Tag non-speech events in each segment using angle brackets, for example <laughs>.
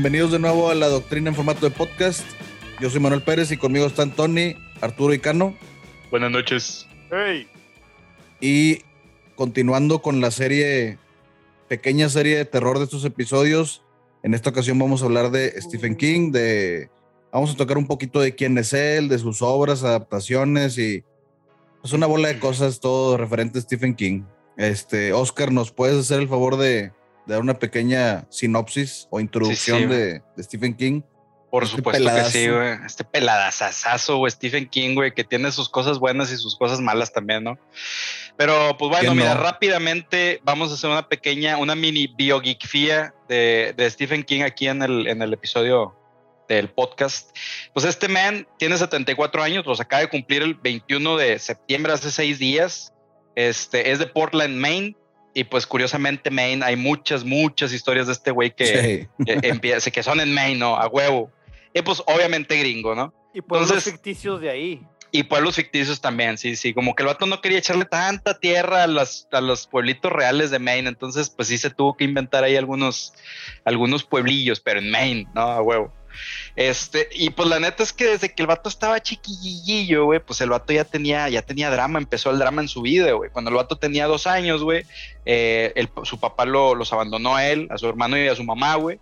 Bienvenidos de nuevo a la doctrina en formato de podcast. Yo soy Manuel Pérez y conmigo están Tony, Arturo y Cano. Buenas noches. Hey. Y continuando con la serie, pequeña serie de terror de estos episodios, en esta ocasión vamos a hablar de Stephen King, de vamos a tocar un poquito de quién es él, de sus obras, adaptaciones y pues una bola de cosas todo referente a Stephen King. Este, Oscar, ¿nos puedes hacer el favor de, de dar una pequeña sinopsis o introducción Sí, sí, de, de Stephen King? Por Este supuesto peladazo. que sí, güey. Este peladazazazo, güey. Stephen King, güey, que tiene sus cosas buenas y sus cosas malas también, ¿no? Pero, pues bueno, ¿Quién mira, no? rápidamente vamos a hacer una pequeña, una mini biogeekfía de, de Stephen King aquí en el, en el episodio del podcast. Pues este man tiene 74 años, los acaba de cumplir el 21 de septiembre, hace seis días. Este, es de Portland, Maine. Y pues curiosamente, Maine, hay muchas, muchas historias de este güey que, Sí. que empieza, que son en Maine, ¿no? A huevo. Y pues obviamente gringo, ¿no? Y pueblos Entonces- ficticios de ahí. Y pueblos ficticios también, sí, sí. Como que el vato no quería echarle tanta tierra a, las, a los pueblitos reales de Maine. Entonces, pues sí se tuvo que inventar ahí algunos, algunos pueblillos, pero en Maine, ¿no? A huevo. Este, y pues la neta es que desde que el vato estaba chiquillillo, güey, pues el vato ya tenía, ya tenía drama, empezó el drama en su vida, güey. Cuando el vato tenía dos años, güey, eh, su papá lo, los abandonó a él, a su hermano y a su mamá, güey.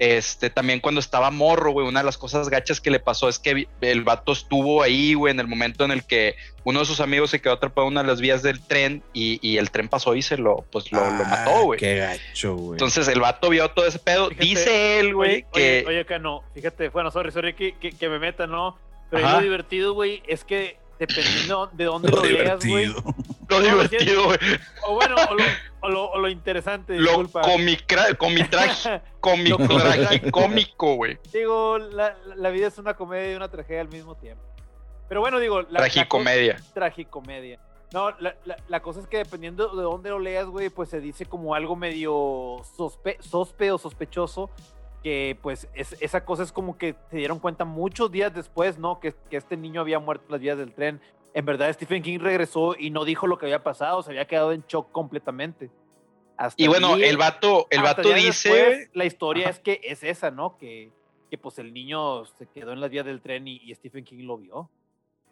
Este, también cuando estaba morro, güey, una de las cosas gachas que le pasó es que el vato estuvo ahí, güey, en el momento en el que uno de sus amigos se quedó atrapado en una de las vías del tren y, y el tren pasó y se lo, pues lo, lo Ah, mató, güey. Qué gacho, güey. Entonces el vato vio todo ese pedo. Fíjate, Dice él, güey, Oye, que. oye, oye, Cano, fíjate, bueno, sorry, sorry que, que, que me meta, ¿no? Pero Ajá. lo divertido, güey, es que dependiendo de dónde Lo lo, leas, güey. <laughs> lo divertido, güey. O bueno, o lo, o lo, o lo interesante, Lo disculpa. comicra- tragicómico, <laughs> güey. Digo, la, la vida es una comedia y una tragedia al mismo tiempo. Pero bueno, digo, la, la Tragicomedia. co- tragicomedia. No, la, la, la cosa es que dependiendo de dónde lo leas, güey, pues se dice como algo medio sospe, sospe o sospechoso. Que pues es- esa cosa es como que se dieron cuenta muchos días después, ¿no? Que, que este niño había muerto en las vías del tren. En verdad, Stephen King regresó y no dijo lo que había pasado, se había quedado en shock completamente. Hasta Y bueno, el vato, el vato dice. después, la historia Ajá. es que es esa, ¿no? Que, que pues el niño se quedó en las vías del tren y, y Stephen King lo vio.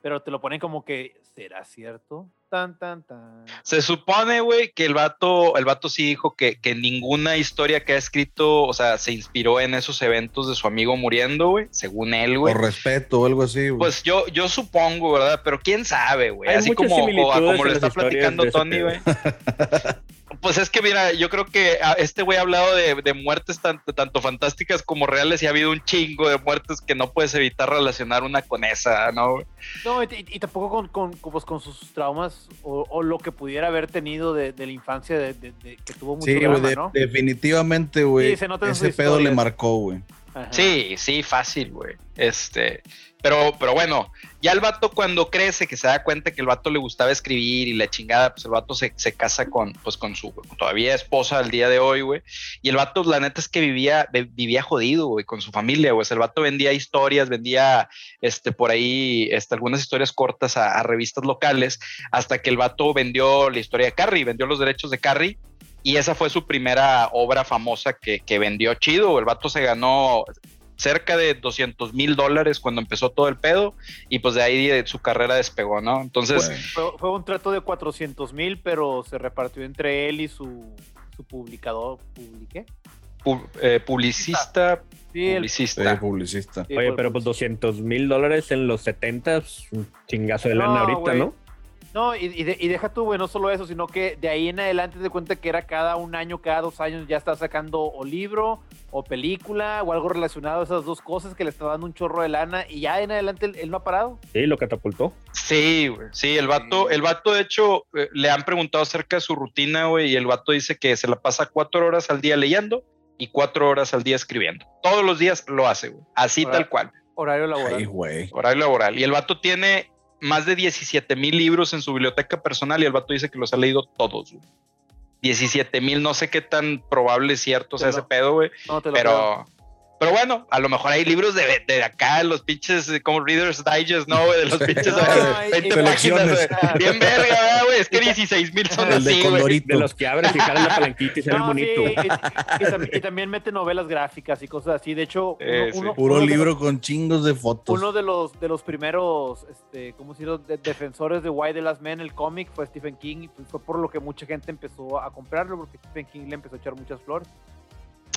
Pero te lo ponen como que, ¿será cierto? Tan, tan, tan. Se supone, güey, que el vato, el vato sí dijo que, que ninguna historia que ha escrito, o sea, se inspiró en esos eventos de su amigo muriendo, güey, según él, güey. Por respeto o algo así, güey. Pues yo, yo supongo, ¿verdad? Pero quién sabe, güey. Así como, como, las está platicando Tony, güey. <laughs> Pues es que, mira, yo creo que ah, este güey ha hablado de, de muertes tanto, tanto fantásticas como reales y ha habido un chingo de muertes que no puedes evitar relacionar una con esa, ¿no? No, y, y- tampoco con, con, con, pues, con sus traumas o, o lo que pudiera haber tenido de, de la infancia de, de- de- que tuvo mucho sí, güey, drama, de- ¿no? definitivamente, güey. Sí, ese pedo le marcó, güey. Ajá. Sí, sí, fácil, güey. Este, pero, pero bueno, ya el vato cuando crece, que se da cuenta que el vato le gustaba escribir y la chingada, pues el vato se, se casa con, pues con su todavía esposa al día de hoy, güey. Y el vato, la neta es que vivía, vi- vivía jodido, güey, con su familia, güey. El vato vendía historias, vendía, este, por ahí, este, algunas historias cortas a, a revistas locales, hasta que el vato vendió la historia de Carrie, vendió los derechos de Carrie. Y esa fue su primera obra famosa que, que vendió chido. El vato se ganó cerca de 200 mil dólares cuando empezó todo el pedo y pues de ahí de su carrera despegó, ¿no? Entonces. Fue, fue un trato de 400 mil, pero se repartió entre él y su, su publicador. ¿Publiqué? pu- eh, publicista, Sí, el- publicista. Sí, publicista. Oye, pero pues 200 mil dólares en los 70, pues, un chingazo de No, lana ahorita, güey. ¿no? No, y, y de- y deja tú, güey, no solo eso, sino que de ahí en adelante te cuenta que era cada un año, cada dos años ya está sacando o libro o película o algo relacionado a esas dos cosas que le está dando un chorro de lana y ya en adelante él, él no ha parado. Sí, lo catapultó. Sí, güey. Sí, el vato, Sí. el vato, de hecho, eh, le han preguntado acerca de su rutina, güey, y el vato dice que se la pasa cuatro horas al día leyendo y cuatro horas al día escribiendo. Todos los días lo hace, güey. Así Ahora- tal cual. Horario laboral. Ay, güey. Horario laboral. Y el vato tiene más de 17 mil libros en su biblioteca personal y el vato dice que los ha leído todos, güey. 17 mil, no sé qué tan probable es cierto sea ese pedo, güey. No te lo creo. Pero, pero bueno, a lo mejor hay libros de, de acá, los pinches eh, como Reader's Digest, ¿no? güey? De los pinches <laughs> No, güey, y- 20 y páginas. Bien verga, ¿verdad, güey. Es que 16 mil son El de así, güey. De los que abres y jalas la palanquita y se No, sí, bonito. y, y- y tam- y también mete novelas gráficas y cosas así. De hecho, Eh, uno, sí. uno- Puro uno libro los- con chingos de fotos. Uno de los, de los primeros, este, ¿cómo decirlo? De- defensores de Why the Last Man, el cómic, fue Stephen King. Y pues fue por lo que mucha gente empezó a comprarlo, porque Stephen King le empezó a echar muchas flores.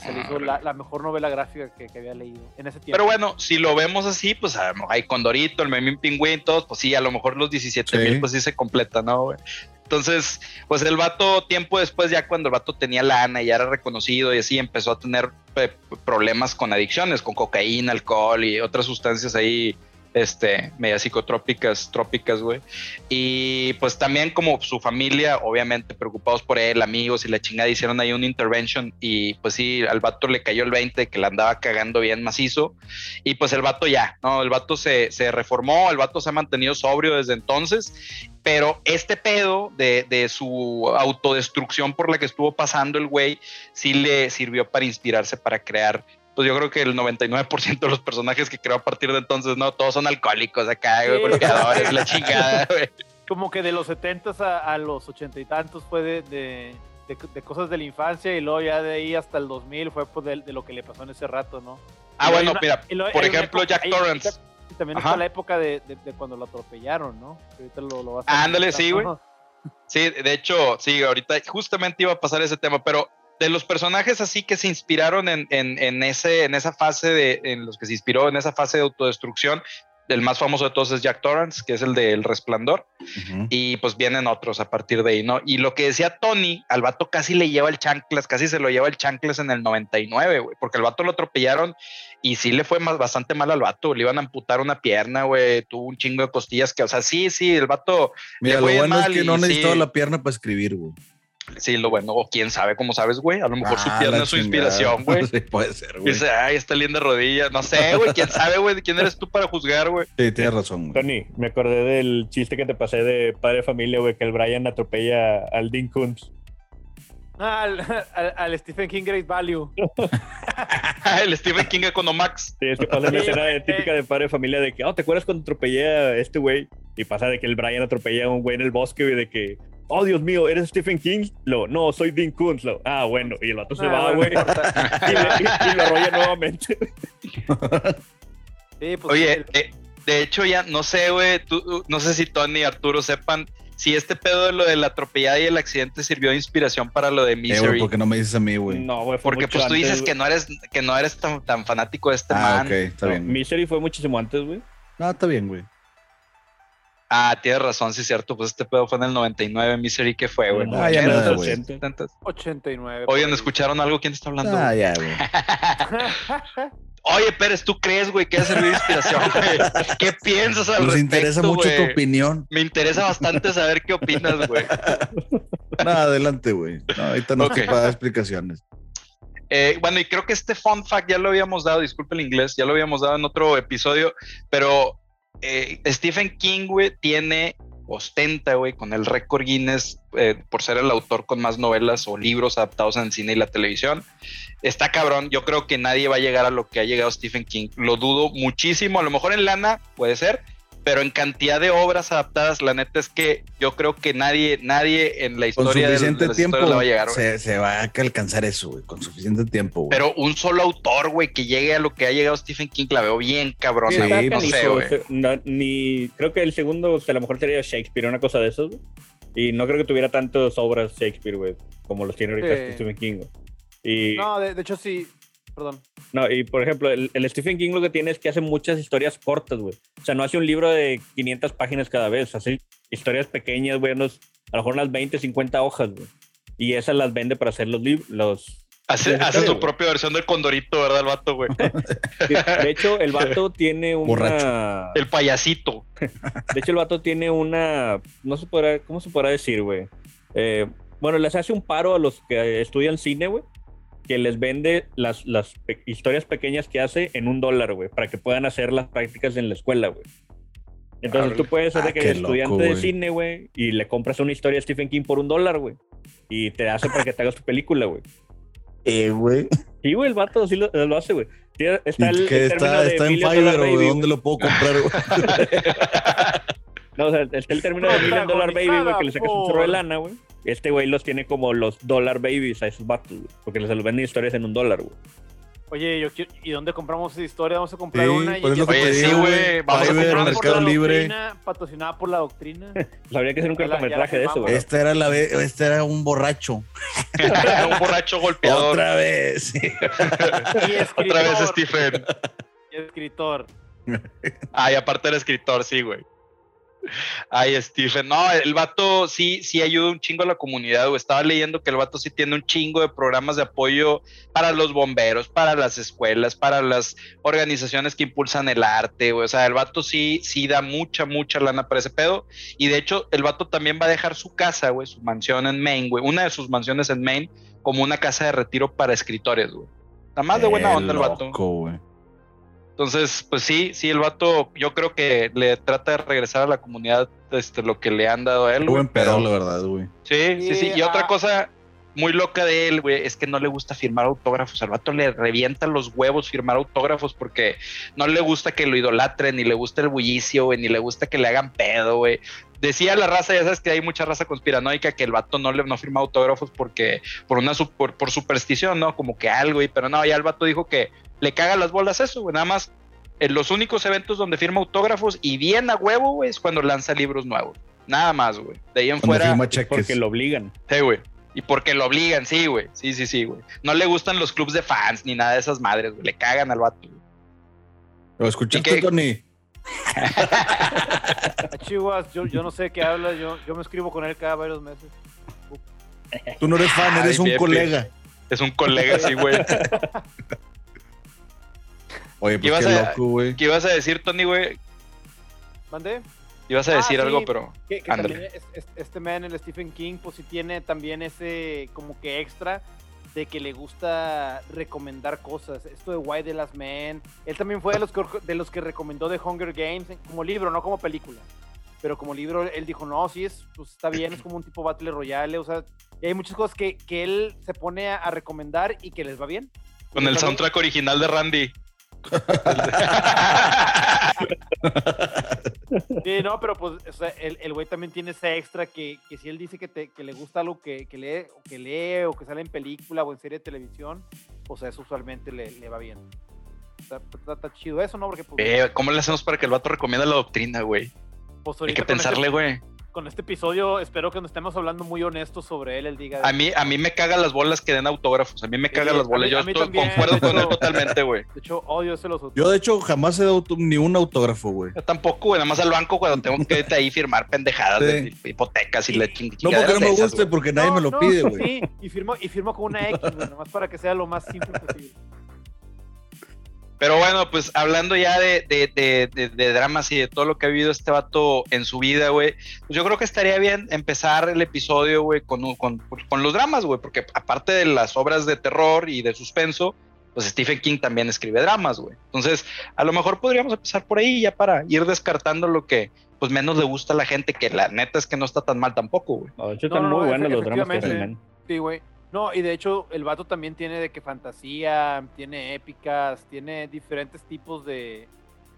Se le hizo la, la mejor novela gráfica que, que había leído en ese tiempo. Pero bueno, si lo vemos así, pues a lo mejor hay Condorito, el Memín Pingüín, todos, pues sí, a lo mejor los 17 mil, Sí. pues sí se completa, ¿no? Entonces, pues el vato, tiempo después, ya cuando el vato tenía lana y ya era reconocido y así, empezó a tener problemas con adicciones, con cocaína, alcohol y otras sustancias ahí, este, medias psicotrópicas, trópicas, güey. Y pues también como su familia, obviamente preocupados por él, amigos y la chingada, hicieron ahí un intervention y pues sí, al vato le cayó el 20 que la andaba cagando bien macizo. Y pues el vato ya, ¿no? El vato se, se reformó, el vato se ha mantenido sobrio desde entonces, pero este pedo de, de su autodestrucción por la que estuvo pasando el güey, sí le sirvió para inspirarse para crear. Pues yo creo que el 99% de los personajes que creó a partir de entonces, no, todos son alcohólicos acá, güey, Sí. golpeadores, la chingada, <laughs> güey. Como que de los 70 a, a los 80 y tantos fue de, de, de- de cosas de la infancia y luego ya de ahí hasta el 2000 fue pues, de, lo que le pasó en ese rato, ¿no? Ah, Y bueno, una- mira, por ejemplo, época- Jack Torrance. Y también Ajá. está la época de, cuando lo atropellaron, ¿no? Que ahorita lo, lo vas a Ándale, sí, güey. Sí, de hecho, sí, ahorita justamente iba a pasar ese tema, pero de los personajes así que se inspiraron en, en, en ese, en esa fase de, en los que se inspiró en esa fase de autodestrucción, el más famoso de todos es Jack Torrance, que es el de El Resplandor, y pues vienen otros a partir de ahí, ¿no? Y lo que decía Tony, al vato casi le lleva el chanclas, casi se lo lleva el chanclas en el 99, güey, porque el vato lo atropellaron y sí le fue más, bastante mal al vato, le iban a amputar una pierna, güey, tuvo un chingo de costillas que, o sea, sí, sí, el vato Mira, le lo fue bueno es mal que no necesitaba sí. la pierna para escribir, güey. Sí, lo bueno, o quién sabe cómo sabes, güey. A lo mejor su Ah, pierna es su inspiración, güey. <laughs> Sí, puede ser, güey. Dice, ay, está linda rodilla. No sé, güey. ¿Quién sabe, güey? ¿Quién eres tú para juzgar, güey? Sí, tienes razón, güey. Tony, me acordé del chiste que te pasé de padre de familia, güey, que el Brian atropella al Dean Koontz. Ah, al, al- al Stephen King Great Value. <laughs> El Stephen King Economax. Sí, es que pasa la Sí, escena eh. típica de padre de familia de que, oh, ¿te acuerdas cuando atropellé a este güey? Y pasa de que el Brian atropella a un güey en el bosque, güey, de que, oh, Dios mío, ¿eres Stephen King? Lo, no, soy Dean Koontz. Lo, ah, bueno, y el vato se Ah, va, bueno, güey, no <laughs> y, le- y- y lo arrolla nuevamente. Sí, pues, Oye, el- eh, de hecho, ya no sé, güey. tú- No sé si Tony y Arturo sepan si este pedo de lo de la atropellada y el accidente sirvió de inspiración para lo de Eh, güey, Misery. ¿por qué no me dices a mí, güey? No, güey, fue porque mucho pues tú antes, dices que no eres, que no eres tan, tan fanático de este ah, man. ok, está No, bien. Misery fue muchísimo antes, güey. No, está bien, güey. Ah, tienes razón, sí es cierto. Pues este pedo fue en el 99, Misery, ¿qué fue, güey? Ah, ya ¿Ochentas, nada, güey. setentas? 89. por Oigan, ahí. ¿escucharon algo? ¿Quién está hablando? Ah, ya, güey. <laughs> Oye, Pérez, ¿tú crees, güey, que ha servido de inspiración, güey? ¿Qué piensas al Nos respecto, interesa mucho tu opinión. Me interesa bastante saber qué opinas, güey. <laughs> No, adelante, güey. No, ahorita no Ok. estoy para dar explicaciones. Eh, bueno, y creo que este fun fact ya lo habíamos dado, disculpe el inglés, ya lo habíamos dado en otro episodio, pero eh, Stephen King, tiene, ostenta, güey, con el récord Guinness eh, por ser el autor con más novelas o libros adaptados en cine y la televisión. Está cabrón, yo creo que nadie va a llegar a lo que ha llegado Stephen King. Lo dudo muchísimo, a lo mejor en lana puede ser, pero en cantidad de obras adaptadas, la neta es que yo creo que nadie, nadie en la Con historia de, suficiente de las tiempo historias le va a llegar, güey. se, se va a alcanzar eso, güey. Con suficiente tiempo, güey. Pero un solo autor, güey, que llegue a lo que ha llegado Stephen King, la veo bien cabrón. Sí, pues, no sé, güey. no- ni, creo que el segundo, o sea, a lo mejor sería Shakespeare, una cosa de esos, güey. Y no creo que tuviera tantas obras Shakespeare, güey, como los tiene ahorita Sí. Stephen King, güey. Y, no. No, de, de hecho sí. Perdón. y por ejemplo, el, el Stephen King lo que tiene es que hace muchas historias cortas, güey. O sea, no hace un libro de 500 páginas cada vez, hace historias pequeñas, güey, unos- a lo mejor unas 20, 50 hojas, güey. Y esas las vende para hacer los libros, los... Hace, hace su propia versión del Condorito, ¿verdad? El vato, güey. <laughs> De hecho, el vato <laughs> tiene una... Borracho. El payasito. De hecho, el vato tiene una. No se podrá. ¿Cómo se podrá decir, güey? Eh, bueno, les hace un paro a los que estudian cine, güey. Que les vende las, las pe- historias pequeñas que hace en un dólar, güey. Para que puedan hacer las prácticas en la escuela, güey. Entonces Órale. tú puedes ser Ah, de que qué eres estudiante loco, de cine, güey. Y le compras una historia a Stephen King por un dólar, güey. Y te hace para que te hagas tu película, güey. <laughs> Eh, güey. Sí, güey, el vato así lo, lo hace, güey. Sí, está el, que el está, de está en Fiverr, Dollar güey. ¿Dónde lo puedo comprar, güey? <laughs> No, o sea, está el término de Million Dollar Baby, güey, que le sacas un chorro de lana, güey. Este güey los tiene como los Dollar Babies a esos vatos, güey. Porque les los venden historias en un dólar, güey. Oye, yo quiero, ¿y dónde compramos esa historia? Vamos a comprar Sí, una. y- pues Oye, sí, güey, vamos a comprar Mercado la Libre. doctrina, patrocinada por la doctrina. Pues <laughs> habría que hacer un cortometraje de eso, güey. Este era, la ve- este era un borracho. <laughs> un borracho golpeador. Otra, Otra vez. sí. Y <laughs> escritor. vez Stephen. y escritor. Ay, aparte era escritor, sí, güey. Ay, Stephen. No, el vato sí, sí ayuda un chingo a la comunidad, güey. Estaba leyendo que el vato sí tiene un chingo de programas de apoyo para los bomberos, para las escuelas, para las organizaciones que impulsan el arte, güey. O sea, el vato sí, sí da mucha, mucha lana para ese pedo. Y de hecho, el vato también va a dejar su casa, güey, su mansión en Maine, güey. Una de sus mansiones en Maine, como una casa de retiro para escritores, güey. Nada más de buena onda el vato. güey. Entonces, pues sí, sí, el vato, yo creo que le trata de regresar a la comunidad este, lo que le han dado a él. Buen pedo, la verdad, güey. Sí, sí, sí. Y otra ah. cosa muy loca de él, güey, es que no le gusta firmar autógrafos. Al vato le revientan los huevos firmar autógrafos porque no le gusta que lo idolatren, ni le gusta el bullicio, güey, ni le gusta que le hagan pedo, güey. Decía la raza, ya sabes que hay mucha raza conspiranoica que el vato no le no firma autógrafos porque por una su- por, por superstición, ¿no? Como que algo, y pero no, ya el vato dijo que le caga las bolas eso, güey. Nada más en los únicos eventos donde firma autógrafos y bien a huevo, güey, es cuando lanza libros nuevos. Nada más, güey. De ahí en Cuando fuera. cheques. porque lo obligan. Sí, güey. Y porque lo obligan, sí, güey. Sí, sí, sí, güey. No le gustan los clubs de fans ni nada de esas madres, güey. Le cagan al vato. güey. ¿Lo escuchaste. Tony? <laughs> A Chihuahua, yo, yo no sé qué habla, yo, yo me escribo con él cada varios meses. Tú no eres fan, Ay, eres un colega. Es un colega, sí, güey. <laughs> Oye, pues qué a- loco, güey. ¿Qué ibas a decir, Tony, güey? ¿Mandé? Ibas a Ah, decir sí. algo, pero. Que, que Ándale. también es- es- este man, el Stephen King, pues sí tiene también ese como que extra de que le gusta recomendar cosas. Esto de Why the Last Man. Él también fue de los que, de los que recomendó The Hunger Games como libro, no como película. Pero como libro, él dijo, no, sí, es, pues está bien, es como un tipo Battle Royale. O sea, y hay muchas cosas que, que él se pone a, a recomendar y que les va bien. Con el soundtrack original de Randy. Sí, no, pero pues o sea, el el güey también tiene ese extra que, que si él dice que, te, que le gusta algo que, que lee, o que lee o que sale en película o en serie de televisión, pues a eso usualmente le, le va bien. Está, está- está chido eso, ¿no? Porque pues, Eh, ¿Cómo le hacemos para que el vato recomienda la doctrina, güey? pues Hay que pensarle, güey. Con este episodio espero que nos estemos hablando muy honestos sobre él, él diga... A mí, a mí me caga las bolas que den autógrafos. A mí me Sí, cagan las bolas. mí- Yo estoy, también, concuerdo de con él hecho- <laughs> totalmente, güey. De hecho, odio ese los Yo, de hecho, jamás he dado ni un autógrafo, güey. Yo tampoco, güey. Nada más al banco cuando tengo que irte ahí firmar pendejadas Sí. de hipotecas y la ching No porque no me guste, porque nadie me lo pide, güey. Sí, y firmo, y firmo con una X, güey, nomás para que sea lo más simple posible. Pero bueno, pues hablando ya de, de, de, de- de dramas y de todo lo que ha vivido este vato en su vida, güey, pues yo creo que estaría bien empezar el episodio, güey, con, un- con, con los dramas, güey, porque aparte de las obras de terror y de suspenso, pues Stephen King también escribe dramas, güey. Entonces, a lo mejor podríamos empezar por ahí ya para ir descartando lo que pues menos le gusta a la gente, que la neta es que no está tan mal tampoco, güey. No, de hecho, No, están no, muy no, buenos los dramas que. Sí, güey. No, y de hecho, el vato también tiene de que fantasía, tiene épicas, tiene diferentes tipos de,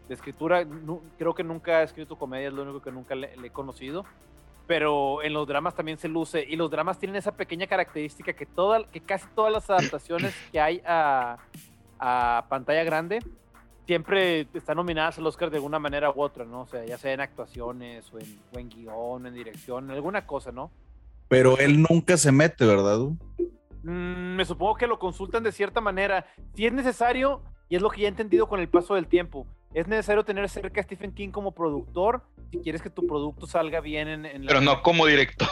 de escritura. Creo que nunca ha escrito comedia, es lo único que nunca le, le he conocido. Pero en los dramas también se luce. Y los dramas tienen esa pequeña característica que, toda, que casi todas las adaptaciones <coughs> que hay a, a pantalla grande siempre están nominadas al Oscar de alguna manera u otra, ¿no? O sea, ya sea en actuaciones o en, o en guion, en dirección, en alguna cosa, ¿no? Pero él nunca se mete, ¿verdad? Mm, me supongo que lo consultan de cierta manera. Si es necesario, y es lo que ya he entendido con el paso del tiempo, es necesario tener cerca a Stephen King como productor si quieres que tu producto salga bien en, en la- Pero no como director.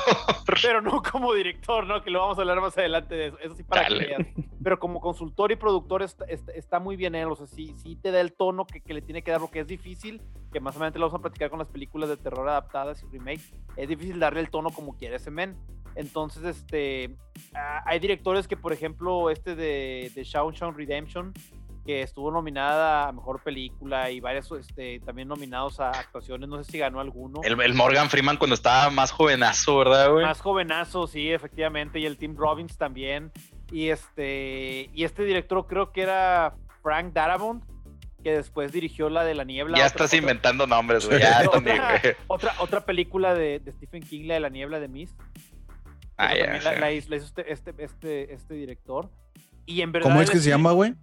Pero no como director, ¿no? Que lo vamos a hablar más adelante de eso. Eso sí para que veas. Pero como consultor y productor está, está- está muy bien él. O sea, sí, sí te da el tono que, que le tiene que dar, porque es difícil, que más o menos lo vamos a platicar con las películas de terror adaptadas y remakes. Es difícil darle el tono como quiere ese men. Entonces, este, ah, hay directores que, por ejemplo, este de, de Shawshank Redemption, que estuvo nominada a Mejor Película y varios este, también nominados a actuaciones, no sé si ganó alguno. El, el Morgan Freeman cuando estaba más jovenazo, ¿verdad, güey? Más jovenazo, sí, efectivamente, y el Tim Robbins también. Y este, y este director creo que era Frank Darabont, que después dirigió la de La Niebla. Ya otra- estás otra- inventando nombres, güey. <laughs> Ya, otra, otra, otra película de, de Stephen King, la de La Niebla de Mist. Ah, también la, la hizo, la hizo este, este, este, este director. Y en verdad. ¿Cómo es que se llama, güey?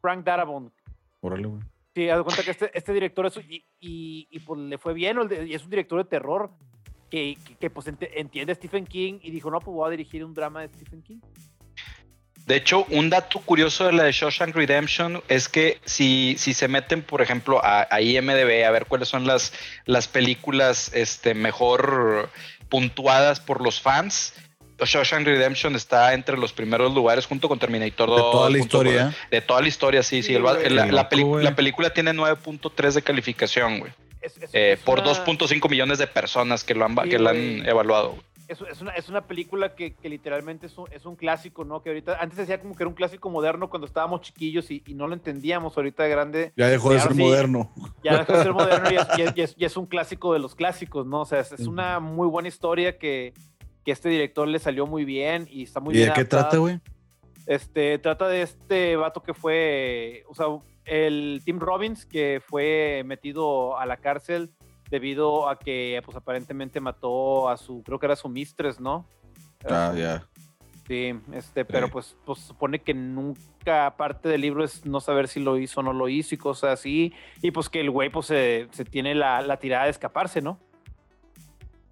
Frank Darabont. Órale, güey. Sí, haz de cuenta que este, este director es, y, y, y, pues le fue bien, y es un director de terror que, que, que, pues entiende a Stephen King y dijo, no, pues voy a dirigir un drama de Stephen King. De hecho, un dato curioso de la de Shawshank Redemption es que si, si se meten, por ejemplo, a, a IMDB a ver cuáles son las, las películas este, mejor puntuadas por los fans, Shawshank Redemption está entre los primeros lugares junto con Terminator 2. De toda la con- historia. de toda la historia, sí, sí. El la, la la película tiene 9.3 de calificación, güey. Es, es- eh, es por una- 2.5 millones de personas que lo han, va- Sí, que la han evaluado. güey. Es, es una, es una película que, que literalmente es un, es un clásico, ¿no? Que ahorita, antes decía como que era un clásico moderno cuando estábamos chiquillos y, y no lo entendíamos. Ahorita de grande Ya dejó de ser sí. moderno. ya dejó de ser moderno y es, y es- y es- y es un clásico de los clásicos, ¿no? O sea, es, es una muy buena historia que, que este director le salió muy bien y está muy ¿Y bien. de qué trata, güey? Este, trata de este vato que fue, o sea, el Tim Robbins que fue metido a la cárcel debido a que, pues aparentemente mató a su, creo que era su mistress, ¿no? Ah, ya. Sí, este, pero Sí. pues, pues supone que nunca parte del libro es no saber si lo hizo o no lo hizo y cosas así. Y pues que el güey pues se, se tiene la, la tirada de escaparse, ¿no?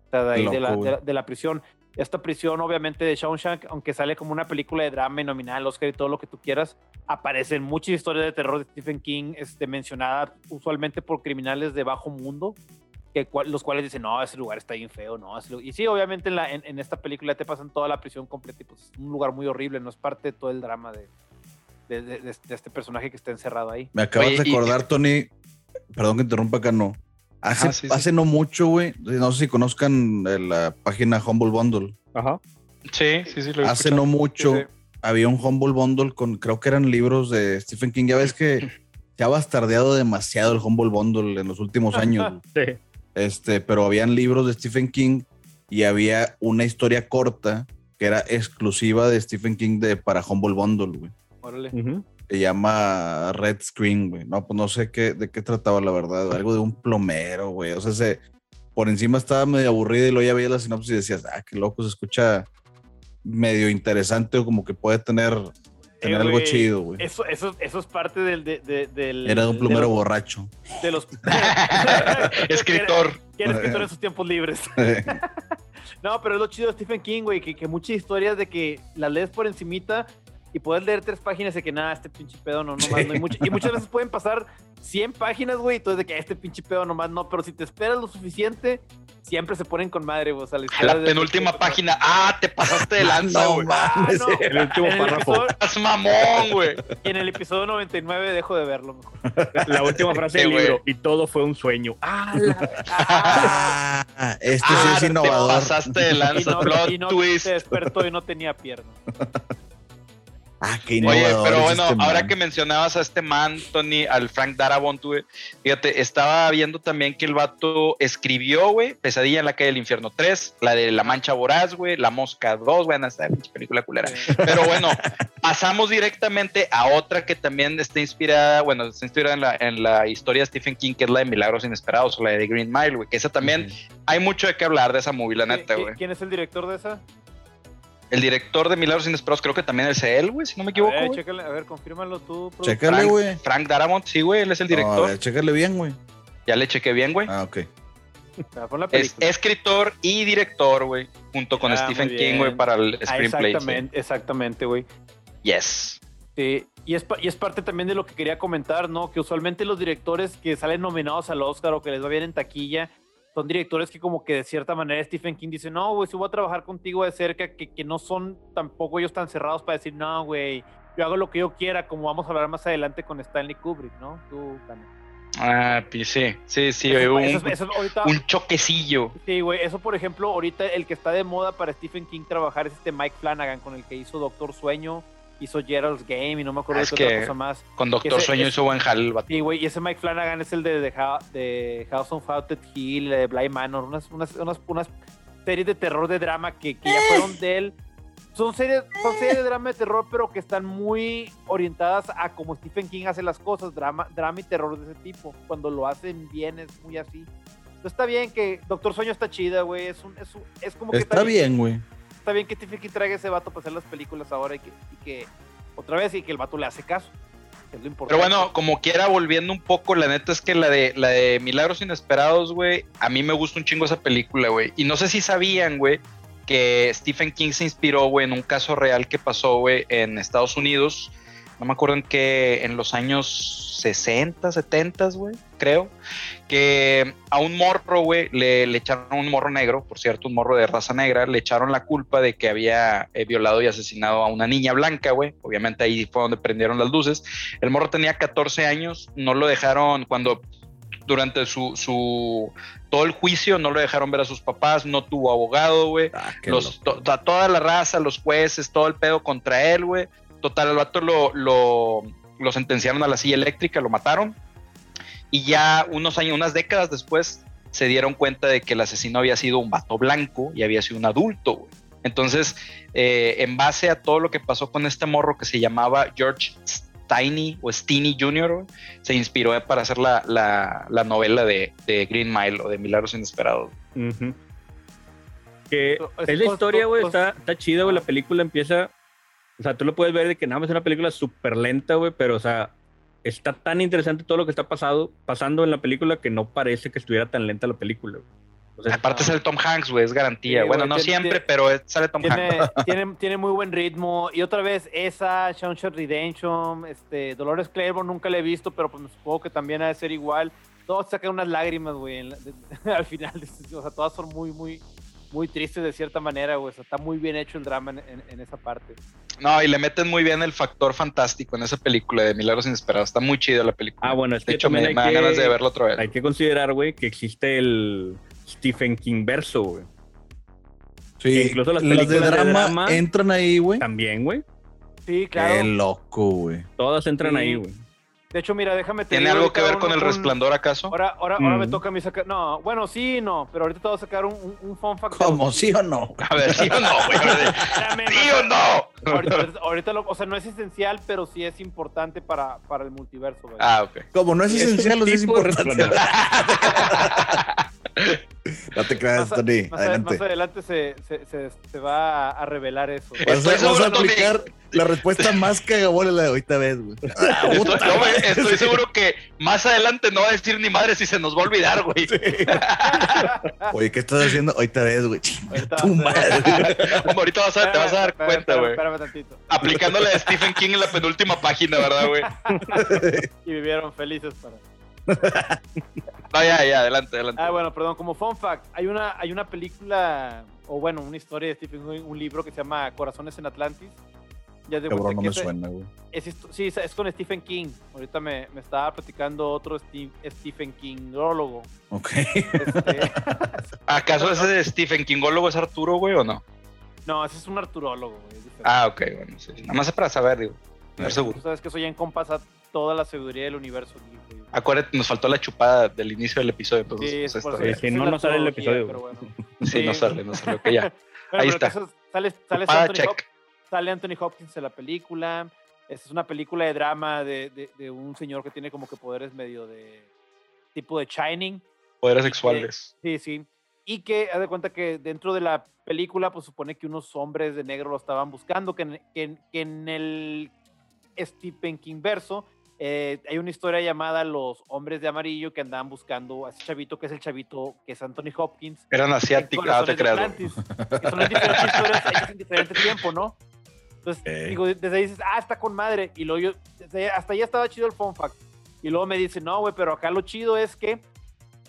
O sea, de ahí de, la, de, la, de la prisión. Esta prisión, obviamente, de Shawshank, aunque sale como una película de drama y nominal, Oscar y todo lo que tú quieras, aparecen muchas historias de terror de Stephen King este, mencionadas usualmente por criminales de bajo mundo, que, cual- los cuales dicen, no, ese lugar está bien feo, no. ese lu-". Y sí, obviamente en, la, en, en esta película te pasan toda la prisión completa y pues es un lugar muy horrible, no es parte de todo el drama de, de, de- de- de este personaje que está encerrado ahí. Me acabas Oye, de y- acordar, Tony. Perdón que interrumpa acá, no. Hace, Ajá, sí, sí. hace no mucho, güey. No sé si conozcan eh, la página Humble Bundle. Ajá. Sí, sí, sí. Lo he Hace escuchado. no mucho Sí, sí. había un Humble Bundle con, creo que eran libros de Stephen King. Ya ves que <laughs> se ha bastardeado demasiado el Humble Bundle en los últimos años. Sí. este, pero habían libros de Stephen King y había una historia corta que era exclusiva de Stephen King de, para Humble Bundle, güey. Órale. Ujú. Se llama Red Screen, güey. No, pues no sé qué, de qué trataba, la verdad. Algo de un plomero, güey. O sea, se, por encima estaba medio aburrido y luego ya veía la sinopsis y decías, ah, qué loco, se escucha medio interesante o como que puede tener, tener algo chido, güey. Eso, eso, eso es parte del... de- de- del Era de un plomero de los, borracho. de los- <laughs> <laughs> Escritor. Que era escritor en sus tiempos libres. <laughs> No, pero es lo chido de Stephen King, güey, que, que muchas historias de que las lees por encimita y puedes leer tres páginas de que nada, este pinche pedo no, nomás no hay mucho. Y muchas veces pueden pasar 100 páginas, güey, y entonces de que este pinche pedo nomás no, pero si te esperas lo suficiente, siempre se ponen con madre, güey. O sea, la, A historia la de- penúltima página. Ah, te pasaste de <laughs> lanza, No, güey. mames. Ah, no. <laughs> El último En el párrafo. episodio- Estás mamón, güey. y en el episodio 99 dejo de verlo mejor. <laughs> La última frase Sí, del güey. libro. Y todo fue un sueño. Ah, Ah, este sí Ah, es Te innovador. pasaste de Y lanza. no, Plot y no twist. se despertó y no tenía piernas. Ah, qué Oye, pero bueno, este ahora man. que mencionabas a este man, Tony, al Frank Darabont, güey, fíjate, estaba viendo también que el vato escribió, güey, Pesadilla en la calle del infierno 3, la de La Mancha Voraz, güey, La Mosca 2, bueno, esta pinche película culera. Pero bueno, pasamos directamente a otra que también está inspirada, bueno, está inspirada en la, en la historia de Stephen King, que es la de Milagros Inesperados, o la de The Green Mile, güey, que esa también, hay mucho de qué hablar de esa movie, la neta, ¿Qui- güey. ¿Quién es el director de esa? El director de Milagros Inesperados creo que también es él, güey, si no me A equivoco, ver, güey. chécale, a ver, confírmalo tú. productor. Chécale, Frank, güey. Frank Darabont, sí, güey, él es el No, a director. ver, chécale bien, güey. ya le chequé bien, güey. Ah, ok. Es escritor y director, güey, junto con Ah, Stephen King, güey, para el Ah, screenplay. exactamente, exactamente, güey. Yes. Sí, y es, y es parte también de lo que quería comentar, ¿no? Que usualmente los directores que salen nominados al Oscar o que les va bien en taquilla son directores que como que de cierta manera Stephen King dice, no, güey, si voy a trabajar contigo de cerca, que, que no son tampoco ellos tan cerrados para decir, no, güey, yo hago lo que yo quiera, como vamos a hablar más adelante con Stanley Kubrick, ¿no? Tú. Ah, pues sí, sí, sí, Eso- un, eso ahorita- un choquecillo. Sí, güey, eso por ejemplo, ahorita el que está de moda para Stephen King trabajar es este Mike Flanagan, con el que hizo Doctor Sueño, hizo Gerald's Game y no me acuerdo Ah, de es qué otra que- cosa más. Con Doctor Ese- Sueño ese- hizo buen jal. Sí, güey, y ese Mike Flanagan es el de, de, de House on Haunted Hill, de Bly Manor, unas, unas, unas, unas series de terror de drama que, que ya fueron de él. son series, son series de drama y terror, pero que están muy orientadas a como Stephen King hace las cosas, drama, drama y terror de ese tipo. Cuando lo hacen bien es muy así. Entonces está bien que Doctor Sueño está chida, güey. Es, un, es, un- es como que Está bien, güey. Está bien que Stephen King traiga ese vato para hacer las películas ahora y que, otra vez y que el vato le hace caso. es lo Pero bueno, como quiera, volviendo un poco, la neta es que la de, la de Milagros Inesperados, güey, a mí me gusta un chingo esa película, güey. Y no sé si sabían, güey, que Stephen King se inspiró, güey, en un caso real que pasó, güey, en Estados Unidos. No me acuerdo en qué, en los años 60, 70, güey, creo. Que a un morro, güey, le, le echaron un morro negro, por cierto, un morro de raza negra, le echaron la culpa de que había eh, violado y asesinado a una niña blanca, güey. Obviamente ahí fue donde prendieron las luces. El morro tenía 14 años, no lo dejaron cuando durante su, su todo el juicio no lo dejaron ver a sus papás, no tuvo abogado, güey. Ah, to- toda la raza, los jueces, todo el pedo contra él, güey. Total, el vato lo, lo, lo sentenciaron a la silla eléctrica, lo mataron. Y ya unos años, unas décadas después, se dieron cuenta de que el asesino había sido un vato blanco y había sido un adulto, güey. Entonces, eh, en base a todo lo que pasó con este morro que se llamaba George Steiny o Steeny Jr., güey, se inspiró para hacer la, la- la novela de, de Green Mile o de Milagros Inesperados. Que es la historia, güey, está, está chida, güey. La película empieza. O sea, tú lo puedes ver de que nada más es una película súper lenta, güey, pero, o sea, está tan interesante todo lo que está pasado, pasando en la película que no parece que estuviera tan lenta la película, güey. O sea, Aparte sale Tom Hanks, güey, es garantía. Sí, bueno, no tiene- siempre, tiene- pero sale Tom Hanks. <laughs> tiene, tiene, muy buen ritmo. Y otra vez, esa, Shawshank Redemption, este, Dolores Claiborne nunca la he visto, pero pues me supongo que también ha de ser igual. Todos sacan unas lágrimas, güey, en la- de- <laughs> al final. <laughs> O sea, todas son muy, muy, muy tristes de cierta manera, güey. O sea, está muy bien hecho el drama en, en- en esa parte. No, y le meten muy bien el factor fantástico en esa película de Milagros Inesperados. Está muy chida la película. ah, bueno, es de que hecho, me, me dan que, ganas de verlo otra vez. hay que considerar, güey, que existe el Stephen King verso, güey. Sí, incluso las las de películas de drama, drama- entran ahí, güey. También, güey. Sí, claro. Qué loco, güey. Todas entran Sí. ahí, güey. De hecho, mira, déjame te ¿Tiene digo algo que ver un- con el resplandor acaso? Ahora, ahora, ahora me Mm. toca a mí sacar. No, bueno, sí, no, pero ahorita te voy a sacar un, un, un fun fact. ¿Cómo? ¿Sí o no? A ver, ¿sí o no, güey? <laughs> ¿Sí no, o no? <laughs> Ahorita, lo- o sea, no es esencial, pero sí es importante para, para el multiverso, güey. Ah, ok. Como no es Es esencial, es de importante. <laughs> <laughs> no te creas, más, Tony. más Adelante. más adelante se, se, se, se va a revelar eso. Vas vas a aplicar la respuesta <laughs> más cagabola la de ahorita ves, güey. <laughs> Ah, Estoy, no, estoy seguro que más adelante no va a decir ni madre si se nos va a olvidar, güey. Oye, ¿qué estás haciendo? Ahorita ves, güey. Tu vas a ver. madre. Hombre, ahorita vas a, te vas a dar Espérame, cuenta, espérame, güey. Espérame tantito. Aplicándole a Stephen King en la penúltima página, ¿verdad, güey? Y vivieron felices para. <laughs> No, ya, ya, adelante, adelante. Ah, bueno, perdón, como fun fact, hay una, hay una película, o bueno, una historia de Stephen King, un libro que se llama Corazones en Atlantis. Ya de Cabrón, no me suena, güey. es sí, es con Stephen King. Ahorita me, me estaba platicando otro Steve- Stephen Kingólogo. Ok. Este, <laughs> ¿Acaso ese de Stephen Kingólogo es Arturo, güey, o no? no, ese es un arturólogo, güey. Ah, ok, bueno, sí. Nada más es para saber, digo. Estar seguro. Tú sabes que eso ya encompasa toda la sabiduría del universo. güey. Acuérdate, nos faltó la chupada del inicio del episodio, entonces, Sí, pues, por Sí, es no nos sale el episodio, pero bueno. <laughs> sí, no sale, no sale, ok, ya. <laughs> Bueno, Ahí pero está. Sale, sale, Chupada, Anthony check. Hop- sale Anthony Hopkins en la película. Esta es una película de drama de, de- de un señor que tiene como que poderes medio de tipo de Shining. Poderes sexuales. Sí, sí. Y que, haz de cuenta que dentro de la película, pues supone que unos hombres de negro lo estaban buscando, que en, que en- que en el Stephen King verso eh, hay una historia llamada Los Hombres de Amarillo que andaban buscando a ese chavito que es el chavito que es Anthony Hopkins. Eran asiáticos, ah, te. Atlantis, que son en diferentes historias hechas en diferente tiempo, ¿no? Entonces, Ok. digo, desde ahí dices, ah, está con madre. Y luego yo, desde hasta ahí estaba chido el fun fact. Y luego me dice, no, güey, pero acá lo chido es que,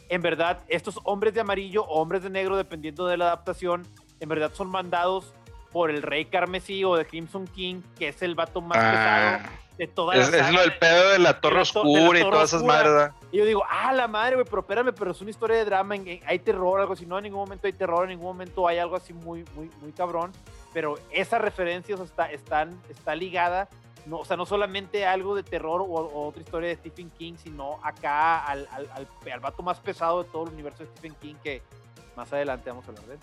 en verdad, estos hombres de amarillo o hombres de negro, dependiendo de la adaptación, en verdad son mandados por el rey carmesí o de Crimson King, que es el vato más pesado Ah, de toda es, la es saga lo del de- pedo de la torre la oscura y todas esas madres. Y yo digo, ah, la madre, güey, pero espérame, pero es una historia de drama, hay terror, algo así. No, en ningún momento hay terror, en ningún momento hay algo así muy, muy, muy cabrón. Pero esa referencia o sea, está, están, está ligada, no, o sea, no solamente algo de terror o, o otra historia de Stephen King, sino acá al, al, al, al vato más pesado de todo el universo de Stephen King, que más adelante vamos a hablar de él.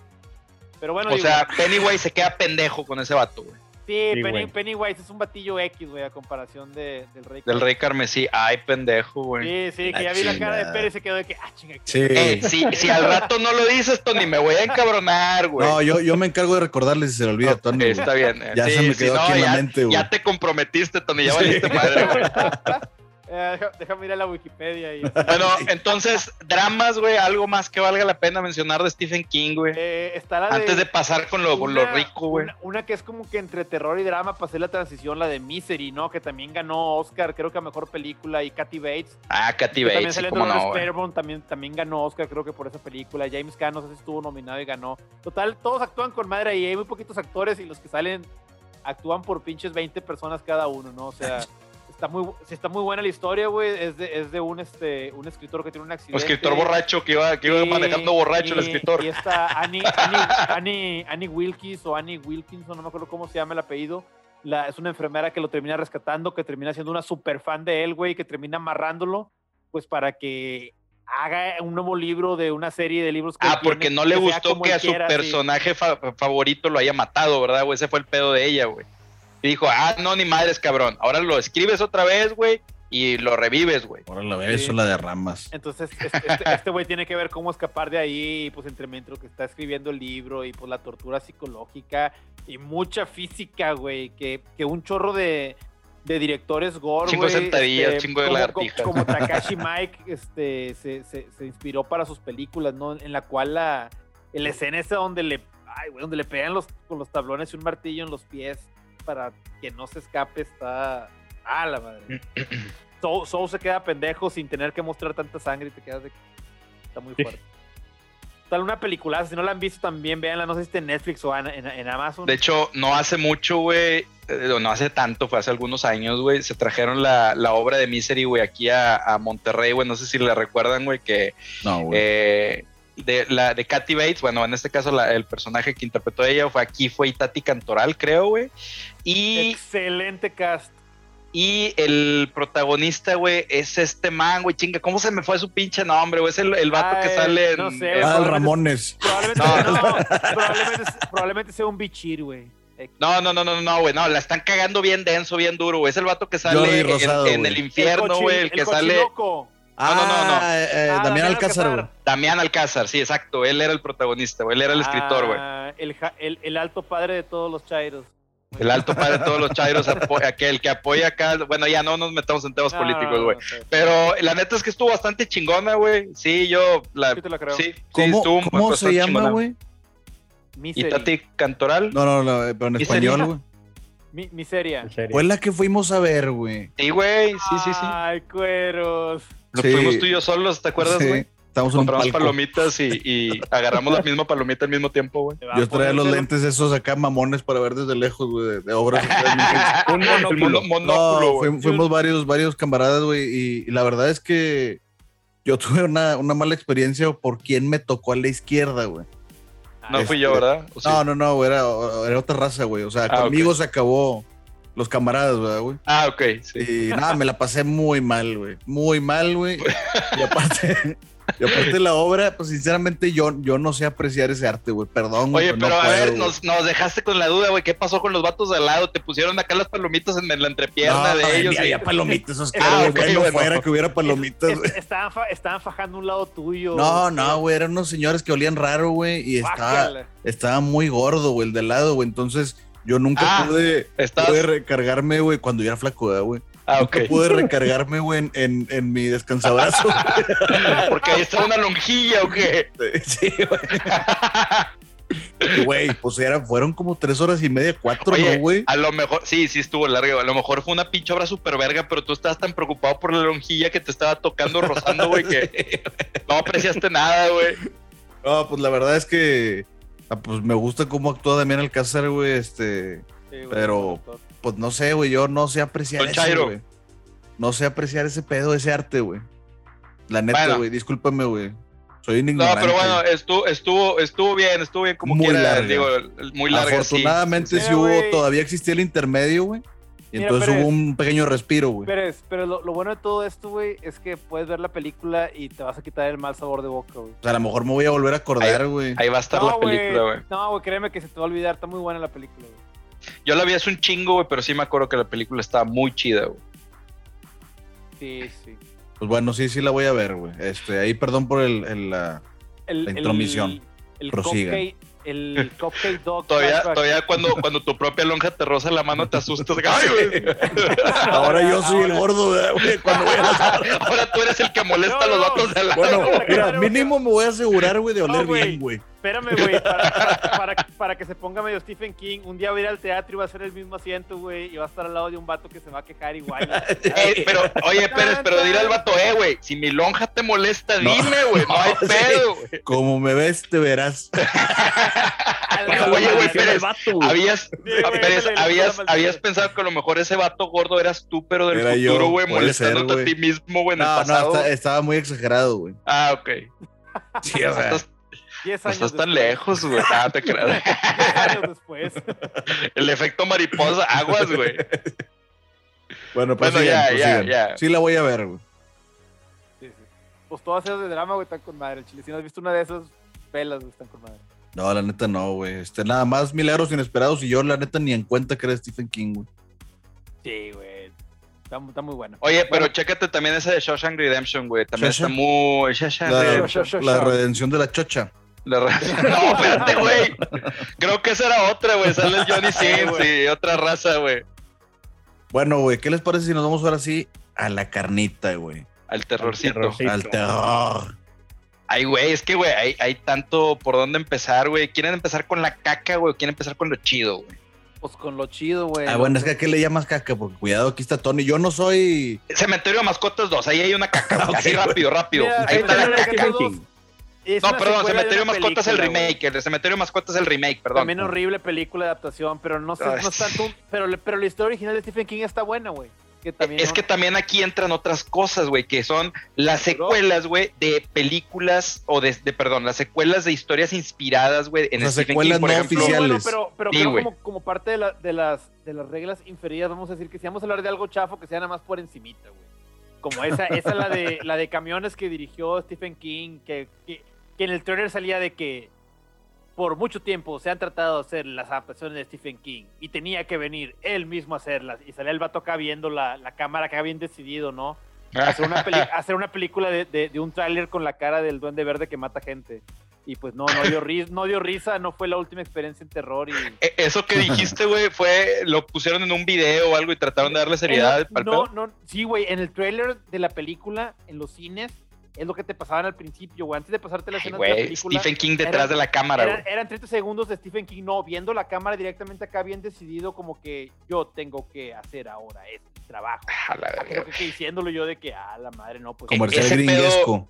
Pero bueno, O digo, sea, Pennywise se queda pendejo con ese vato, güey. Sí, sí, Penny-. Pennywise es un batillo X, güey, a comparación de, del Rey. Del Rey Carmesí. Ay, pendejo, güey. Sí, sí, La que ya vi la cara de. Pérez y se quedó de que, ah, chinga. Sí. Eh, si, si al rato no lo dices, Tony, me voy a encabronar, güey. No, yo, yo me encargo de recordarles si se le olvida, Tony. está bien. eh. Ya Sí, se me sí, quedó no, aquí en la ya- mente, güey. Ya te comprometiste, Tony, ya Sí. valiste madre, güey. <laughs> Eh, déjame ir a la Wikipedia y... <laughs> Bueno, entonces, dramas, güey, algo más que valga la pena mencionar de Stephen King, güey. Eh, está la Antes de pasar con lo, con lo una- rico, güey. Una, una que es como que entre terror y drama pasé la transición, la de Misery, ¿no? Que también ganó Oscar, creo que a mejor película, y Kathy Bates. Ah, también Bates, sí, salió en cómo no, también, también ganó Oscar, creo que por esa película. James Caan, no sé si estuvo nominado y ganó. Total, todos actúan con madre y hay muy poquitos actores y los que salen actúan por pinches 20 personas cada uno, ¿no? O sea, <laughs> está muy, está muy buena la historia, güey. Es de, es de un, este, un escritor que tiene un Un accidente. escritor borracho que iba, que iba Y- manejando borracho el escritor. Y está Annie, Annie, Annie, Annie Wilkins o Annie Wilkinson, no me acuerdo cómo se llama el apellido. La, es una enfermera que lo termina rescatando, que termina siendo una super fan de él, güey, que termina amarrándolo, pues para que haga un nuevo libro de una serie de libros que Ah, porque no le gustó que a su quiera, sí. personaje fa- favorito lo haya matado, ¿verdad, güey? Ese fue el pedo de ella, güey. Y dijo, ah, no, ni madres, cabrón. Ahora lo escribes otra vez, güey, y lo revives, güey. Ahora la ves, Sí. eso la derramas. Entonces, este- este este güey tiene que ver cómo escapar de ahí, pues entre mientras que está escribiendo el libro y pues la tortura psicológica y mucha física, güey, que, que un chorro de, de directores gore, Chingo sentadillas, chingo de como- lagartijas. Como, <laughs> Takashi Mike, este, se, se- se inspiró para sus películas, ¿no? En la cual la, en la escena esa donde le, ay, güey, donde le pegan los, con los tablones y un martillo en los pies para que no se escape está, ah, la madre. Soul, Soul se queda pendejo sin tener que mostrar tanta sangre y te quedas de que está muy fuerte. Tal una película, si no la han visto también, véanla, no sé si está en Netflix o en, en- en Amazon. De hecho, no hace mucho, güey, eh, no hace tanto, fue hace algunos años, güey, se trajeron la, la obra de Misery, güey, aquí a, a Monterrey, güey, no sé si la recuerdan, güey, que No, güey. eh, de la de Kathy Bates, bueno, en este caso la- el personaje que interpretó ella fue aquí, fue Itati Cantoral, creo, güey. Y, Excelente cast. y el protagonista, güey, es este man, güey, chinga, ¿cómo se me fue su pinche nombre, güey? Es el, el vato que sale en... no sé, ah, Ramones. Probablemente, No. no, <laughs> probablemente, probablemente sea un bichir, güey. No, no, no, no, no, güey, no, la están cagando bien denso, bien duro, güey. Es el vato que sale en- Rosado, en, güey. el infierno, güey, el que sale. Ah, no, no, no. eh, eh, Ah, Damián Alcázar, güey. Damián Alcázar, sí, exacto, él era el protagonista, güey, él era el escritor, güey. Ah, el, el, el alto padre de todos los chairos. El alto padre de todos los chairos, aquel que apoya acá, bueno, ya no nos metamos en temas No, políticos, no, no, güey. no sé. Pero la neta es que estuvo bastante chingona, güey. Sí, yo la Sí te la creo. sí, sí, ¿Cómo, estuvo ¿cómo bastante se llama, güey? ¿Y Misery. Tati Cantoral? No, no, no, pero en ¿Y español, güey. Mi- miseria. Fue la que fuimos a ver, güey. Sí, güey, sí, sí, sí. Ay, cueros. Nos Sí. fuimos tú y yo solos, ¿te acuerdas, Sí, güey? Estamos Compramos palomitas y, y agarramos la misma palomita al mismo tiempo, güey. Yo traía los lentes esos acá mamones para ver desde lejos, güey, de, de obras. <laughs> Un monóculo. no, fuimos varios, varios camaradas, güey, y, y la verdad es que yo <laughs> tuve una, una mala experiencia por quién me tocó a la izquierda, güey. No fui yo, ¿verdad? No, no, no, güey, era, era otra raza, güey. O sea, Ah, conmigo se acabó los camaradas, ¿verdad, güey? Ah, ok, sí. Y nada, me la pasé muy mal, güey. Muy mal, güey. <laughs> Y aparte, y aparte la obra, pues sinceramente yo, yo no sé apreciar ese arte, güey. Perdón, güey. Oye, no pero a puedo, ver, nos, nos dejaste con la duda, güey. ¿Qué pasó con los vatos de al lado? Te pusieron acá las palomitas en la entrepierna No, de ellos. ni y- había palomitas, Oscar, <laughs> Ah, güey. ok, bueno, fuera que hubiera palomitas, Es- güey. estaban, fa- estaban fajando un lado tuyo. No, no, güey, eran unos señores que olían raro, güey, y estaba, estaba muy gordo, güey, el de lado, güey. Entonces, yo nunca Ah, pude, estás- pude recargarme, güey, cuando yo era flaco, ¿verdad, güey. Ah. Nunca pude recargarme, güey, en, en, en mi descansabrazo. <laughs> Porque ahí está una lonjilla, ¿o qué? sí, güey. Güey, pues era, fueron como tres horas y media, cuatro, Oye, ¿no, güey? A lo mejor, sí, sí estuvo largo. A lo mejor fue una pinche obra super verga, pero tú estabas tan preocupado por la lonjilla que te estaba tocando, rozando, güey, que <laughs> no apreciaste nada, güey. No, pues la verdad es que, ah, pues me gusta cómo actúa Damián Alcázar, güey, este, Sí, güey, pero- pues no sé, güey, yo no sé apreciar Don eso, Chairo. güey. No sé apreciar ese pedo, ese arte, güey. La neta, Bueno. güey, discúlpame, güey. Soy un No, ignorante. pero bueno, estuvo, estuvo, estuvo bien, estuvo bien como Muy quiera, larga. digo, muy larga. Afortunadamente sí, sí, hubo, güey. todavía existía el intermedio, güey. Y Mira, entonces Pérez. hubo un pequeño respiro, güey. Pérez, pero lo, lo bueno de todo esto, güey, es que puedes ver la película y te vas a quitar el mal sabor de boca, güey. O sea, a lo mejor me voy a volver a acordar, güey. Ahí va a estar la película, güey. No, güey, créeme que se te va a olvidar. Está muy buena la película, güey. Yo la vi hace un chingo, güey, pero sí me acuerdo que la película estaba muy chida, güey. Sí, sí. Pues bueno, sí, sí la voy a ver, güey. Este, ahí perdón por el, el, la- El, La intromisión. El, el Prosigan. cupcake, el cupcake dog. Todavía, todavía cuando, cuando tu propia lonja te roza la mano te asustas. ¡Ay, güey! Ahora yo soy el gordo, ¿verdad, güey. Cuando voy a las- Ahora tú eres el que molesta a los vatos de la Bueno, mira, mínimo me voy a asegurar, güey, de No, oler güey. bien, güey. Espérame, güey, para, para, para- para que se ponga medio Stephen King. Un día voy a ir al teatro y va a ser el mismo asiento, güey, y va a estar al lado de un vato que se va a quejar igual. <laughs> Eh, pero, oye, Pérez, pero dile al vato, eh, güey, si mi lonja te molesta, No. dime, güey, no hay <laughs> Sí. pedo, güey. Como me ves, te verás. <laughs> Oye, güey, Pérez, el vato, güey. Habías, güey, Pérez, habías, pensado que a lo mejor ese vato gordo eras tú, pero del Era futuro, güey, ser, molestándote a ti mismo, güey, en el No, no, pasado. está- estaba muy exagerado, güey. Ah, ok. Sí, o sea, estás, 10 no años estás tan lejos, güey. <laughs> Ah, te creas. 10 años después. <laughs> El efecto mariposa, aguas, güey. bueno, pues Bueno, ya, ya, ya. Sí la voy a ver, güey. Sí, sí. Pues todas esas de drama, güey, están con madre. Chile, si no has visto una de esas, pelas, güey, están con madre. No, la neta no, güey. Este, nada más milagros inesperados y yo, la neta, ni en cuenta que era Stephen King, güey. Sí, güey. Está, está muy bueno. Oye, pero Bueno. chécate también esa de Shawshank Redemption, güey. También ¿Shawshank? está muy... Shawshank La, Redemption. La redención de la chocha. La re- <laughs> <laughs> No, espérate, güey. Creo que esa era otra, güey. Sale el <laughs> Johnny Sins güey. y otra raza, güey. Bueno, güey, ¿qué les parece si nos vamos ahora sí a la carnita, güey? Al terrorcito. terrorcito. Al terror. Ay, güey, es que, güey, hay, hay tanto por dónde empezar, güey. ¿Quieren empezar con la caca, güey? ¿Quieren empezar con lo chido, güey? Pues con lo chido, güey. Ah, bueno, es que a qué le llamas caca, porque cuidado, aquí está Tony. Yo no soy. Cementerio de Mascotas 2, ahí hay una caca. güey. Ok, Así rápido, rápido. Mira, ahí está la caca. Dos es No, perdón, Cementerio de Mascotas es el remake. El de Cementerio Mascotas es el remake, perdón. También horrible película de adaptación, pero no sé, no es tanto. Pero, la historia original de Stephen King está buena, güey. Que también es no- que también aquí entran otras cosas, güey, que son las secuelas, güey, de películas o de, de- perdón, las secuelas de historias inspiradas, güey, en sea, Stephen secuelas King, por no ejemplo. Sí, bueno, oficiales. pero, pero Sí, creo güey. como, como parte de, la- de las, de las reglas inferidas, vamos a decir que si vamos a hablar de algo chafo, que sea nada más por encimita, güey. Como esa, esa la de la de camiones que dirigió Stephen King, que, que, que en el trailer salía de que por mucho tiempo se han tratado de hacer las adaptaciones de Stephen King y tenía que venir él mismo a hacerlas. Y salía el vato acá viendo la, la cámara acá bien decidido, ¿no? <laughs> Hacer una, peli- hacer una película de, de- de un tráiler con la cara del duende verde que mata gente. Y pues no, no dio, ris- no dio risa, no fue la última experiencia en terror. Y... E- Eso que dijiste, güey, fue, lo pusieron en un video o algo y trataron de darle seriedad la- no, no, sí, güey, en el tráiler de la película, en los cines, es lo que te pasaban al principio, güey. Antes de pasarte la Ay, escena de la güey, película. Stephen King detrás de la cámara, Eran, güey. eran 30 segundos de Stephen King, no, viendo la cámara directamente acá, bien decidido, como que yo tengo que hacer ahora este trabajo. A la Como que, que diciéndolo yo de que, ah, la madre, no, pues. Comercial ese pedo- gringuesco.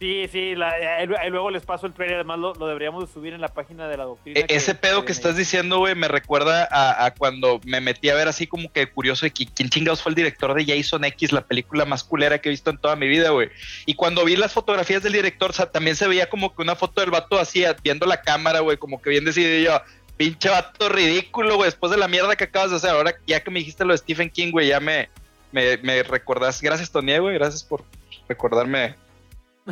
Sí, sí, la- eh, eh, luego les paso el trailer, además lo, lo deberíamos de subir en la página de la doctrina. E- Ese pedo que estás diciendo, güey, me recuerda a, a cuando me metí a ver así como que curioso de que quién chingados fue el director de Jason X, la película más culera que he visto en toda mi vida, güey. Y cuando vi las fotografías del director, o sea, también se veía como que una foto del vato así, viendo la cámara, güey, como que bien decidido yo, pinche vato ridículo, güey, después de la mierda que acabas de hacer. Ahora, ya que me dijiste lo de Stephen King, güey, ya me, me, me recordás. Gracias, Tony, güey, gracias por recordarme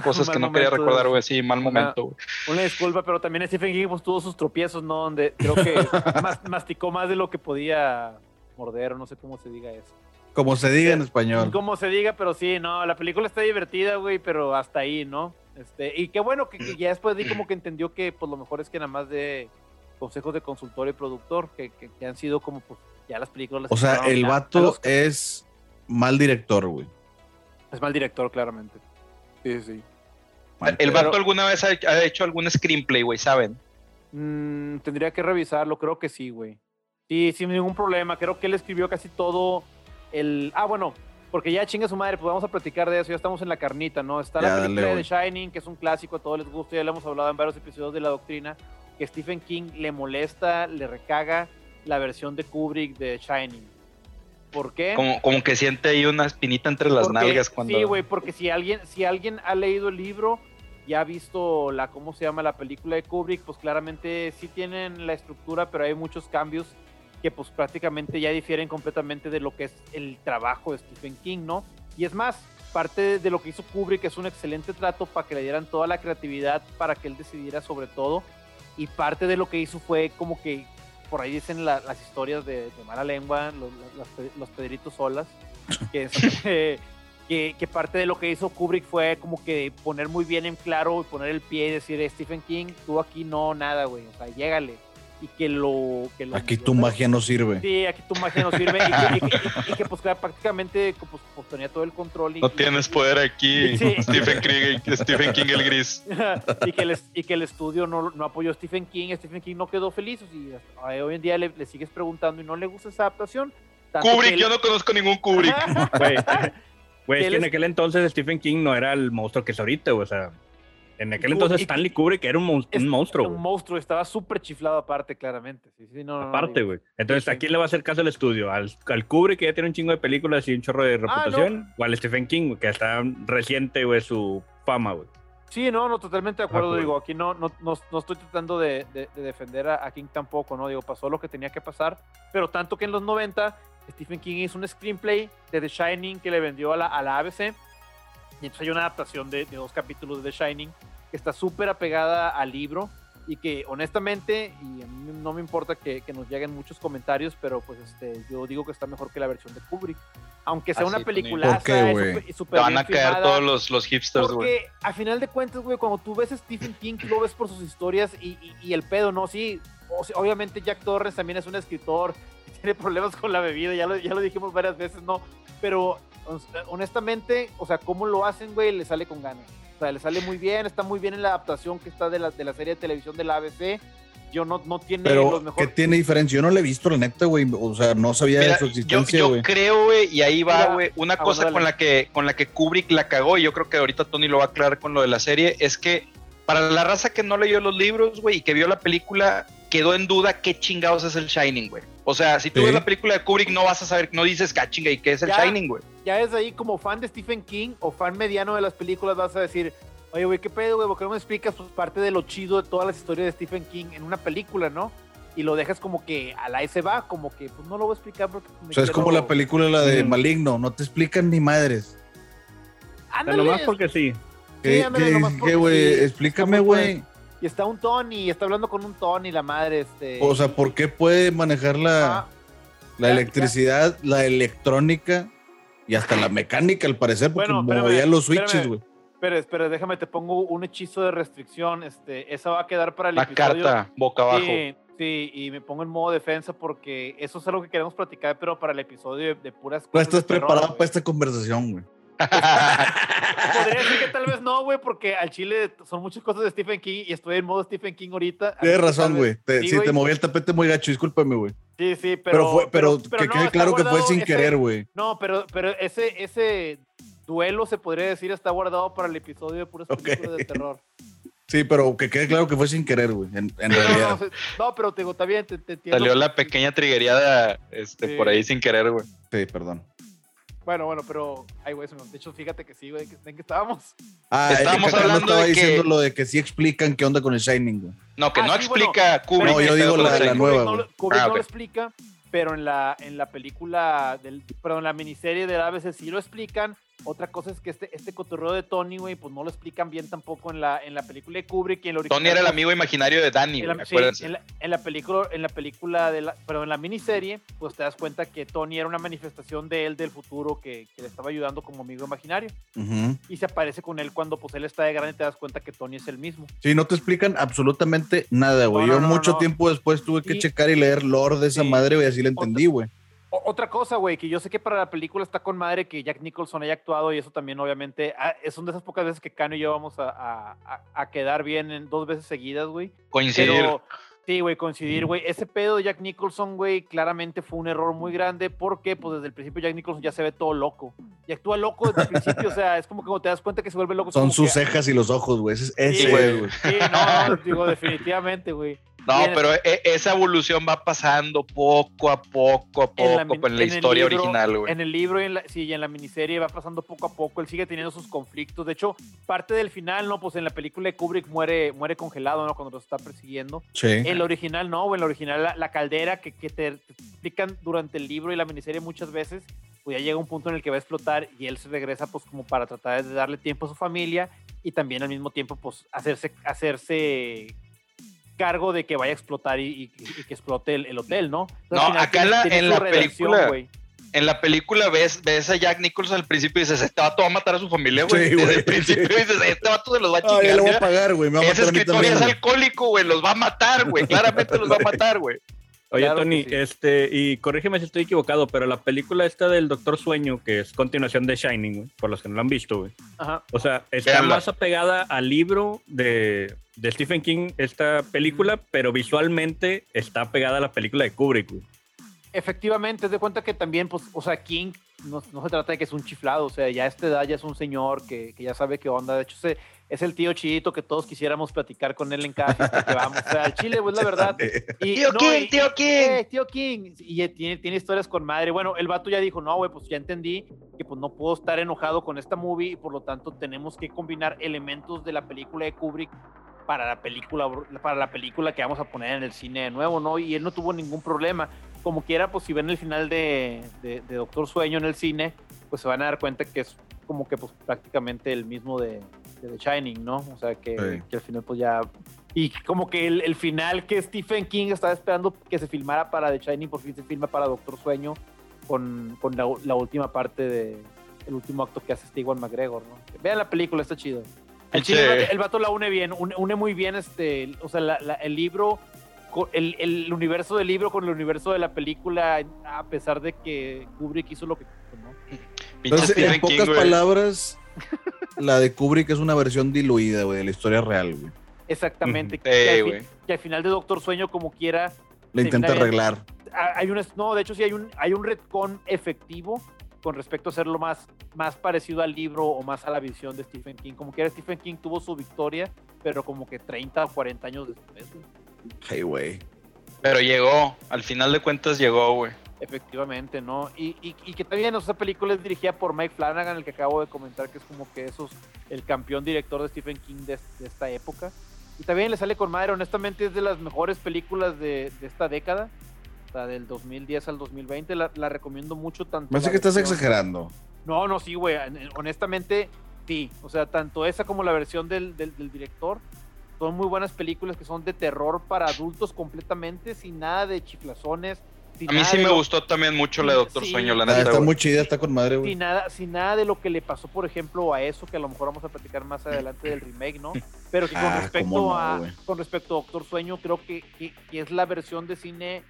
cosas que no quería recordar, güey, sí, mal momento, güey. Una disculpa, pero también Stephen King pues, tuvo sus tropiezos, ¿no? Donde creo que <laughs> mas- masticó más de lo que podía morder, o no sé cómo se diga eso. Como se diga en español. Como se diga, pero sí, no, la película está divertida, güey, pero hasta ahí, ¿no? Este, y qué bueno que, que ya después di como que entendió que pues lo mejor es que nada más de consejos de consultor y productor, que, que- que han sido como pues ya las películas. las O sea, el vato los- es mal director, güey. es mal director, claramente. Sí, sí. El vato alguna vez ha, ha hecho algún screenplay, güey, ¿saben? Mm, tendría que revisarlo, creo que sí, güey. Sí, sin ningún problema. Creo que él escribió casi todo el. Ah, bueno, porque ya chinga su madre, pues vamos a platicar de eso. Ya estamos en la carnita, ¿no? Está Ya, la dale, película de. The Shining, que es un clásico, a todos les gusta, ya le hemos hablado en varios episodios de la doctrina, que Stephen King le molesta, le recaga la versión de Kubrick de Shining. ¿Por qué? Como, como que siente ahí una espinita entre las Porque- nalgas cuando. Sí, güey, porque si alguien, si alguien ha leído el libro y ha visto la, ¿cómo se llama? La película de Kubrick, pues claramente sí tienen la estructura, pero hay muchos cambios que pues prácticamente ya difieren completamente de lo que es el trabajo de Stephen King, ¿no? Y es más, parte de lo que hizo Kubrick es un excelente trato para que le dieran toda la creatividad para que él decidiera sobre todo. Y parte de lo que hizo fue como que, por ahí dicen la- las historias de, de mala lengua, los, Pedritos Solas, <laughs> que, es, eh, que, que parte de lo que hizo Kubrick fue como que poner muy bien en claro y poner el pie y decir, "Eh, Stephen King, tú aquí no, nada, güey, o sea, llégale. Y que lo... Que lo Aquí tu magia no sirve. Sí, aquí tu magia no sirve. Y que, y que- y que, pues claro, prácticamente pues, pues, tenía todo el control. Y, No y- tienes poder aquí, Sí. <laughs> Stephen King, Stephen King el gris. <laughs> y, que el, y que el estudio no, no apoyó a Stephen King. Stephen King no quedó feliz. Y hasta hoy en día le, le sigues preguntando y no le gusta esa adaptación. Kubrick, él- yo no conozco ningún Kubrick. <laughs> Güey, es Él que en aquel entonces Stephen King no era el monstruo que es ahorita. O sea, en aquel entonces Stanley Kubrick era un, mon- Es un monstruo, un monstruo, estaba súper chiflado aparte, claramente. Sí, sí, no, no, no, Aparte, güey. Entonces, Sí, ¿a quién le va a hacer caso el estudio? ¿Al, al Kubrick, que ya tiene un chingo de películas y un chorro de reputación? ¿O al Stephen King, que está reciente, güey, su fama, güey? Sí, no, no, totalmente de acuerdo. acuerdo. Digo, aquí no, no, no, no estoy tratando de, de- de defender a, a King tampoco, ¿no? Digo, pasó lo que tenía que pasar. Pero tanto que en los 90, Stephen King hizo un screenplay de The Shining que le vendió a la, a la ABC. Y entonces hay una adaptación de, de dos capítulos de The Shining que está súper apegada al libro y que honestamente, y a mí no me importa que, que nos lleguen muchos comentarios, pero pues este, yo digo que está mejor que la versión de Kubrick. Aunque sea Ah, una película y Te súper van a caer filmada. todos los, los hipsters, güey. Porque a final de cuentas, güey, cuando tú ves a Stephen King, lo ves por sus historias y, y- y el pedo, ¿no? Sí, o sea, obviamente Jack Torres también es un escritor y <laughs> tiene problemas con la bebida, ya lo, ya lo dijimos varias veces, ¿no? Pero honestamente, o sea, cómo lo hacen, güey, le sale con ganas. O sea, le sale muy bien, está muy bien en la adaptación que está de la, de la serie de televisión de la ABC. Yo no, no tiene Pero, los ¿qué mejores... tiene diferencia? Yo no le he visto, la neta, güey. O sea, no sabía Mira, de su yo, existencia, yo güey. creo, güey, y ahí va, güey, una ah, cosa con la que con la que Kubrick la cagó y yo creo que ahorita Tony lo va a aclarar con lo de la serie es que para la raza que no leyó los libros, güey, y que vio la película, quedó en duda qué chingados es el Shining, güey. O sea, si tú Sí. ves la película de Kubrick no vas a saber, no dices, "Ah, chinga, ¿y qué es el Ya. Shining, güey?" ya desde ahí como fan de Stephen King o fan mediano de las películas vas a decir, oye, güey, ¿qué pedo, güey? ¿Por qué no me explicas pues, parte de lo chido de todas las historias de Stephen King en una película, no? Y lo dejas como que al ahí se va, como que pues no lo voy a explicar porque... me O sea, es como la película la de Mm. Maligno. No te explican ni madres. Ándale, nomás porque sí. ¿Qué, ándale, qué- nomás qué, porque güey? sí, Explícame, güey. Y está un Tony, y está hablando con un Tony, la madre, este... O sea, ¿por qué puede manejar la, Ah, la ya, electricidad, la electrónica y hasta la mecánica, al parecer? Porque Bueno, espérame, movía los switches, güey. Espera, espera, déjame, te pongo un hechizo de restricción, este, esa va a quedar para el La episodio... carta boca abajo. Sí, sí, y me pongo en modo defensa porque eso es algo que queremos platicar, pero para el episodio de, de puras No cosas estás de terror, preparado para esta conversación, güey. <laughs> Podría decir que tal vez no, güey, porque al chile son muchas cosas de Stephen King y estoy en modo Stephen King ahorita. Tienes razón, güey. Te- sí, Sí, te moví el tapete muy gacho, discúlpame, güey. Sí, sí, pero. Pero, fue, pero, pero que no, quede claro que fue sin ese- querer, güey. No, pero, pero ese, ese duelo se podría decir está guardado para el episodio de puras Ok. películas de terror. Sí, pero que quede claro que fue sin querer, güey. En, en No, no, realidad. no, pero te digo, está bien, te, te entiendo. Salió la pequeña triguería este, Sí. por ahí sin querer, güey. Sí, perdón. Bueno, bueno, pero. Ay, güey, se me- de hecho, fíjate que sí, güey, que- ¿en qué estábamos? Ah, Estábamos que hablando estaba de que- diciendo lo de que sí explican qué onda con el Shining, güey. No, que Ah, no sí, bueno, explica Kubrick. No, yo digo la- la nueva, Kubrick no. Kubrick Ah, no lo ok. explica, pero en la, en la película, del, perdón, en la miniserie de ABC sí lo explican. Otra cosa es que este, este cotorreo de Tony, güey, pues no lo explican bien tampoco en la, en la película de Kubrick. Y en la Tony era el original, amigo imaginario de Danny, en güey, la, sí, en la- en la película, en la película de la, perdón, en la miniserie, pues te das cuenta que Tony era una manifestación de él del futuro que, que le estaba ayudando como amigo imaginario. Y se aparece con él cuando pues él está de grande y te das cuenta que Tony es el mismo. Sí, no te explican absolutamente nada, güey. No, no, Yo no, mucho no. tiempo después tuve que Y- checar y leer lore de esa Sí. madre, güey, así lo entendí, güey. Otra cosa, güey, que yo sé que para la película está con madre que Jack Nicholson haya actuado y eso también obviamente ah, es una de esas pocas veces que Cano y yo vamos a, a- a- a quedar bien en dos veces seguidas, güey. Coincidir. Pero sí, güey, coincidir, güey. Ese pedo de Jack Nicholson, güey, claramente fue un error muy grande porque pues desde el principio Jack Nicholson ya se ve todo loco. Y actúa loco desde el principio, o sea, es como que cuando te das cuenta que se vuelve loco. Son sus que- cejas y los ojos, güey. Ese, Sí, ese güey. es, güey. Sí, no, no, digo, definitivamente, güey. No, Bien. pero e- esa evolución va pasando poco a poco a En la poco la en el historia libro- original, güey. En el libro y en la, sí, y en la miniserie va pasando poco a poco. Él sigue teniendo sus conflictos. De hecho, parte del final, ¿no? Pues en la película de Kubrick muere, muere congelado, ¿no? Cuando lo está persiguiendo. Sí. En la original, no. En la original, la, la caldera que, que te, te explican durante el libro y la miniserie muchas veces, pues ya llega un punto en el que va a explotar y él se regresa, pues, como para tratar de darle tiempo a su familia y también al mismo tiempo, pues, hacerse, hacerse cargo de que vaya a explotar y, y- y que explote el, el hotel, ¿no? Entonces, No, acá en la- en la película, güey. En la película ves, ves a Jack Nicholson al principio y dices, este vato va a matar a su familia, güey. Sí, Desde güey, el principio dices, este vato se los va a chingar. lo voy a pagar, güey. Me va a Ese escritor también. es güey. alcohólico, güey. Los va a matar, güey. Claramente los va a matar, güey. Oye, Claro Tony, sí. este, y corrígeme si estoy equivocado, pero la película esta del Doctor Sueño, que es continuación de Shining, güey, por los que no la han visto, güey. Ajá. O sea, está más apegada al libro de, de Stephen King, esta película, pero visualmente está pegada a la película de Kubrick, güey. Efectivamente, es de cuenta que también, pues, o sea, King no, no se trata de que es un chiflado, o sea, ya a esta edad ya es un señor que, que ya sabe qué onda. De hecho, se- es el tío chidito que todos quisiéramos platicar con él en cada fiesta que vamos. O sea, al Chile, pues la verdad. <laughs> Y, Tío no, King, y- tío King. eh, tío King. Y eh, tiene, tiene historias con madre. Bueno, el vato ya dijo, no, güey, pues ya entendí que pues no puedo estar enojado con esta movie y por lo tanto tenemos que combinar elementos de la película de Kubrick para la película para la película que vamos a poner en el cine de nuevo, ¿no? Y él no tuvo ningún problema. Como quiera, pues si ven el final de, de, de Doctor Sueño en el cine, pues se van a dar cuenta que es como que pues prácticamente el mismo de, de The Shining, ¿no? O sea que, Sí. que al final pues ya... Y como que el, el final que Stephen King estaba esperando que se filmara para The Shining, por fin se filma para Doctor Sueño con, con la, la última parte de el último acto que hace Steven McGregor, ¿no? Vean la película, está chido. El, chile, el, vato, el vato la une bien, une, une muy bien este, o sea, la- la- el libro, el, el universo del libro con el universo de la película, a pesar de que Kubrick hizo lo que quiso, ¿no? Pinche Entonces, en King, pocas güey. palabras, la de Kubrick es una versión diluida, güey, de la historia real, güey. Exactamente. Que, al fin- güey. que al final de Doctor Sueño, como quiera, Sí, intenta arreglar. ha- hay un, no, de hecho sí hay un, hay un retcon efectivo con respecto a hacerlo más, más parecido al libro o más a la visión de Stephen King. Como quiera, Stephen King tuvo su victoria, pero como que 30 o 40 años después. güey. Hey, güey. Pero llegó, al final de cuentas llegó, güey. Efectivamente, ¿no? Y, y, y que también esa película es dirigida por Mike Flanagan, el que acabo de comentar, que es como que esos, el campeón director de Stephen King de, de esta época. Y también le sale con madre, honestamente es de las mejores películas de, de esta década, o sea, del 2010 al 2020, la, la recomiendo mucho tanto. La que estás versión- exagerando. No, no, sí, güey, en- honestamente, sí, o sea, tanto esa como la versión del, del, del director, son muy buenas películas que son de terror para adultos completamente, sin nada de chiflazones. A mí sí me lo- gustó también mucho la de Doctor Sí. Sueño, la Ah, neta, está güey. muy chida, está con madre, güey. sin nada, sin nada de lo que le pasó, por ejemplo, a eso, que a lo mejor vamos a platicar más adelante del remake, ¿no? Pero que <laughs> con Ah, respecto no, a con respecto a Doctor Sueño, creo que, que- que es la versión de cine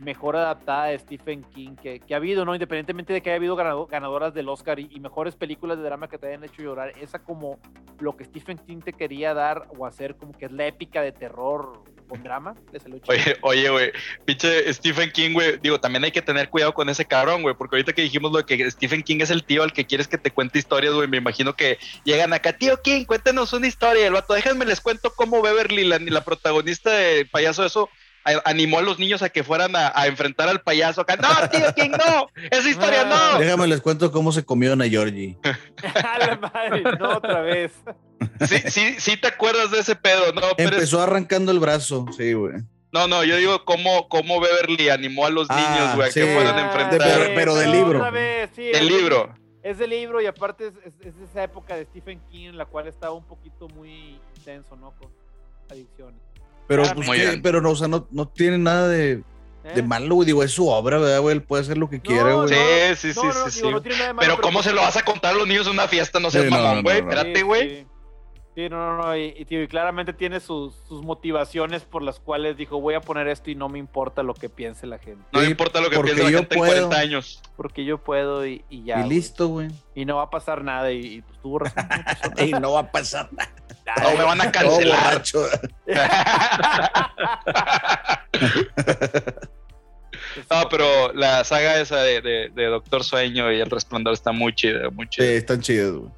mejor adaptada de Stephen King que, que ha habido, ¿no? Independientemente de que haya habido ganado- ganadoras del Oscar y, y mejores películas de drama que te hayan hecho llorar, esa como lo que Stephen King te quería dar o hacer como que es la épica de terror con drama. Oye, oye, güey, pinche Stephen King, güey, digo, también hay que tener cuidado con ese cabrón, güey, porque ahorita que dijimos lo de que Stephen King es el tío al que quieres que te cuente historias, güey, me imagino que llegan acá, tío King, cuéntenos una historia, el vato, déjenme les cuento cómo Beverly, la, la protagonista de Payaso, eso, a- animó a los niños a que fueran a, a enfrentar al payaso acá, no, tío King, no, esa historia <laughs> no. Déjame les cuento cómo se comió a Georgie. <laughs> ¡A la madre! No, otra vez. Sí, sí, sí te acuerdas de ese pedo, no, pero es- Empezó arrancando el brazo, sí, güey. no, no, yo digo cómo, cómo Beverly animó a los Ah, niños, güey, a sí. que fueran a Ah, enfrentar pero- pero del libro. vez, sí, el es- libro. Es del libro y aparte es, es- esa época de Stephen King en la cual estaba un poquito muy intenso, ¿no? Con adicciones. Pero, Ah, pues, pero no, o sea, no, no tiene nada de, ¿Eh? de malo, güey. Digo, es su obra, ¿verdad, güey? Él puede hacer lo que quiera, No, güey. Sí, no, sí, sí, sí, digo, sí. no tiene nada de malo, Pero ¿cómo se lo vas a contar a los niños en una fiesta? No seas Sí, no, mamón, no, güey. no, no. Espérate, Sí, güey. Sí, Sí, no, no, no. Y, y, tío, y claramente tiene sus, sus motivaciones por las cuales dijo, voy a poner esto y no me importa lo que piense la gente. No Sí, importa lo que piense la yo gente puedo. en 40 años. Porque yo puedo y, y ya. y listo, güey. Y no va a pasar nada y, y, pues tuvo razón. <laughs> Y no va a pasar nada. <laughs> No me van a cancelar. <laughs> no, pero la saga esa de, de- de Doctor Sueño y El Resplandor está muy chida, muy Sí, chida. están chidos, güey.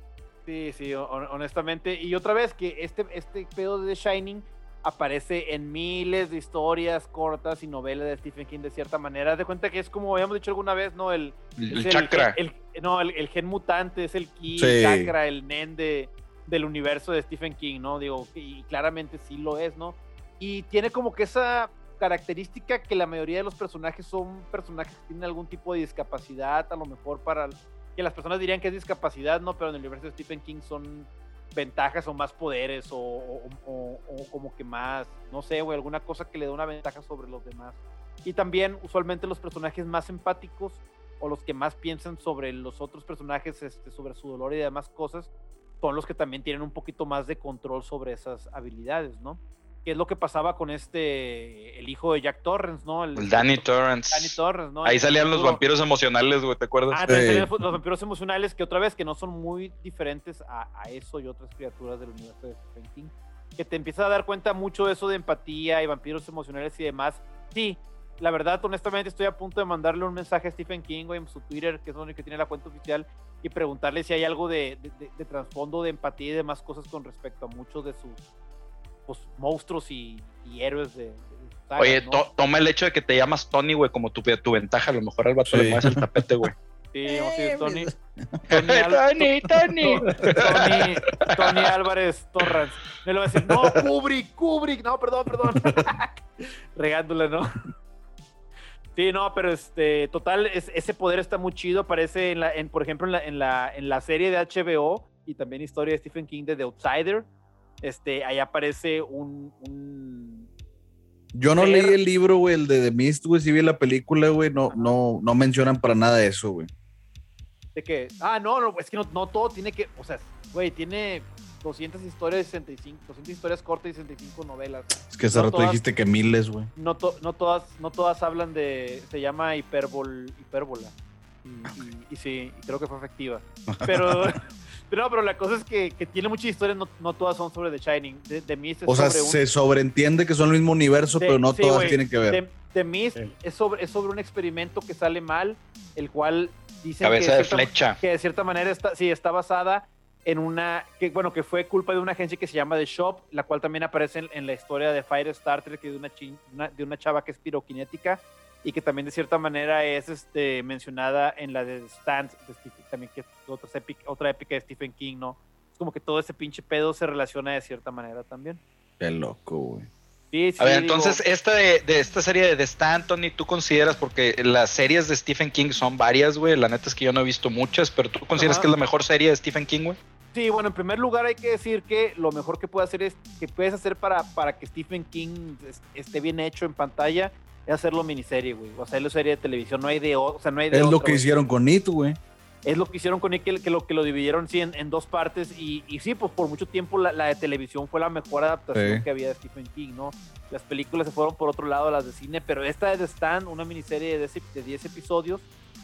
Sí, sí, hon- honestamente. Y otra vez que este, este pedo de The Shining aparece en miles de historias cortas y novelas de Stephen King de cierta manera. Haz de cuenta que es como habíamos dicho alguna vez, ¿no? El, chakra. el- no, el, el gen mutante es el ki, Sí. el chakra, el nen de, del universo de Stephen King, ¿no? Digo, y claramente sí lo es, ¿no? Y tiene como que esa característica que la mayoría de los personajes son personajes que tienen algún tipo de discapacidad, a lo mejor para que las personas dirían que es discapacidad, ¿no? Pero en el universo de Stephen King son ventajas o más poderes o, o- como que más, no sé, güey, alguna cosa que le da una ventaja sobre los demás. Y también usualmente los personajes más empáticos o los que más piensan sobre los otros personajes, este, sobre su dolor y demás cosas, son los que también tienen un poquito más de control sobre esas habilidades, ¿no? Que es lo que pasaba con este, el hijo de Jack Torrance, ¿no? El Danny Torrance. Danny Torrance, ¿no? Ahí salían los vampiros emocionales, güey, ¿te acuerdas? Ah, Sí. salían los vampiros emocionales, que otra vez que no son muy diferentes a, a eso y otras criaturas del universo de Stephen King. Que te empiezas a dar cuenta mucho de eso de empatía y vampiros emocionales y demás. Sí, la verdad, honestamente, estoy a punto de mandarle un mensaje a Stephen King, güey, en su Twitter, que es donde que tiene la cuenta oficial, y preguntarle si hay algo de, de- de- de trasfondo de empatía y demás cosas con respecto a muchos de sus pues, monstruos y, y héroes de, Oye, ¿no? to- toma el hecho de que te llamas Tony, güey, como tu, tu ventaja. A lo mejor al vato Sí. le mueves el tapete, güey. <laughs> Sí, vamos a decir, Tony. <laughs> <laughs> Tony, Tony. Tony, Tony Álvarez Torrance. Me lo va a decir, no, Kubrick, Kubrick, no, perdón, perdón. Regándole, ¿no? Sí, no, pero este, total, es- ese poder está muy chido. Aparece, en la, en, por ejemplo, en la, en, la, en la serie de HBO y también historia de Stephen King de The Outsider. Este, ahí aparece un, un- Yo no leí el libro, güey, el de The Mist, güey, sí vi la película, güey, no, no, no mencionan para nada eso, güey. de que, ah, no, no, es que no, no todo tiene que, o sea, güey, tiene 200 historias, 65, 200 historias cortas y 65 novelas. Es que hace No rato todas- dijiste que miles, güey. no, to- no todas no todas hablan de se llama hiperbol hipérbola y, y- y sí y creo que fue efectiva <laughs> pero pero no, pero la cosa es que, que tiene muchas historias no, no todas son sobre The Shining de, The Mist es O sea, sobre un- se sobreentiende que son el mismo universo, pero no sí, todas tienen que ver. The, The Mist Sí. es sobre es sobre un experimento que sale mal el cual dicen Cabeza que de cierta- flecha. que de cierta manera está, sí, está basada en una, que bueno, que fue culpa de una agencia que se llama The Shop, la cual también aparece en, en la historia de Firestarter, que es de una, chin- una- de una chava que es piroquinética y que también de cierta manera es este, mencionada en la de The Stand, de Stephen- también que es otra, épica, otra épica de Stephen King, ¿no? Es como que todo ese pinche pedo se relaciona de cierta manera también. Qué loco, güey. Sí, sí, A ver, digo, entonces, esta de, de esta serie de The Stand, Tony, ¿tú consideras? Porque las series de Stephen King son varias, güey. La neta es que yo no he visto muchas, pero ¿tú consideras Ajá. que es la mejor serie de Stephen King, güey? Sí, bueno, en primer lugar hay que decir que lo mejor que puede hacer es que puedes hacer para, para que Stephen King es- esté bien hecho en pantalla es hacerlo miniserie, güey. O hacerlo serie de televisión, no hay de, o sea, no hay de Es lo que güey. hicieron con It, güey. Es lo que hicieron con Nickel, que lo que lo dividieron sí, en, en dos partes. Y, y sí, pues por mucho tiempo la, la de televisión fue la mejor adaptación Sí. que había de Stephen King, ¿no? Las películas se fueron por otro lado, las de cine, pero esta de The Stand, una miniserie de, ese- de 10 episodios,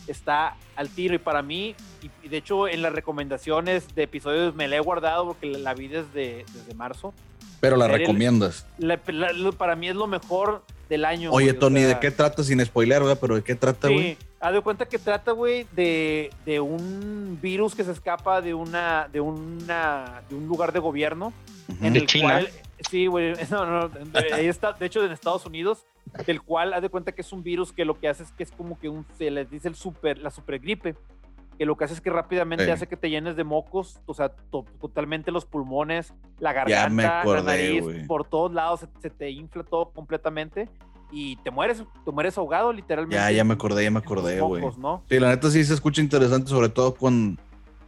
está al tiro. Y para mí, y, de hecho en las recomendaciones de episodios me la he guardado porque la, la vi desde, desde marzo. Pero la recomiendas. La- la- lo- para mí es lo mejor del año. Oye, güey, o Tony, ¿de qué trata? Sin spoiler, güey, pero ¿de qué trata, güey? Sí, haz de cuenta que trata, güey, de, de un virus que se escapa de una, de una, de un lugar de gobierno. En De el China. cual, sí, güey, <laughs> no, no, no, ahí está, de hecho en Estados Unidos, del cual haz de cuenta que es un virus que lo que hace es que es como que un, se les dice el super, la supergripe, que lo que hace es que rápidamente Sí. hace que te llenes de mocos, o sea, to- totalmente los pulmones, la Ya me garganta, acordé, la nariz, güey. por todos lados se, se te infla todo completamente y te mueres, te mueres ahogado literalmente. Ya, ya me acordé, ya me acordé, güey. mocos, ¿no? Sí, la neta sí se escucha interesante, sobre todo con,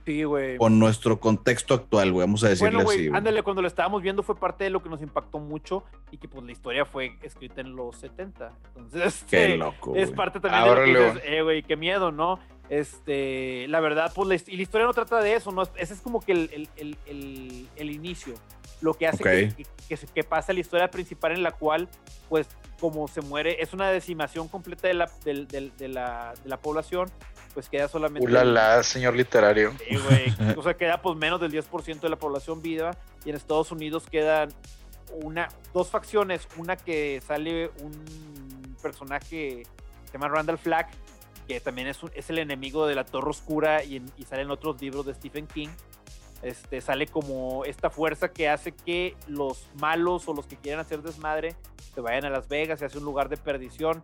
Sí, güey. con nuestro contexto actual, güey. Vamos a decirle Bueno, así, güey, güey. ándale, cuando lo estábamos viendo fue parte de lo que nos impactó mucho y que pues la historia fue escrita en los 70. Entonces, <laughs> Qué loco, es parte también de lo que dices, eh, güey, qué miedo, ¿no? Este, la verdad, pues, la, y la historia no trata de eso, ¿no? Ese es como que el, el, el, el- el inicio, lo que hace que, Ok. que, que se- que pasa la historia principal en la cual, pues, como se muere, es una decimación completa de la, de la, de la población, pues queda solamente... Ulala, señor literario. Sí, güey. <laughs> O sea, queda pues menos del 10% de la población viva y en Estados Unidos quedan una, dos facciones. Una que sale un personaje que se llama Randall Flagg, que también es, un- es el enemigo de la Torre Oscura y, en- y salen otros libros de Stephen King. este, sale como esta fuerza que hace que los malos o los que quieren hacer desmadre se vayan a Las Vegas, se hace un lugar de perdición.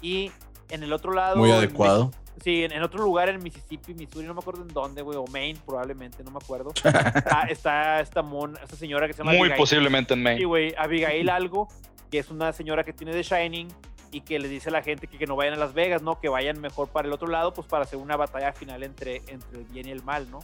Y en el otro lado. Muy en adecuado. Mis- Sí, en, en otro lugar en Mississippi, Missouri, no me acuerdo en dónde, güey, o Maine probablemente, no me acuerdo. <laughs> está, está esta, mon, esta señora que se llama Muy Abigail. posiblemente en Sí, Maine. güey, Abigail algo, que es una señora que tiene The Shining y que le dice a la gente que, que no vayan a Las Vegas, ¿no? Que vayan mejor para el otro lado, pues para hacer una batalla final entre, entre el bien y el mal, ¿no?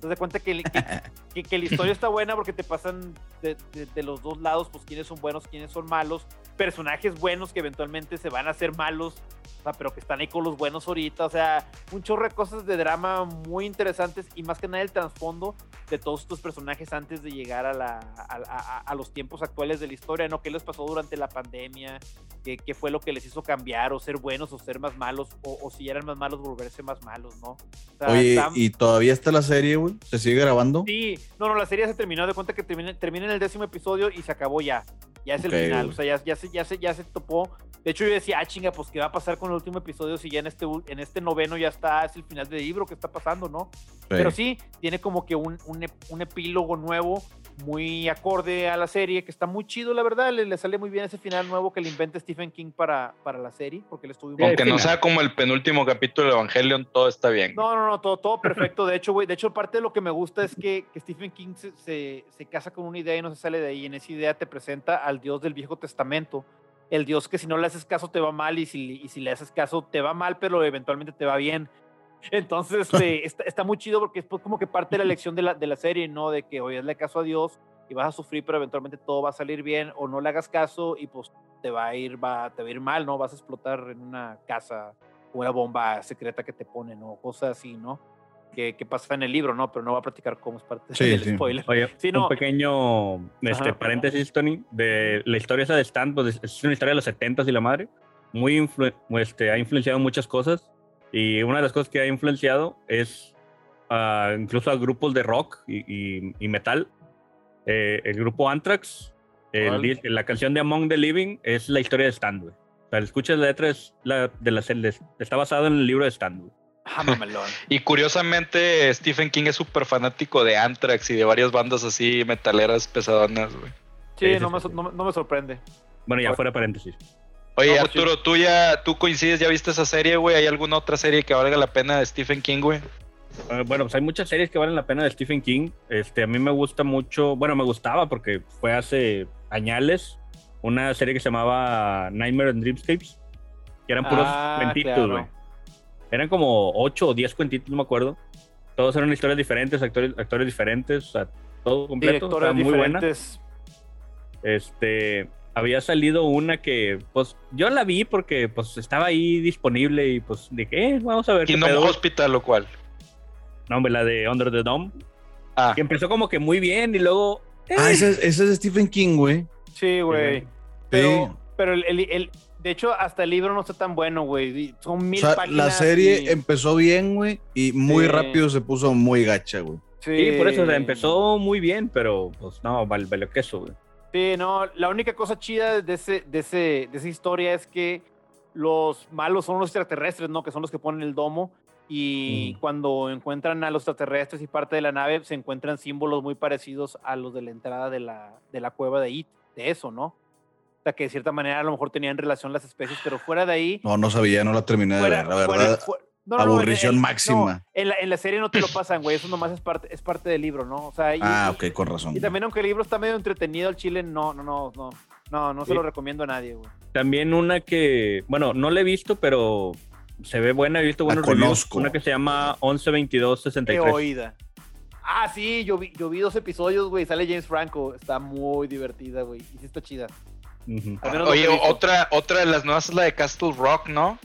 Te das cuenta que, que, <laughs> que- que la historia está buena porque te pasan de, de- de los dos lados, pues quiénes son buenos, quiénes son malos, personajes buenos que eventualmente se van a hacer malos, o sea, pero que están ahí con los buenos ahorita, o sea, un chorro de cosas de drama muy interesantes y más que nada el trasfondo de todos estos personajes antes de llegar a, la, a, a- a los tiempos actuales de la historia, ¿no? ¿Qué les pasó durante la pandemia? ¿Qué, qué fue lo que les hizo cambiar o ser buenos o ser más malos? O, o si eran más malos, volverse más malos, ¿no? O sea, Oye, está- ¿y todavía está la serie, güey? ¿Se sigue grabando? Sí, no, no, la serie se terminó de cuenta que termina, termina en el décimo episodio y se acabó ya. Ya es el Ok, final, güey. o sea, ya, ya, se, ya, se, ya se topó. De hecho, yo decía, ah, chinga, pues, ¿qué va a pasar con el último episodio si ya en este, en este noveno ya está, es el final del libro, ¿qué está pasando, no? Pero sí, tiene como que un, un, un epílogo nuevo, muy acorde a la serie, que está muy chido, la verdad. Le, le sale muy bien ese final nuevo que le inventa Stephen King para, para la serie, porque le estuvo Aunque no sea como el penúltimo capítulo de Evangelion, todo está bien. No, no, no, todo, todo perfecto. De hecho, güey, de hecho, parte de lo que me gusta es que, que Stephen King se, se, se casa con una idea y no se sale de ahí. En esa idea te presenta al Dios del Viejo Testamento. El Dios que si no le haces caso te va mal y si, y si le haces caso te va mal, pero eventualmente te va bien. <laughs> Entonces, este, está, está muy chido porque es pues como que parte de la lección de la, de la serie, ¿no? De que, oye, hazle caso a Dios y vas a sufrir, pero eventualmente todo va a salir bien, o no le hagas caso y pues te va a ir, va, te va a ir mal, ¿no? Vas a explotar en una casa o una bomba secreta que te ponen, o cosas así, ¿no? Que, que pasa en el libro, ¿no? Pero no va a platicar cómo es parte Sí, del sí. spoiler. Oye, <laughs> Sí, no. un pequeño este, Ajá. paréntesis, Tony, de la historia esa de Stan, pues, es una historia de los 70 y la madre. Muy influ- este, ha influenciado muchas cosas. Y una de las cosas que ha influenciado es ah, incluso a grupos de rock y, y- y metal. Eh, el grupo Anthrax, el la canción de Among the Living es la historia de Stan, güey. O sea, escuchas la letra, es la de la está basado en el libro de Stan, güey. Ah. <laughs> Y curiosamente, Stephen King es súper fanático de Anthrax y de varias bandas así metaleras pesadonas, güey. Sí, Sí, no, me, no me- no me sorprende. Bueno, ya Oye. fuera paréntesis. Oye, No, pues, Arturo, tú ya, tú coincides, ya viste esa serie, güey. ¿Hay alguna otra serie que valga la pena de Stephen King, güey? Eh, bueno, pues hay muchas series que valen la pena de Stephen King. Este, a mí me gusta mucho, bueno, me gustaba porque fue hace añales una serie que se llamaba Nightmare and Dreamscapes, que eran puros Ah, cuentitos, claro. Eran como 8 o 10 cuentitos, no me acuerdo. Todos eran historias diferentes, actores, actores diferentes, o sea, todo completo. Muy buena. diferentes. Este, había salido una que, pues, yo la vi porque, pues, estaba ahí disponible y, pues, dije, eh, vamos a ver qué Kingdom pedo. Hospital, lo cual. No, hombre, la de Under the Dome. Ah, que empezó como que muy bien y luego. Ah, eh, ese, es- ese es de Stephen King, güey. Sí, güey. Sí. Pero, pero el, el- el- de hecho, hasta el libro no está tan bueno, güey. Son O mil sea, páginas. la serie y- empezó bien, güey, y muy Sí. rápido se puso muy gacha, güey. Sí, por eso o sea, empezó muy bien, pero pues no, vale, valió queso, güey. Sí, no, la única cosa chida de, ese, de, ese, de esa historia es que los malos son los extraterrestres, ¿no? Que son los que ponen el domo. Y Mm. cuando encuentran a los extraterrestres y parte de la nave, se encuentran símbolos muy parecidos a los de la entrada de la, de la cueva de It, de eso, ¿no? Sea, que de cierta manera a lo mejor tenían relación las especies, pero fuera de ahí. No, no sabía, no la terminé de ver, la verdad. fuera- no, no, no, en- aburrición máxima. no, en, la, en la serie no te lo pasan, güey. Eso nomás es parte, es parte del libro, ¿no? O sea, y- ah, ok, con razón. y también aunque el libro está medio entretenido, el chile no, no, no, no, no, no se lo recomiendo a nadie, güey. También una que, bueno, no la he visto, pero se ve buena, he visto La buenos reviews. conozco. Una que se llama He 112263. oída. Ah, sí, yo vi, yo vi dos episodios, güey. Sale James Franco. Está muy divertida, güey. Y sí está chida. Oye, otra, otra de las nuevas es la de Castle Rock, ¿no?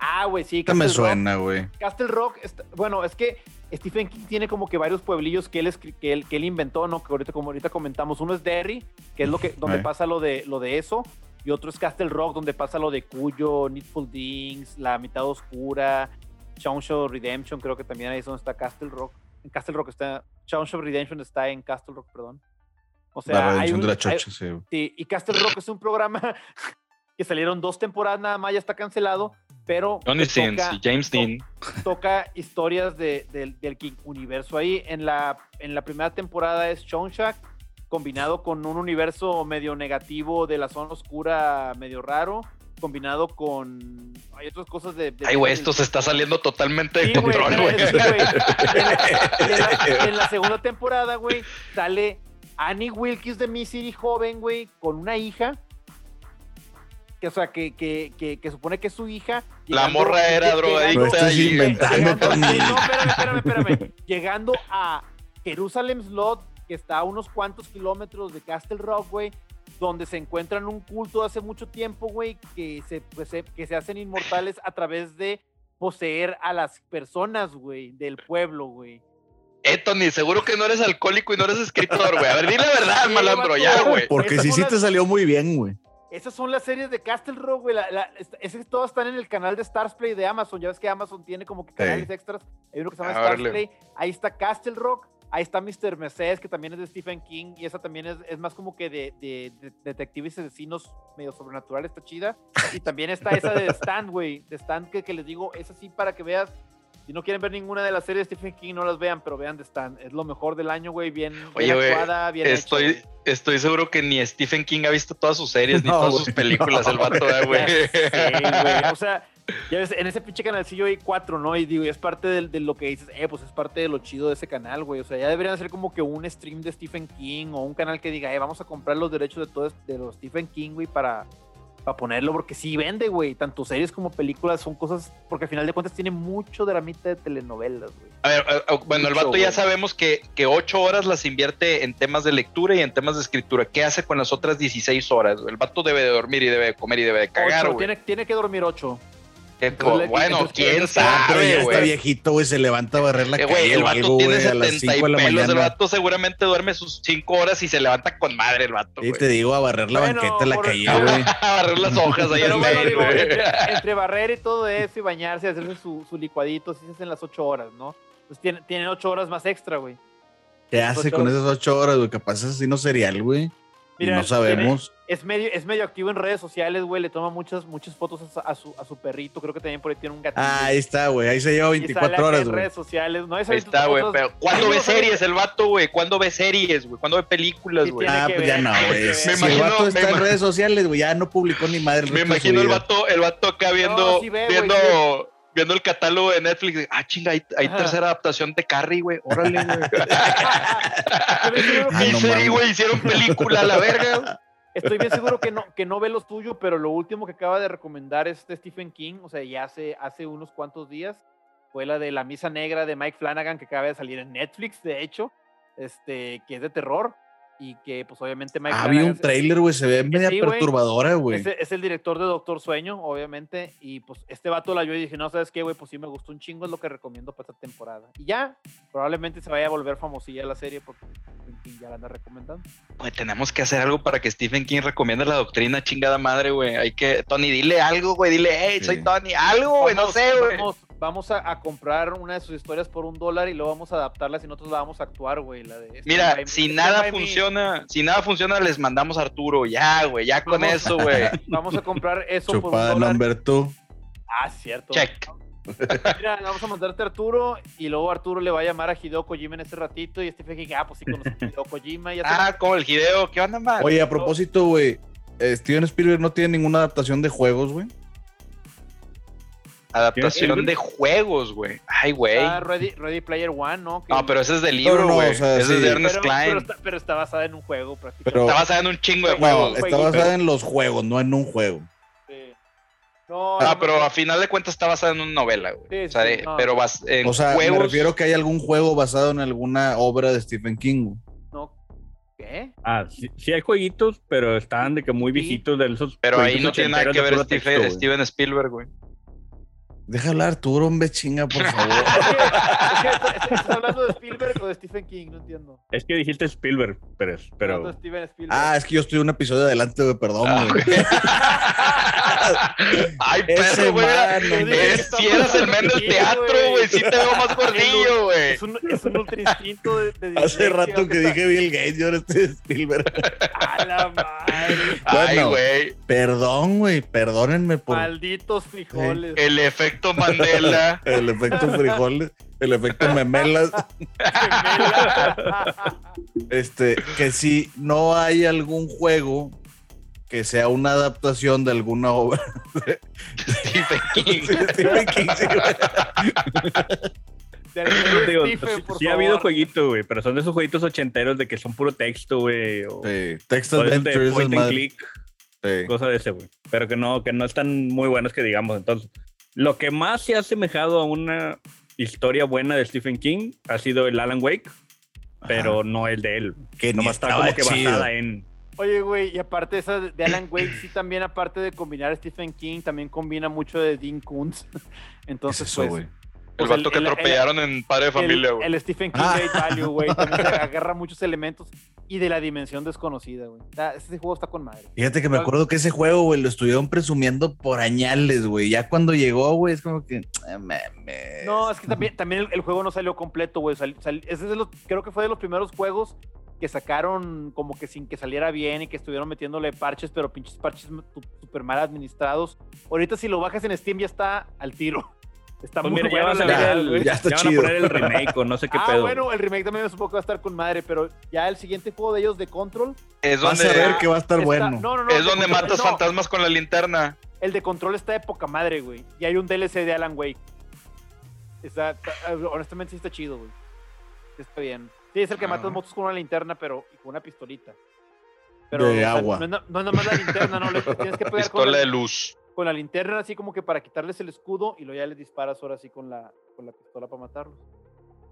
Ah, güey, sí. Esta me Castle Rock. suena, güey. Castle Rock, está- bueno, es que Stephen King tiene como que varios pueblillos que él, que él, que él inventó, ¿no? Que ahorita, como ahorita comentamos. Uno es Derry, que es lo que, donde Ay. pasa lo de, lo de eso. Y otro es Castle Rock, donde pasa lo de Cuyo, Needful Things, La Mitad Oscura, Show Redemption, creo que también ahí es donde está Castle Rock. En Castle Rock está, Show Redemption está en Castle Rock, perdón. O sea, la hay redención un- de la hay- chocha, sí. y Castle Rock es un programa <laughs> que salieron dos temporadas nada más, ya está cancelado, pero Johnny Sins y James to- Dean. <laughs> toca historias de- del, del King Universo ahí. En la, en la primera temporada es Shonshak, combinado con un universo medio negativo de la zona oscura, medio raro, combinado con... Hay otras cosas de... de- Ay, güey, esto se está saliendo totalmente de Sí, control, güey. <laughs> en, en la segunda temporada, güey, sale Annie Wilkes de Misery joven, güey, con una hija. Que, o sea, que, que, que, que supone que es su hija. La morra era llegando- drogadicta y- inventando, llegando- no, espérame, espérame, espérame. Llegando a Jerusalem Slot, que está a unos cuantos kilómetros de Castle Rock, güey, donde se encuentran un culto hace mucho tiempo, güey, que se, pues, se- que se hacen inmortales a través de poseer a las personas, güey, del pueblo, güey. Eh, Tony, seguro que no eres alcohólico y no eres escritor, güey. A ver, di la verdad, Sí, malandro, vato. ya, güey. Porque Esas sí, son sí las- te salió muy bien, güey. Esas son las series de Castle Rock, güey. La, la, es- esas todas están en el canal de Stars Play de Amazon. Ya ves que Amazon tiene como que canales extras. Hay uno que se llama Ah, Stars. Play. Ahí está Castle Rock. Ahí está Mr. Mercedes, que también es de Stephen King. Y esa también es, es más como que de, de- de detectives y asesinos medio sobrenaturales. Está chida. Y también está esa de <laughs> Stand, güey. De Stand, que, que les digo, es así para que veas. Si no quieren ver ninguna de las series de Stephen King, no las vean, pero vean The Stand. Es lo mejor del año, güey. Bien, bien Oye, güey, actuada, bien Estoy, estoy seguro que ni Stephen King ha visto todas sus series, ni todas güey, sus películas, no, el vato, eh, güey. Sí, güey. O sea, ya ves, en ese pinche canalcillo hay cuatro, ¿no? Y digo, y es parte de, lo que dices, eh, pues es parte de lo chido de ese canal, güey. O sea, ya deberían hacer como que un stream de Stephen King o un canal que diga, eh, vamos a comprar los derechos de todo es- de los Stephen King, güey, para, para ponerlo, porque sí vende, güey. Tanto series como películas son cosas, porque al final de cuentas tiene mucho mitad de telenovelas, güey. A ver, eh, eh, bueno, el vato ya sabemos que, que ocho horas las invierte en temas de lectura y en temas de escritura. ¿Qué hace con las otras 16 horas? El vato debe de dormir y debe de comer y debe de cagar, güey. tiene, tiene que dormir ocho. Bueno, quién entonces- pero ya sabe, está güey. viejito, güey. Se levanta a barrer la Eh, calle el o vato algo, tiene güey, a las 70 y 5 de la pelos. El vato seguramente duerme sus 5 horas y se levanta con madre el vato, Y güey. te digo, a barrer la Bueno, banqueta de la calle, güey. <laughs> Agarrar las hojas ahí en Pero el bueno, digo, güey. entre, entre barrer y todo eso y bañarse y hacerse su, su licuadito, sí se hacen las ocho horas, ¿no? Pues tienen, tienen ocho horas más extra, güey. ¿Qué hace con horas. esas ocho horas, güey? Capaz es asesino serial, güey. Mira, no sabemos. Es medio, es medio activo en redes sociales, güey. Le toma muchas, muchas fotos a, su- a su, a su perrito. Creo que también por ahí tiene un gatito. Ah, ahí está, güey. Ahí se lleva Y sale 24 acá horas, en güey. redes sociales. No, Ahí está, güey. Pero ¿cuándo ve series el vato, güey? ¿Cuándo ve series, güey? ¿Cuándo ve películas, güey? Ah, pues ya no, güey. Si el vato está en redes sociales, güey, ya no publicó ni madre. Me imagino el vato, el vato acá viendo, sí ve, güey, viendo, viendo el catálogo de Netflix. Ah, chinga, hay, hay tercera adaptación de Carrie, güey. Órale, güey. Estoy bien seguro Ah, que- Y no serie, mames. güey, hicieron película a la verga. Estoy bien seguro que no, que no ve los tuyos, pero lo último que acaba de recomendar este Stephen King, o sea, ya hace, hace unos cuantos días, fue la de La Misa Negra de Mike Flanagan, que acaba de salir en Netflix, de hecho, este, que es de terror, y que pues obviamente Mike Ah, vi un trailer, güey. Se ve media Sí, perturbadora, güey. es, es el director de Doctor Sueño, obviamente, y pues este vato la vio y dije, no, ¿sabes qué, güey? Pues sí me gustó un chingo, es lo que recomiendo para esta temporada. Y ya, probablemente se vaya a volver famosilla la serie porque Stephen King ya la anda recomendando. Güey, tenemos que hacer algo para que Stephen King recomiende la doctrina chingada madre, güey. Hay que, Tony, dile algo, güey. Dile, hey, soy Sí. Tony. Algo, güey, no sé, güey. Vamos, a, a comprar una de sus historias por un dólar y luego vamos a adaptarla y nosotros la vamos a actuar, güey. La de Mira, By si nada By funciona, si nada funciona, les mandamos a Arturo. Ya, güey, ya con Vamos- eso, güey. <laughs> Vamos a comprar eso por un dólar. number two. Ah, cierto. Check. Mira, vamos a mandarte a Arturo y luego Arturo le va a llamar a Hideo Kojima en ese ratito y Stephen King, ah, pues sí conozco a Hideo Kojima y ya se Ah, como el Hideo. ¿Qué onda, man? Oye, a propósito, güey. eh, Steven Spielberg no tiene ninguna adaptación de juegos, güey. Adaptación de juegos, güey. Ay, güey. está Ready, Ready Player One, ¿no? Que- No, pero ese es del libro, No, no, güey. o sea, ese es de Ernest pero, Klein. pero está, pero está basada en un juego prácticamente. Pero- Está basada en un chingo de No, No, juegos. está basada en los juegos, no en un juego. Sí. No, Ah, no, pero no. a final de cuentas está basada en una novela, güey. Sí, o sea, de- no. pero bas- en O sea, juegos. me refiero que hay algún juego basado en alguna obra de Stephen King. güey. no. ¿Qué? Ah, sí, sí hay jueguitos, pero estaban de que muy viejitos de esos. Pero ahí no tiene nada que ver Steve-. Steven Spielberg, güey. Deja hablar Arturo, hombre, chinga, por <laughs> favor. Es que- es que ¿Estás estás hablando de Spielberg o de Stephen King? No entiendo. Es que dijiste Spielberg, pero, de pero Steven Spielberg. ah, es que yo estoy un episodio adelante, güey, perdón, Ah, güey. <laughs> Ay, Ese perro, güey. es- Si eras el men del teatro, güey. Sí te veo más gordillo, güey. Es un, es un ultra instinto de, de <laughs> Hace rato que dije Bill Gates, yo ahora estoy de Spielberg. A la madre. Ay, güey. Perdón, güey, perdónenme por Malditos frijoles. El efecto Mandela. <laughs> el efecto frijoles, el efecto memelas. <laughs> Este, que si no hay algún juego que sea una adaptación de alguna obra Stephen <laughs> King. Stephen King, sí, digo, Stephen, ha habido favor. jueguitos, güey, pero son de esos jueguitos ochenteros de que son puro texto, güey. O, Sí, Text o esos de Adventures, point and click, Sí. cosas de ese, güey. Pero que no, que no están muy buenos que digamos. Entonces, lo que más se ha asemejado a una historia buena de Stephen King ha sido el Alan Wake, pero no el de él. Que Nomás está como que chido. basada en. Oye, güey, y aparte esa de Alan <coughs> Wake, sí también aparte de combinar a Stephen King, también combina mucho de Dean Koontz. <laughs> ¿Qué es Entonces, eso, pues, güey? El Pues vato el- que el- atropellaron en Padre de Familia, el, güey. el Stephen King Ah. Great Value, güey, <laughs> agarra muchos elementos y de la dimensión desconocida, güey. Este juego está con madre. Fíjate que me acuerdo que ese juego, güey, lo estuvieron presumiendo por añales, güey. Ya cuando llegó, güey, es como que. ah. No, es que también, también el, el juego no salió completo, güey. Ese de creo que fue de los primeros juegos que sacaron como que sin que saliera bien y que estuvieron metiéndole parches, pero pinches parches súper mal administrados. Ahorita si lo bajas en Steam ya está al tiro. Está Pues muy mira, ya bueno, va a el. ya está ya van chido. a poner el remake o no sé qué <laughs> ah, pedo. bueno, el remake también me supongo que va a estar con madre, pero ya el siguiente juego de ellos de Control. Es Vas donde, a ver que va a estar está- bueno. No, no, no. es el de donde Control- matas no, fantasmas con la linterna. El de Control está de poca madre, güey. Y hay un DLC de Alan Wake. Está, está- honestamente sí está chido, güey. Está bien. Sí, es el que Ah. matas motos con una linterna, pero y con una pistolita. Pero De o sea, agua. No, es na- no es nada más la linterna, no. Le tienes que pegar con Pistola la, de luz. Con la linterna así como que para quitarles el escudo y luego ya les disparas ahora así con la, con la pistola para matarlos.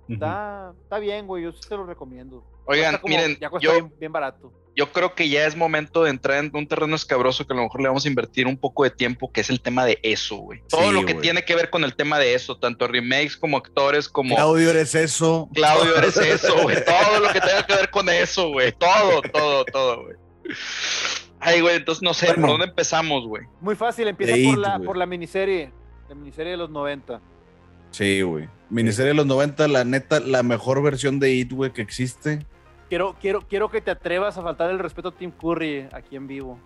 Ujú. Está, está bien, güey. Yo sí se lo recomiendo. Oigan, como- miren, Ya cuesta yo, bien, bien barato. yo creo que ya es momento de entrar en un terreno escabroso que a lo mejor le vamos a invertir un poco de tiempo, que es el tema de eso, güey. Todo Sí, lo que güey. tiene que ver con el tema de eso, tanto remakes como actores, como Claudio, eres eso. Claudio, eres eso, güey. Todo lo que tenga que ver con eso, güey. Todo, todo, todo, güey. Ay, güey, entonces no sé, ¿por dónde empezamos, güey? Muy fácil, empieza por, It, la, por la miniserie. La miniserie de los 90. Sí, güey. Miniserie de los 90, la neta, la mejor versión de It, güey, que existe. Quiero, quiero, quiero que te atrevas a faltar el respeto a Tim Curry aquí en vivo.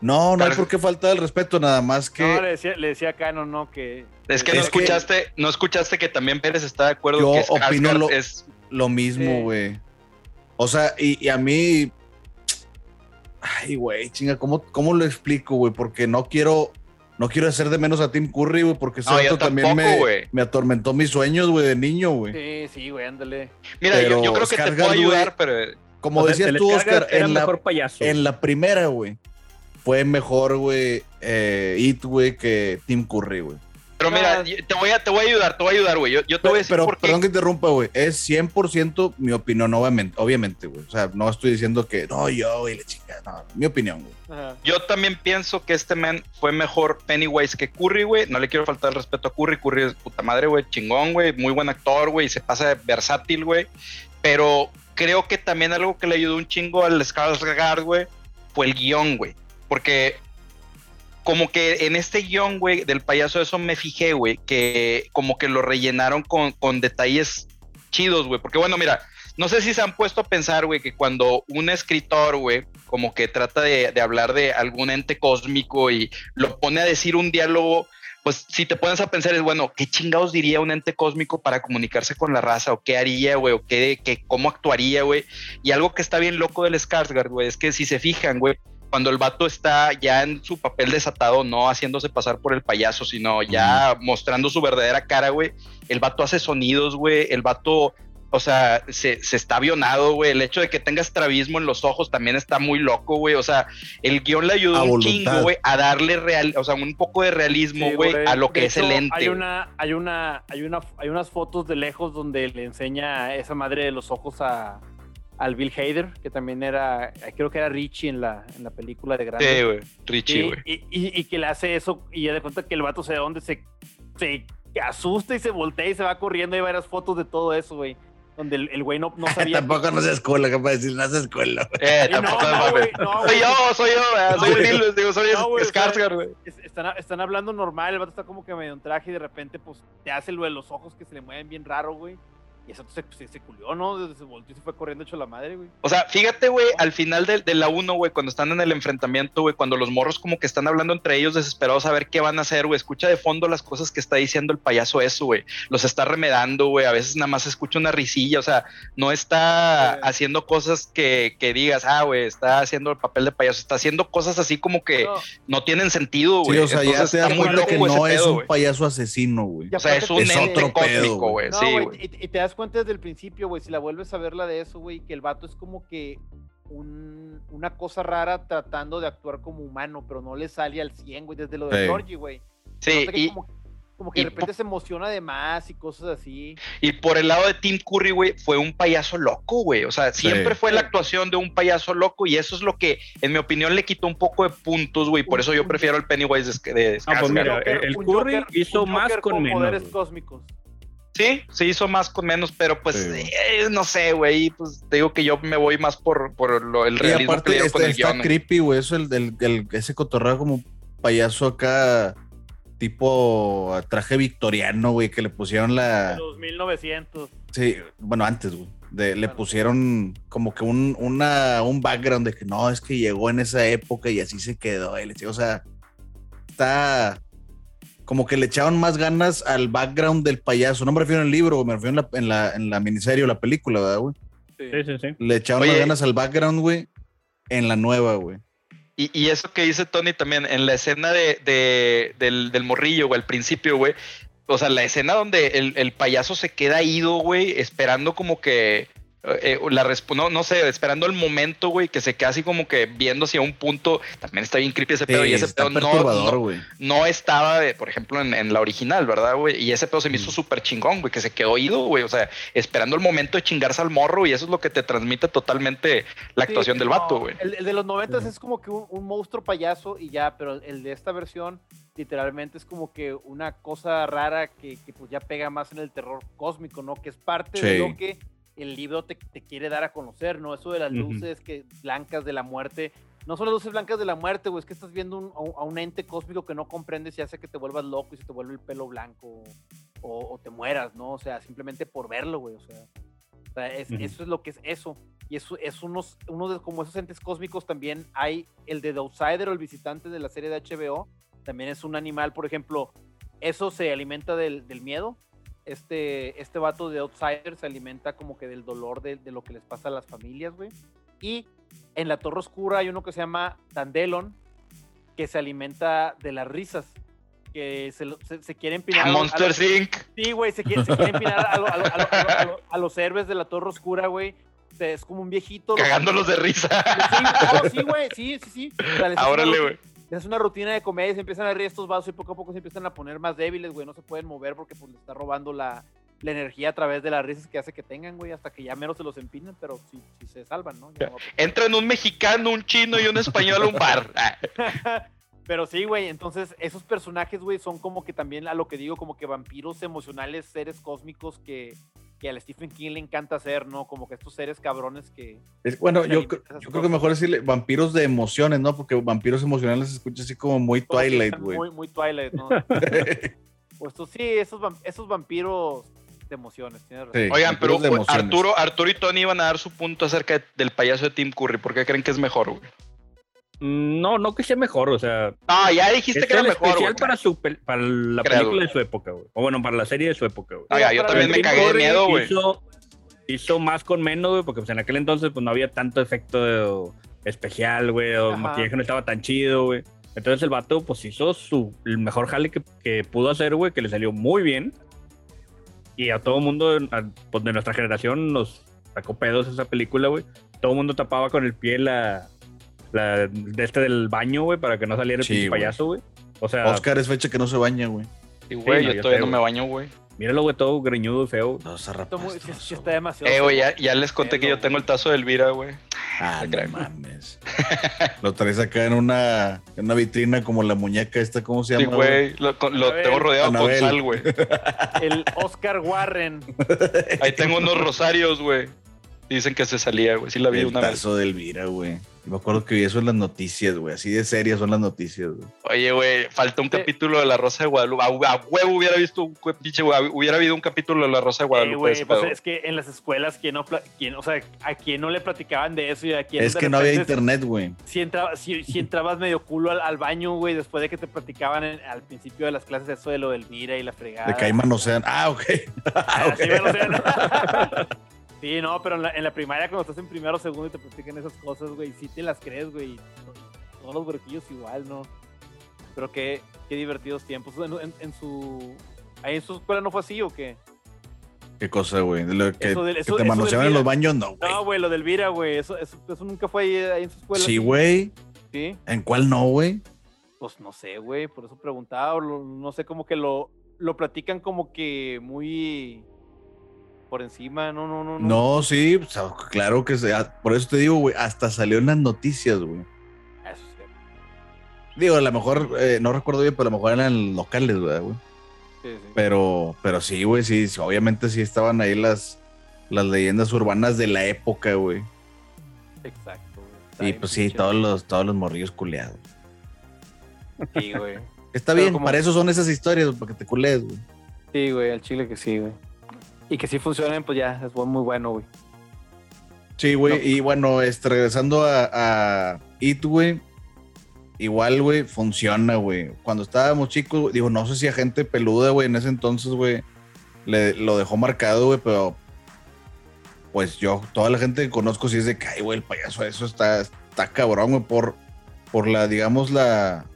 No, no hay por qué faltar el respeto, nada más que No, le decía, le decía a Cano, no, que. Es que no Es que- escuchaste, no escuchaste que también Pérez está de acuerdo Yo que opino lo- es lo mismo, Sí. güey. O sea, y, y a mí. Ay, güey, chinga, ¿cómo, ¿cómo lo explico, güey? Porque no quiero. No quiero hacer de menos a Tim Curry, güey, porque ese No, también me, me atormentó mis sueños, güey, de niño, güey. Sí, sí, güey, ándale. Mira, yo, Pero yo creo que te puedo ayudar, pero Como O sea, decías tú, Oscar, era en la, mejor payaso. en la primera, güey, fue mejor, güey, eh, It, güey, que Tim Curry, güey. Pero mira, te voy a te voy a ayudar, te voy a ayudar, güey. Yo, yo te voy a decir Pero, por qué. perdón que interrumpa, güey. Es 100% mi opinión, obviamente, obviamente, güey. O sea, no estoy diciendo que, no, yo, güey, la chica, no, mi opinión, güey. Yo también pienso que este man fue mejor Pennywise que Curry, güey. No le quiero faltar el respeto a Curry. Curry es puta madre, güey. Chingón, güey. Muy buen actor, güey. y Se pasa de versátil, güey. Pero creo que también algo que le ayudó un chingo al Skarsgård, güey, fue el guion, güey. Porque como que en este guion, güey, del payaso, eso me fijé, güey, que como que lo rellenaron con, con detalles chidos, güey. Porque bueno, mira, no sé si se han puesto a pensar, güey, que cuando un escritor, güey, como que trata de, de hablar de algún ente cósmico y lo pone a decir un diálogo, pues si te pones a pensar es, bueno, ¿qué chingados diría un ente cósmico para comunicarse con la raza? ¿O qué haría, güey? ¿O qué, qué, cómo actuaría, güey? Y algo que está bien loco del Skarsgård, güey, es que si se fijan, güey, cuando el vato está ya en su papel desatado, no haciéndose pasar por el payaso, sino ya mostrando su verdadera cara, güey, el vato hace sonidos, güey, el vato o sea, se, se está avionado, güey. El hecho de que tenga estrabismo en los ojos también está muy loco, güey. O sea, el guion le ayudó A un voluntad. chingo, güey, a darle real, o sea, un poco de realismo, Sí, güey, a lo que De es el ente. Hay una, hay una, hay una, hay unas fotos de lejos donde le enseña esa madre de los ojos a al Bill Hader, que también era, creo que era Richie en la, en la película de grande. Sí, güey. Richie, y, güey. y, y- y que le hace eso y ya de cuenta que el vato se de dónde se se asusta y se voltea y se va corriendo. Hay varias fotos de todo eso, güey. Donde el güey no, no <laughs> sabía. Tampoco no se escuela, capaz de decir, no se escuela. Eh, no, tampoco no, no, Soy yo, soy yo, soy digo, No, güey, Skarsgård, Están, están hablando normal, el vato está como que medio en traje y de repente, pues, te hace lo de los ojos que se le mueven bien raro, güey. Y eso se, se, se culió, ¿no? Se volteó y se fue corriendo hecho la madre, güey. O sea, fíjate, güey, al final de, de la 1, güey, cuando están en el enfrentamiento, güey, cuando los morros como que están hablando entre ellos desesperados a ver qué van a hacer, güey, escucha de fondo las cosas que está diciendo el payaso eso, güey. Los está remedando, güey, a veces nada más escucha una risilla, o sea, no está Sí. haciendo cosas que, que digas, ah, güey, está haciendo el papel de payaso, está haciendo cosas así como que No, no tienen sentido, Sí, güey. o sea, ya Entonces, está muy cuenta loco que no es un payaso asesino, güey. O sea, es un Es ente otro pedo, cósmico, güey. No, sí, güey. y, y te das cuenta desde el principio, güey, si la vuelves a verla de eso, güey, que el vato es como que un- una cosa rara tratando de actuar como humano, pero no le sale al 100, güey, desde lo de Sí. Georgie, güey. Sí, y, como, como que y de repente se emociona de más y cosas así. Y por el lado de Tim Curry, güey, fue un payaso loco, güey. O sea, siempre Sí. fue la actuación de un payaso loco y eso es lo que, en mi opinión, le quitó un poco de puntos, güey. Por eso yo prefiero el Pennywise de, de Ah, pues Skarsgård. mira, el Curry Joker- hizo más Joker con menos, poderes cósmicos. Sí, se hizo más con menos, pero pues Sí. eh, no sé, güey. Pues te digo que yo me voy más por, por lo- el Y realismo que aparte está, con el está creepy, güey. Eso, el, el, el- ese cotorreo como payaso acá, tipo traje victoriano, güey, que le pusieron la. Los 1900. Sí, bueno, antes, güey. de- le Claro. pusieron como que un, una, un background de que no, es que llegó en esa época y así se quedó. y le- O sea, está como que le echaban más ganas al background del payaso. No me refiero en el libro, güey, me refiero en la, en la, en la miniserie o la película, ¿verdad, güey? Sí, sí, sí. Le echaban Oye. más ganas al background, güey, en la nueva, güey. Y, y eso que dice Tony también, en la escena de, de- del, del morrillo, güey, al principio, güey. O sea, la escena donde el, el payaso se queda ido, güey, esperando como que. Eh, la resp- no, no sé, esperando el momento, güey, que se queda así como que viendo hacia un punto. También está bien creepy ese pedo. y ese está pedo no, no, estaba, de, por ejemplo, en, en la original, ¿verdad, güey? Y ese pedo se me hizo Mm. súper chingón, güey, que se quedó ido, güey. O sea, esperando el momento de chingarse al morro, y eso es lo que te transmite totalmente la Sí, actuación del no, vato, güey. El, el de los 90 Ujú. es como que un, un monstruo payaso y ya, pero el de esta versión literalmente es como que una cosa rara que, que, pues ya pega más en el terror cósmico, ¿no? Que es parte de lo que el libro te, te quiere dar a conocer, ¿no? Eso de las luces que, blancas de la muerte. No son las luces blancas de la muerte, güey, es que estás viendo un- a, un, ente cósmico que no comprendes y hace que te vuelvas loco y se te vuelve el pelo blanco o, o te mueras, ¿no? O sea, simplemente por verlo, güey, o sea. O sea, es- Ujú. eso es lo que es eso. Y eso es unos, uno de como esos entes cósmicos también hay el de The Outsider o el visitante de la serie de HBO. También es un animal, por ejemplo, eso se alimenta del, del miedo. Este, este vato de Outsider se alimenta como que del dolor de, de lo que les pasa a las familias, güey. Y en la Torre Oscura hay uno que se llama Dandelon, que se alimenta de las risas. Que se, se, se quiere empinar. Monster Inc. Sí, güey, se quiere, se quiere empinar a, lo- a lo- a lo- a lo- a lo- a los héroes de la Torre Oscura, güey. Es como un viejito. los- Cagándolos de risa. Sí, sí, güey, sí, sí, sí. O sea, güey. Hace una rutina de comedia, se empiezan a reír estos vasos y poco a poco se empiezan a poner más débiles, güey. No se pueden mover porque pues les está robando la, la energía a través de las risas que hace que tengan, güey, hasta que ya menos se los empinan, pero sí, sí se salvan, ¿no? Ya no va a pasar. Entran un mexicano, un chino y un español a un bar. <laughs> Ah, Pero sí, güey, entonces esos personajes, güey, son como que también a lo que digo, como que vampiros emocionales, seres cósmicos que, que al Stephen King le encanta hacer, ¿no? Como que estos seres cabrones que... Es- bueno, yo, yo creo que mejor decirle vampiros de emociones, ¿no? Porque vampiros emocionales se escucha así como muy todos Twilight, güey. Muy, muy Twilight, ¿no? <laughs> o estos, sí, esos, esos vampiros de emociones, tienes razón. Sí. Oigan, pero. Arturo, Arturo y Tony iban a dar su punto acerca de- del payaso de Tim Curry. ¿Por qué creen que es mejor, güey? Mm, No, no que sea mejor, o sea, Ah, ya dijiste que era el mejor, especial para, su pel- para la película de su época, güey. O bueno, para la serie de su época, güey. Oiga, yo también me cagué de miedo, güey. Hizo, hizo más con menos, güey, porque pues, en aquel entonces pues, no había tanto efecto de- especial, güey, o Ajá. maquillaje no estaba tan chido, güey. Entonces el vato, pues hizo su, el mejor jale que, que pudo hacer, güey, que le salió muy bien. Y a todo mundo a- pues, de nuestra generación nos sacó pedos esa película, güey. Todo el mundo tapaba con el pie la, la de este del baño, güey, para que no saliera el Sí, pinche güey. payaso, güey. O sea, Oscar es fecha que no se baña, güey. Sí, güey, Sí, no, yo todavía sé, no me baño, güey. míralo, güey, todo greñudo y feo. No, Está, muy- sí- sí está demasiado. Eh, güey, ya, ya les conté que yo tengo el tazo de Elvira, güey. Ah, <laughs> no mames. Lo traes acá en una, en una vitrina como la muñeca esta, ¿cómo se Sí, llama? güey. Lo, tengo rodeado Anabel. con sal, güey. El Oscar Warren. Ahí tengo unos rosarios, güey. Dicen que se salía, güey. Sí la vi El una vez. tazo de Elvira, güey. Me acuerdo que vi eso en las noticias, güey. Así de serias son las noticias, güey. Oye, güey, falta un capítulo de La Rosa de Guadalupe. A, a huevo hubiera visto un pinche, güey, hubiera habido un capítulo de La Rosa de Guadalupe. güey, pues es que en las escuelas, ¿quién no, quién, o sea, a quién no le platicaban de eso y a quién Es que no había internet, güey. Si, entraba- si, si <laughs> entrabas medio culo al, al baño, güey, después de que te platicaban en- al principio de las clases eso de lo del Mira y la fregada. De Caimán Ocean. Ah, ok. <laughs> Ah, Ah, ok. sí, <laughs> Sí, no, pero en la, en la primaria cuando estás en primero o segundo y te platican esas cosas, güey, sí te las crees, güey. Todos los huerquillos igual, ¿no? Pero qué, qué divertidos tiempos. En, en- en su... ¿Ahí en su escuela no fue así o qué? Qué cosa, güey. Que, que te manoseaban en los baños, no, güey. No, güey, lo del Vira, güey. Eso, eso, eso nunca fue ahí, ahí en su escuela. sí, güey. Sí. ¿En cuál no, güey? Pues no sé, güey, por eso preguntaba, no sé, como que lo, lo platican como que muy por encima, no, no, no. No, sí, o sea, claro que sea. Por eso te digo, güey, hasta salió en las noticias, güey. Eso sí, Digo, a lo mejor, eh, no recuerdo bien, pero a lo mejor eran locales, ¿verdad, güey? sí, sí. Pero, pero sí, güey, sí, obviamente sí estaban ahí las, las leyendas urbanas de la época, güey. Exacto, güey. Y pues sí, todos los, todos los morrillos culeados. Sí, güey. Está Pero bien, como- para eso son esas historias, para que te culees, güey. Sí, güey, al chile que sí, güey. Y que sí funcionen, pues ya, es muy bueno, güey. Sí, güey, No. y bueno, este, regresando a, a It, güey, igual, güey, funciona, güey. Cuando estábamos chicos, digo, no sé si a gente peluda, güey, en ese entonces, güey, le, lo dejó marcado, güey, pero pues yo, toda la gente que conozco, sí es de que, ay, güey, el payaso, eso está, está cabrón, güey, por, por la, digamos, la,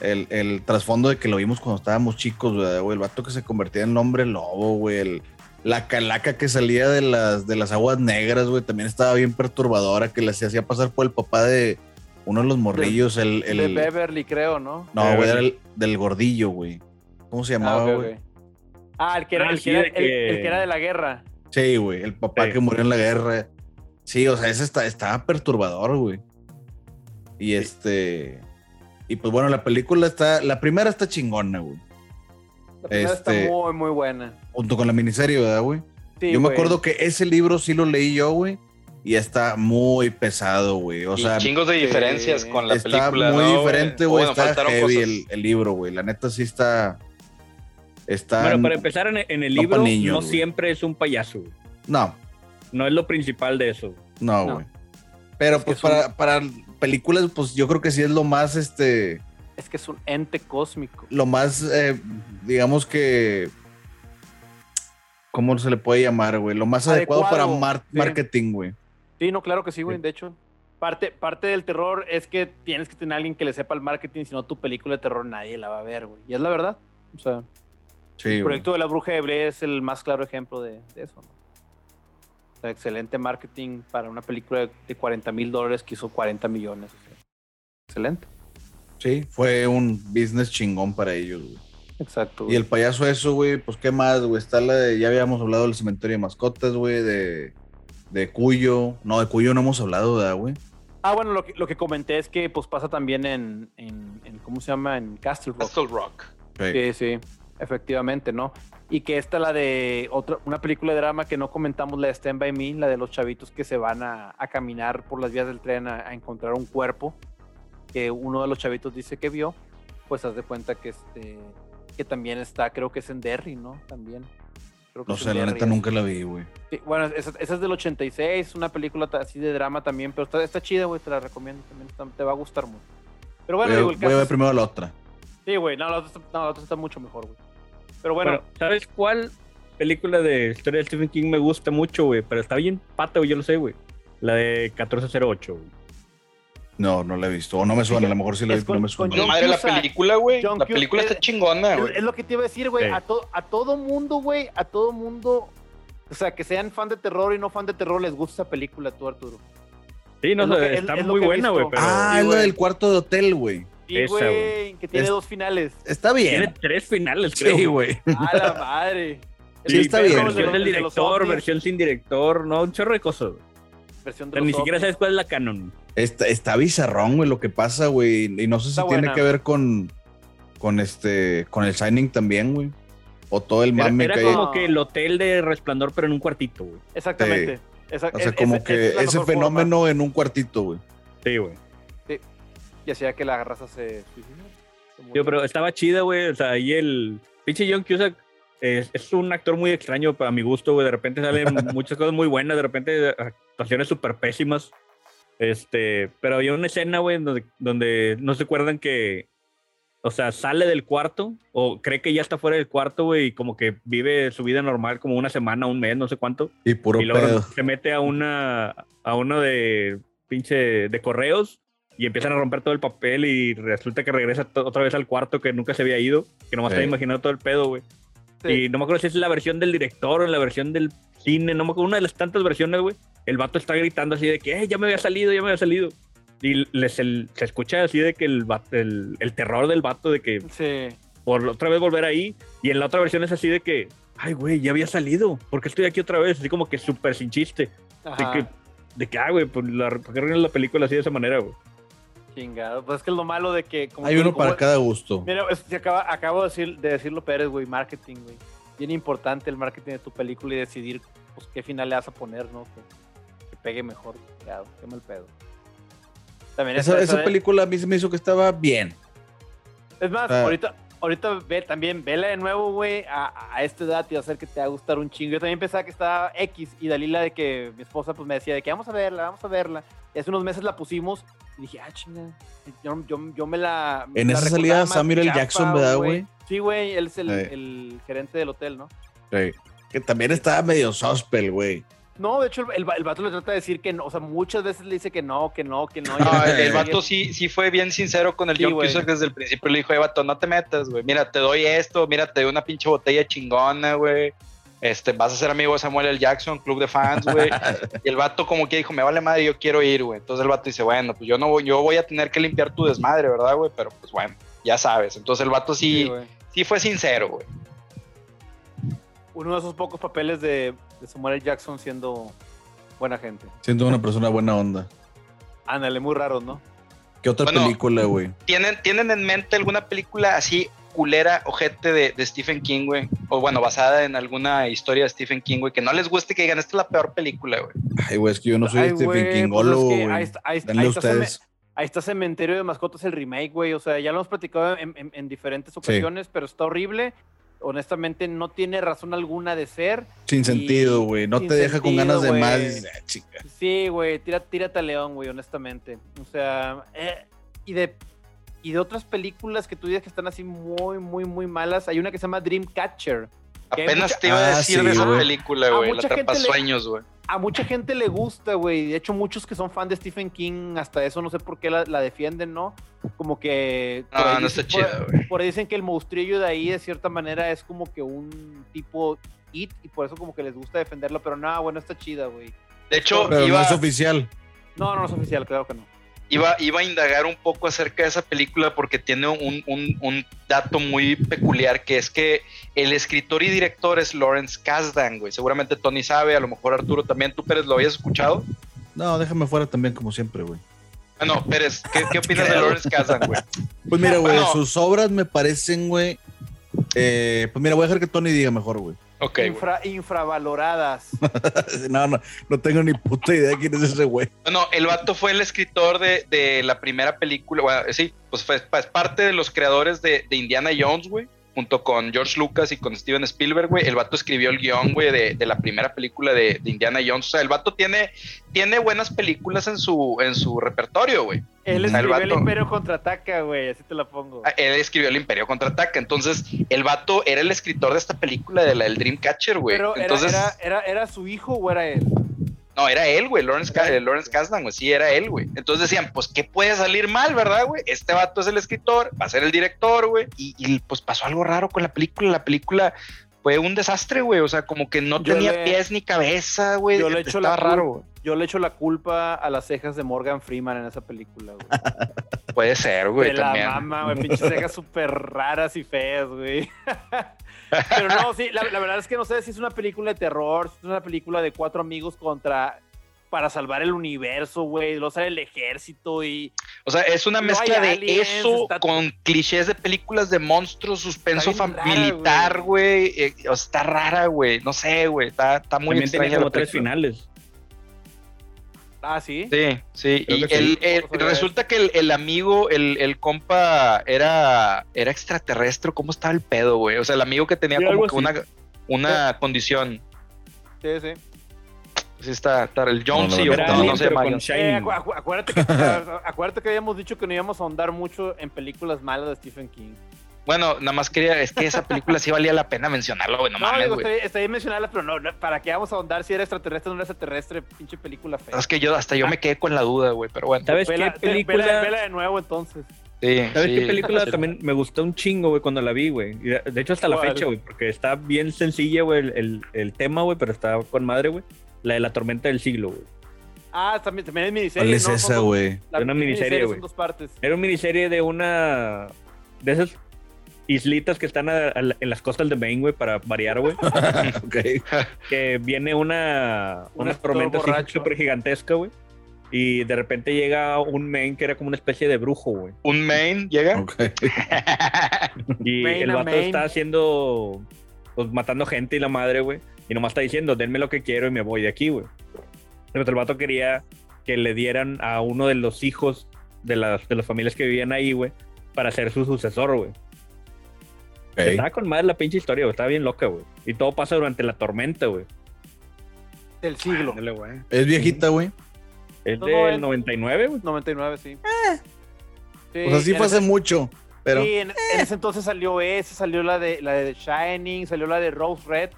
el, el trasfondo de que lo vimos cuando estábamos chicos, güey, güey, el vato que se convertía en hombre lobo, güey, el, la calaca que salía de las, de las aguas negras, güey, también estaba bien perturbadora, que le se hacía pasar por el papá de uno de los morrillos, el... el De Beverly, creo, ¿no? no, güey, era el del gordillo, güey. ¿Cómo se Ah, llamaba, güey? ok. Ah, el que era, Ah, el, sí, que era, de el- que- el que era de la guerra. Sí, güey, el papá Sí. que murió en la guerra. Sí, o sea, ese está, estaba perturbador, güey. Y este... Y pues bueno, la película está... La primera está chingona, güey. La primera Este- está muy, muy buena. Junto con la miniserie, ¿verdad, güey? Sí, yo me güey. acuerdo que ese libro sí lo leí yo, güey. Y está muy pesado, güey. O y sea, chingos de diferencias sí, con la está película. muy ¿no, diferente, güey. Bueno, Está heavy el, el libro, güey. La neta sí está. Está. Bueno, para empezar, en, en el no libro niños, no güey. siempre es un payaso. güey. No, No es lo principal de eso. no, No. güey. Pero Es pues para películas, pues yo creo que sí es lo más, este, Es que es un ente cósmico. lo más, eh, digamos que, ¿cómo se le puede llamar, güey? Lo más adecuado, Adecuado, para mar- sí. marketing, güey. Sí, no, claro que sí, güey. Sí. De hecho, parte, parte del terror es que tienes que tener a alguien que le sepa el marketing, si no tu película de terror nadie la va a ver, güey. Y es la verdad. O sea, Sí, el güey. proyecto de la bruja de Blair es el más claro ejemplo de, de eso, ¿no? O sea, excelente marketing para una película de 40 mil dólares que hizo 40 millones. o sea, excelente. Sí, fue un business chingón para ellos, güey. Exacto. Y el payaso eso, güey, pues qué más, güey. Está la de, ya habíamos hablado del cementerio de mascotas, güey, de, de Cuyo. No, de Cuyo no hemos hablado, ¿verdad, güey? Ah, bueno, lo que, lo que comenté es que pues pasa también en, en, en- ¿cómo se llama? En Castle Rock. Castle Rock. Sí, sí, efectivamente, ¿no? Y que esta, la de otra, una película de drama que no comentamos, la de Stand By Me, la de los chavitos que se van a, a caminar por las vías del tren a, a encontrar un cuerpo que uno de los chavitos dice que vio, pues haz de cuenta que este que también está, creo que es en Derry, ¿no? También. Creo que No sé, la neta así. nunca la vi, güey. Sí, bueno, esa, esa es del 86, una película así de drama también, pero está, está chida, güey, te la recomiendo también, está- te va a gustar mucho. Pero bueno, voy, a- digo, el voy a ver es- primero la otra. Sí, güey, no, la otra, está- no, la otra está mucho mejor, güey. Pero bueno, Bueno, ¿sabes cuál película de historia de Stephen King me gusta mucho, güey? Pero está bien pata, güey, yo lo sé, güey. La de 1408, güey. No, no la he visto. O no me suena, a lo mejor sí la Es vi, pero no me suena. John madre la película, güey. La Cu- película está chingona, es, güey. es lo que te iba a decir, güey. Sí. A, to- a todo mundo, güey, a todo mundo, o sea, que sean fan de terror y no fan de terror, les gusta esa película, tú, Arturo. Sí, no sé, está es muy he buena, güey, visto. pero ah, sí, es la del cuarto de hotel, güey. Sí, Esa, güey, que tiene Es- dos finales. Está tiene bien. tres finales, creo. Sí, güey. <laughs> A la madre. Sí, está bien. Versión del director, versión sin director, no, un chorro de cosas, güey. versión de ni siquiera sabes cuál es la canon. Está, está bizarrón, güey, lo que pasa, güey. Y no sé si Está tiene buena. que ver con, con este, con el signing también, güey. O todo el Era, mame era que hay. como que el hotel de resplandor, pero en un cuartito, güey. Exactamente. Esa- O sea, es- como que es ese forma. fenómeno en un cuartito, güey. Sí, güey. Y hacía que la raza se muriera. pero estaba chida, güey. O sea, ahí el pinche John Cusack es, es un actor muy extraño para mi gusto, güey. De repente salen <laughs> muchas cosas muy buenas, de repente actuaciones súper pésimas. Este, pero había una escena, güey, donde, donde no se acuerdan que, o sea, sale del cuarto o cree que ya está fuera del cuarto, güey, y como que vive su vida normal como una semana, un mes, no sé cuánto. Y puro y luego pedo. se mete a una, a uno de pinche de correos y empiezan a romper todo el papel y resulta que regresa otra vez al cuarto que nunca se había ido, que nomás Sí. estaba imaginando todo el pedo, güey. Sí. Y no me acuerdo si es la versión del director o en la versión del cine, no me acuerdo, una de las tantas versiones, güey. El vato está gritando así de que, "Eh, ya me había salido, ya me había salido. Y les, el- se escucha así de que el, vato- el, el terror del vato de que Sí. por otra vez volver ahí. Y en la otra versión es así de que, ay, güey, ya había salido. ¿Por qué estoy aquí otra vez? Así como que súper sin chiste. De que, de que, ah, güey, pues la, ¿por qué la película así de esa manera, güey? Chingado. Pues es que es lo malo de que. como Hay uno como- para cada gusto. Mira, es- se acaba, acabo de, decir, de decirlo Pérez, güey, marketing, güey. Bien importante el marketing de tu película y decidir pues, qué final le vas a poner, ¿no? Que pegue mejor. Claro, qué mal pedo. También Esa, de- película a mí se me hizo que estaba bien. Es más, Ah. ahorita, ahorita ve también, vela de nuevo, güey, a, a esta edad y va a hacer que te va a gustar un chingo. Yo también pensaba que estaba X y Dalila de que mi esposa pues me decía de que vamos a verla, vamos a verla. Y hace unos meses la pusimos y dije, ah, chinga, yo, yo, yo me la... En esa salida Samuel L. Jackson, ¿verdad, güey? Sí, güey, él es el, Sí. el gerente del hotel, ¿no? Sí. Que también estaba medio sospel, güey. No, de hecho, el, el, va- el vato le trata de decir que no, o sea, muchas veces le dice que no, que no, que no. No, el, el vato sí, sí fue bien sincero con el Sí, John. Cusack desde el principio. Le dijo, "Eh, vato, no te metas, güey. Mira, te doy esto, mira, te doy una pinche botella chingona, güey. Este, vas a ser amigo de Samuel L. Jackson, club de fans, güey. <laughs> y el vato como que dijo, me vale madre, yo quiero ir, güey. Entonces el vato dice, bueno, pues yo no voy, yo voy a tener que limpiar tu desmadre, ¿verdad, güey? Pero pues bueno, ya sabes. Entonces el vato Sí, sí fue sincero, güey. Uno de esos pocos papeles de, de Samuel L. Jackson siendo buena gente. Siento una persona buena onda. Ándale, muy raros, ¿no? ¿Qué otra Bueno. película, güey? ¿Tienen, ¿Tienen en mente alguna película así culera, ojete de, de Stephen King, güey? O bueno, basada en alguna historia de Stephen King, güey, que no les guste que digan, esta es la peor película, güey. Ay, güey, es que yo no soy Ay, Stephen güey, Kingolo, pues es que güey. ahí está- ahí está- Denle ahí está Ceme- ustedes. Ahí está Cementerio de Mascotas, el remake, güey. O sea, ya lo hemos platicado en, en- en diferentes ocasiones, pero está horrible. Honestamente, no tiene razón alguna de ser. Sin y- sentido, güey. No te deja con ganas de más. Dices, "Ah, chica". Sí, güey, tira, tírate a León, güey, honestamente. O sea, eh, y de y de otras películas que tú digas que están así muy, muy, muy malas, hay una que se llama Dreamcatcher. Apenas mucha- te iba a Ah, decir sí, de esa película, güey. La mucha gente le- Atrapasueños, güey. A mucha gente le gusta, güey. De hecho, muchos que son fan de Stephen King, hasta eso no sé por qué la, la defienden, ¿no? Como que... por No, ahí no dicen- está chida, güey. Por ahí dicen que el monstrillo de ahí, de cierta manera, es como que un tipo it, y por eso como que les gusta defenderlo, pero nada, bueno, está chida, güey. De hecho, Pero iba, no es oficial. No, no, no es oficial, claro que no. Iba, iba a indagar un poco acerca de esa película porque tiene un, un- un dato muy peculiar que es que el escritor y director es Lawrence Kasdan, güey. Seguramente Tony sabe, a lo mejor Arturo también. ¿Tú, Pérez, lo habías escuchado? No, déjame fuera también, como siempre, güey. Ah, no, Pérez, ¿qué, qué opinas de. Lawrence Kasdan, güey? Pues mira, güey, Bueno. sus obras me parecen, güey. eh, pues mira, voy a dejar que Tony diga mejor, güey. Ok, güey. Infra- infravaloradas. <laughs> No, no, no tengo ni puta idea de quién es ese güey. Bueno, el vato fue el escritor de, de la primera película, bueno, sí, pues fue es parte de los creadores de, de Indiana Jones, güey, junto con George Lucas y con Steven Spielberg, güey. El vato escribió el guion, güey, de, de la primera película de, de Indiana Jones. O sea, el vato tiene, tiene buenas películas en su, en su repertorio, güey. Él el escribió el, vato- Imperio Contraataca, güey, así te la pongo. Ah, Él escribió El Imperio Contraataca. Entonces, el vato era el escritor de esta película, de la del Dreamcatcher, güey. Pero era, Entonces, era, era, era su hijo o era él. No, era él, güey, Lawrence, eh. Lawrence Kasdan, güey, sí, era él, güey. Entonces decían, pues, ¿qué puede salir mal, verdad, güey? Este vato es el escritor, va a ser el director, güey. Y, y, pues pasó algo raro con la película. La película fue un desastre, güey. O sea, como que no Yo tenía le- pies ni cabeza, güey. Yo le echo Estaba la raro. Yo le echo la culpa a las cejas de Morgan Freeman en esa película, güey. <laughs> Puede ser, güey, de la mama, güey, pinches <laughs> cejas súper raras y feas, güey. <laughs> Pero no, sí, la, la verdad es que no sé si es una película de terror, si es una película de cuatro amigos contra para salvar el universo, güey. Luego sale el ejército y. O sea, es una No mezcla de aliens, eso está- con clichés de películas de monstruos, suspenso rara, militar, güey. eh, o sea, está rara, güey. No sé, güey. Está, está muy También extraña como tres finales. Ah, sí. Sí, sí. Creo Y que el- sí. el- Vamos a ver resulta que el, el amigo, el, el compa, era, era extraterrestre. ¿Cómo estaba el pedo, güey? O sea, el amigo que tenía Sí, como que una, una condición. Sí, sí. Sí, está, está el Jonesy no, o no, no llama con Jonesy. Eh, Shining. acu- acu- acuérdate, que, <laughs> acuérdate que habíamos dicho que no íbamos a ahondar mucho en películas malas de Stephen King. Bueno, nada más quería, es que esa película sí valía la pena mencionarlo, güey. No, <laughs> No, mames, güey. está, bien mencionarlas, pero no, no, ¿para qué vamos a ahondar si era extraterrestre o no era extraterrestre? Pinche película fea. Es que yo, hasta yo me quedé con la duda, güey, pero bueno. ¿Sabes Vela- qué película? Vela, vela de nuevo entonces. Sí, ¿Sabes sí. qué película Sí. también me gustó un chingo, güey, cuando la vi, güey? De hecho, hasta la fecha, güey, porque está bien sencilla, güey, el, el- el tema, güey, pero está con madre, güey. La de la tormenta del siglo, güey. Ah, también, también es miniserie. ¿Cuál es ¿no? esa, güey? la Una miniserie, güey. Era una miniserie de una. de esas islitas que están a- en las costas de Maine, güey, para variar, güey. <laughs> Ok. <laughs> que viene una, Un una escritor tormenta súper gigantesca, güey. Y de repente llega un Maine que era como una especie de brujo, güey. Un main llega. Ok. Y el vato está haciendo. Pues matando gente y la madre, güey. Y nomás está diciendo, denme lo que quiero y me voy de aquí, güey. Pero el vato quería que le dieran a uno de los hijos de las, de las familias que vivían ahí, güey, para ser su sucesor, güey. Ok. Estaba con madre la pinche historia, güey. Estaba bien loca, güey. Y todo pasa durante la tormenta, güey. Del siglo. Ándale, güey. Es viejita, güey. Es No, del en- 99, güey. 99, sí. Sí, O sea, sí en fue ese- hace mucho, pero Sí, en, en ese entonces salió ese, salió la de la de The Shining, salió la de Rose Red,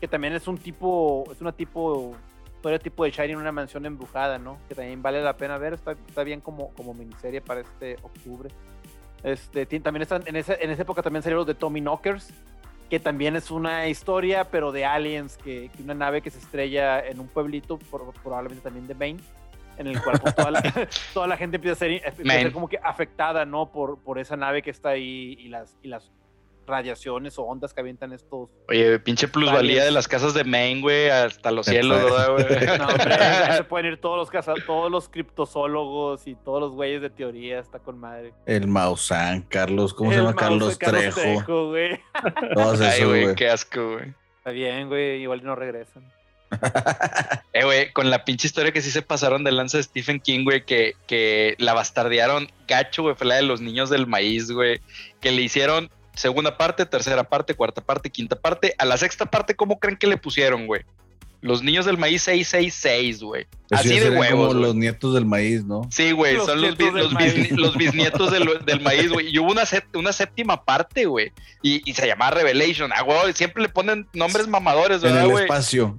que también es un tipo, es una tipo, historia tipo de Shining, una mansión embrujada, ¿no? Que también vale la pena ver, está, está bien como, como miniserie para este octubre. Este, también están, en esa, en esa época también salieron los de Tommy Knockers, que también es una historia, pero de aliens, que, que una nave que se estrella en un pueblito, por- probablemente también de Maine, en el cual pues, toda, la, <laughs> toda la gente empieza a ser, empieza a ser como que afectada, ¿no? Por, por esa nave que está ahí y las, y las radiaciones o ondas que avientan estos... Oye, pinche plusvalía de las casas de Maine, güey, hasta los cielos, Exacto. ¿verdad, güey? <laughs> No, hombre, ahí se pueden ir todos los, caza- todos los criptozoólogos y todos los güeyes de teoría, está con madre. el Maussan, Carlos, ¿cómo se llama? de Carlos, Trejo. güey. Todos <laughs> Ay, güey, güey. qué asco, güey. Está bien, güey, igual no regresan. <laughs> Eh, güey, con la pinche historia que sí se pasaron de lanza de Stephen King, güey, que, que la bastardearon gacho, güey, fue la de los niños del maíz, güey, que le hicieron segunda parte, tercera parte, cuarta parte, quinta parte. A la sexta parte, ¿cómo creen que le pusieron, güey? Los niños del maíz 666, güey. Así de huevos, como güey. los nietos del maíz, ¿no? Sí, güey, son los, bis- los, maíz. bisni- los bisnietos del, del maíz, güey. Y hubo una, una séptima parte, güey. Y, y se llamaba Revelation. Ah, güey, siempre le ponen nombres mamadores, En ¿verdad, el güey? espacio.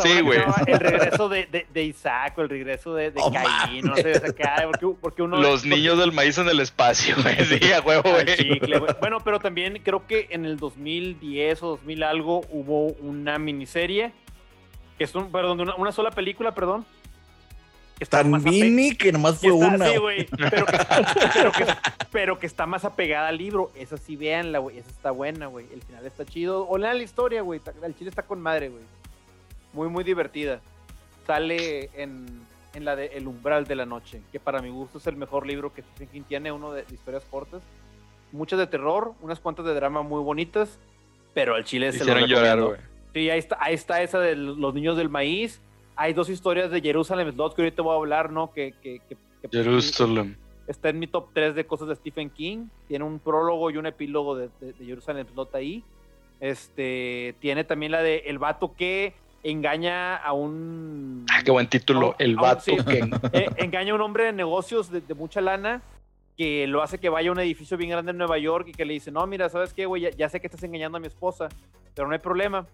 Sí, güey. El regreso de, de, de Isaac o el regreso de, de Oh, Caín, no sé, o sea, que, ay, porque, porque uno... Los porque- niños del maíz en el espacio, güey. <laughs> Sí, a huevo, güey. chicle, güey. Bueno, pero también creo que en el 2010 o 2000 algo hubo una miniserie, que es un, perdón, una, una sola película, perdón. que está Tan mini que nomás que fue está- una. sí, güey. güey, pero, que, pero, que, pero que está más apegada al libro. Esa sí, véanla, güey. Esa está buena, güey. El final está chido. O lean la historia, güey. El chile está con madre, güey. Muy, muy divertida. Sale en, en la de El umbral de la noche, que para mi gusto es el mejor libro que Stephen King tiene, uno de, de historias cortas. Muchas de terror, unas cuantas de drama muy bonitas, pero al chile se lo llorar, güey. Sí, ahí está, ahí está esa de los niños del maíz. Hay dos historias de Jerusalem Slot que ahorita voy a hablar, ¿no? Que, que, que- que- Jerusalem. está en mi top 3 de cosas de Stephen King. Tiene un prólogo y un epílogo de, de, de Jerusalem Slot ahí. Este, tiene también la de El vato que engaña a un... Ah, qué buen título. El vato sí. que. eh, engaña a un hombre de negocios de, de mucha lana que lo hace que vaya a un edificio bien grande en Nueva York y que le dice, no, mira, ¿sabes qué, güey? Ya, ya sé que estás engañando a mi esposa, pero no hay problema.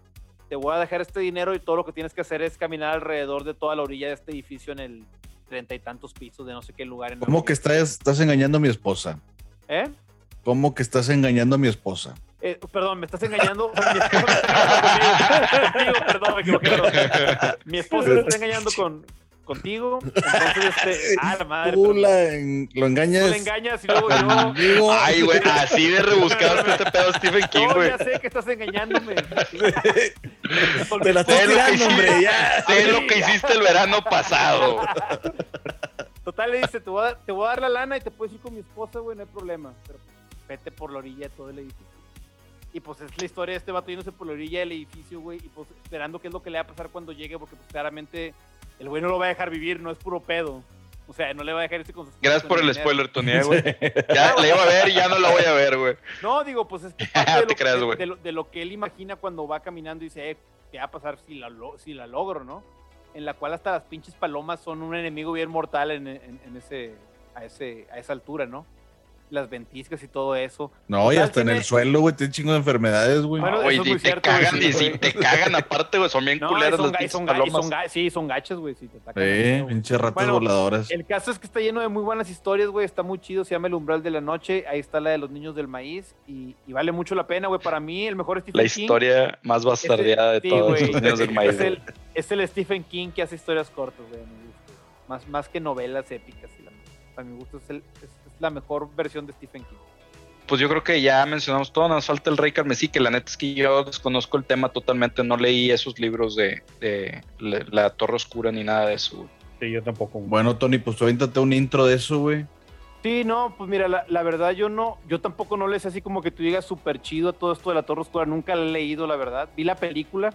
Te voy a dejar este dinero y todo lo que tienes que hacer es caminar alrededor de toda la orilla de este edificio en el treinta y tantos pisos de no sé qué lugar. En Nueva ¿Cómo que York". estás, estás engañando a mi esposa? ¿Eh? ¿Cómo que estás engañando a mi esposa? Eh, perdón, me estás engañando. mi esposa me está engañando conmigo. Contigo, perdón, me equivoqué. Mi esposa me está engañando con, contigo. Entonces, este, <laughs> ah, la madre. Tú pero- la en- lo engañas. tú le engañas y luego yo. Ay, güey, así de rebuscado está este pedo Stephen King, No, güey. ya sé que estás engañándome. <laughs> Te la estoy tirando, hiciste- hombre, ya. Sé lo que hiciste el verano pasado. Total, le dice, te voy, a, dar- te voy a dar la lana y te puedes ir con mi esposa, güey, no hay problema. Pero vete por la orilla de todo el edificio. Y pues es la historia de este vato yéndose por la orilla del edificio, güey, y pues esperando qué es lo que le va a pasar cuando llegue, porque pues claramente el güey no lo va a dejar vivir, no es puro pedo. O sea, no le va a dejar irse con sus Gracias por el dinero. spoiler, Tony, eh, güey. <laughs> Ya la iba a ver y ya no la voy a ver, güey. No, digo, pues es <laughs> que parte de, Te lo, creas, de- güey. de lo, de lo que él imagina cuando va caminando y dice, eh, ¿qué va a pasar si la, lo- si la logro, no? En la cual hasta las pinches palomas son un enemigo bien mortal en, en- en ese, a, ese, a esa altura, ¿no? Las ventiscas y todo eso. No, y hasta en el suelo, güey, tiene chingo de enfermedades, güey. Bueno, No, güey, eso es y muy te cierto, cagan, y si güey. te cagan aparte, güey, son bien No, y culeras son, son, sí, son gachas, güey. Sí, te atacan Sí, pinches ratas Bueno, voladoras. El caso es que está lleno de muy buenas historias, güey. Está muy chido. Se llama El Umbral de la Noche. Ahí está la de los niños del maíz. Y, y vale mucho la pena, güey. Para mí, el mejor Stephen La King historia más bastardeada de sí, todos güey. los niños del maíz. es el, es el Stephen King que hace historias cortas, güey. a mi gusto. Más, más que novelas épicas. Y la, a mi gusto es, el- es la mejor versión de Stephen King. Pues yo creo que ya mencionamos todo, nos falta el Rey Carmesí, que la neta es que yo desconozco el tema totalmente, no leí esos libros de, de la, la Torre Oscura ni nada de eso. güey. Sí, yo tampoco. Bueno, Tony, pues tú avéntate un intro de eso, güey. Sí, no, pues mira, la, la verdad yo no, yo tampoco no les así como que tú digas súper chido a todo esto de la Torre Oscura, nunca la he leído, la verdad. Vi la película,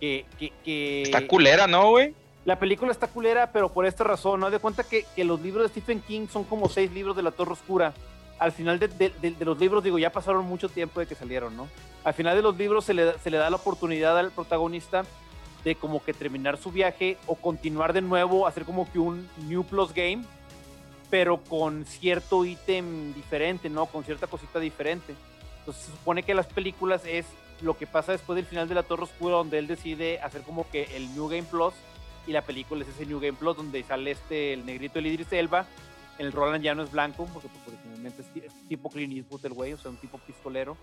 que, que, que- Está culera, ¿no, güey? La película está culera, pero por esta razón, ¿no? De cuenta que, que los libros de Stephen King son como seis libros de la Torre Oscura. Al final de, de- de- de los libros, digo, ya pasaron mucho tiempo de que salieron, ¿no? Al final de los libros se le, se le da la oportunidad al protagonista de como que terminar su viaje o continuar de nuevo, hacer como que un New Plus Game, pero con cierto ítem diferente, ¿no? Con cierta cosita diferente. Entonces se supone que las películas es lo que pasa después del final de la Torre Oscura, donde él decide hacer como que el New Game Plus, y la película es ese New Game Plus, donde sale este, el negrito el Idris Elba, el Roland ya no es blanco, porque pues, originalmente es, es tipo Clint Eastwood el güey, o sea, un tipo pistolero,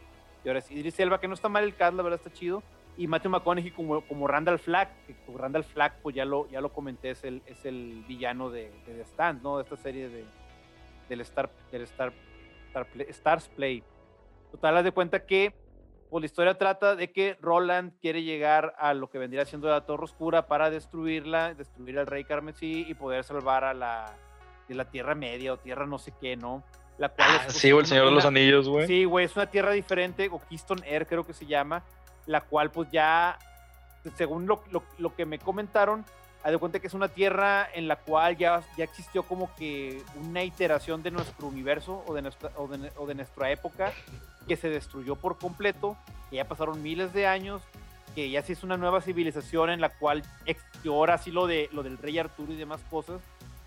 y ahora es Idris Elba, que no está mal el cast, la verdad está chido, y Matthew McConaughey como, como Randall Flagg, que como Randall Flagg, pues ya lo, ya lo comenté, es el, es el villano de, de The Stand, ¿no? De esta serie de, del Star, del Star, Star Stars Play. Total, haz de cuenta que pues, la historia trata de que Roland quiere llegar a lo que vendría siendo la Torre Oscura para destruirla, destruir al Rey Carmesí y poder salvar a la, de la Tierra Media o Tierra no sé qué, ¿no? La cual Ah, es, sí, o el una- Señor de los Anillos, güey. Sí, güey, es una tierra diferente, o Keystone Air creo que se llama, la cual pues ya, según lo, lo- lo que me comentaron, haz de cuenta que es una tierra en la cual ya, ya existió como que una iteración de nuestro universo o de nuestra, o de, o de nuestra época que se destruyó por completo, que ya pasaron miles de años, que ya sí es una nueva civilización en la cual ahora sí lo, de, lo del rey Arturo y demás cosas,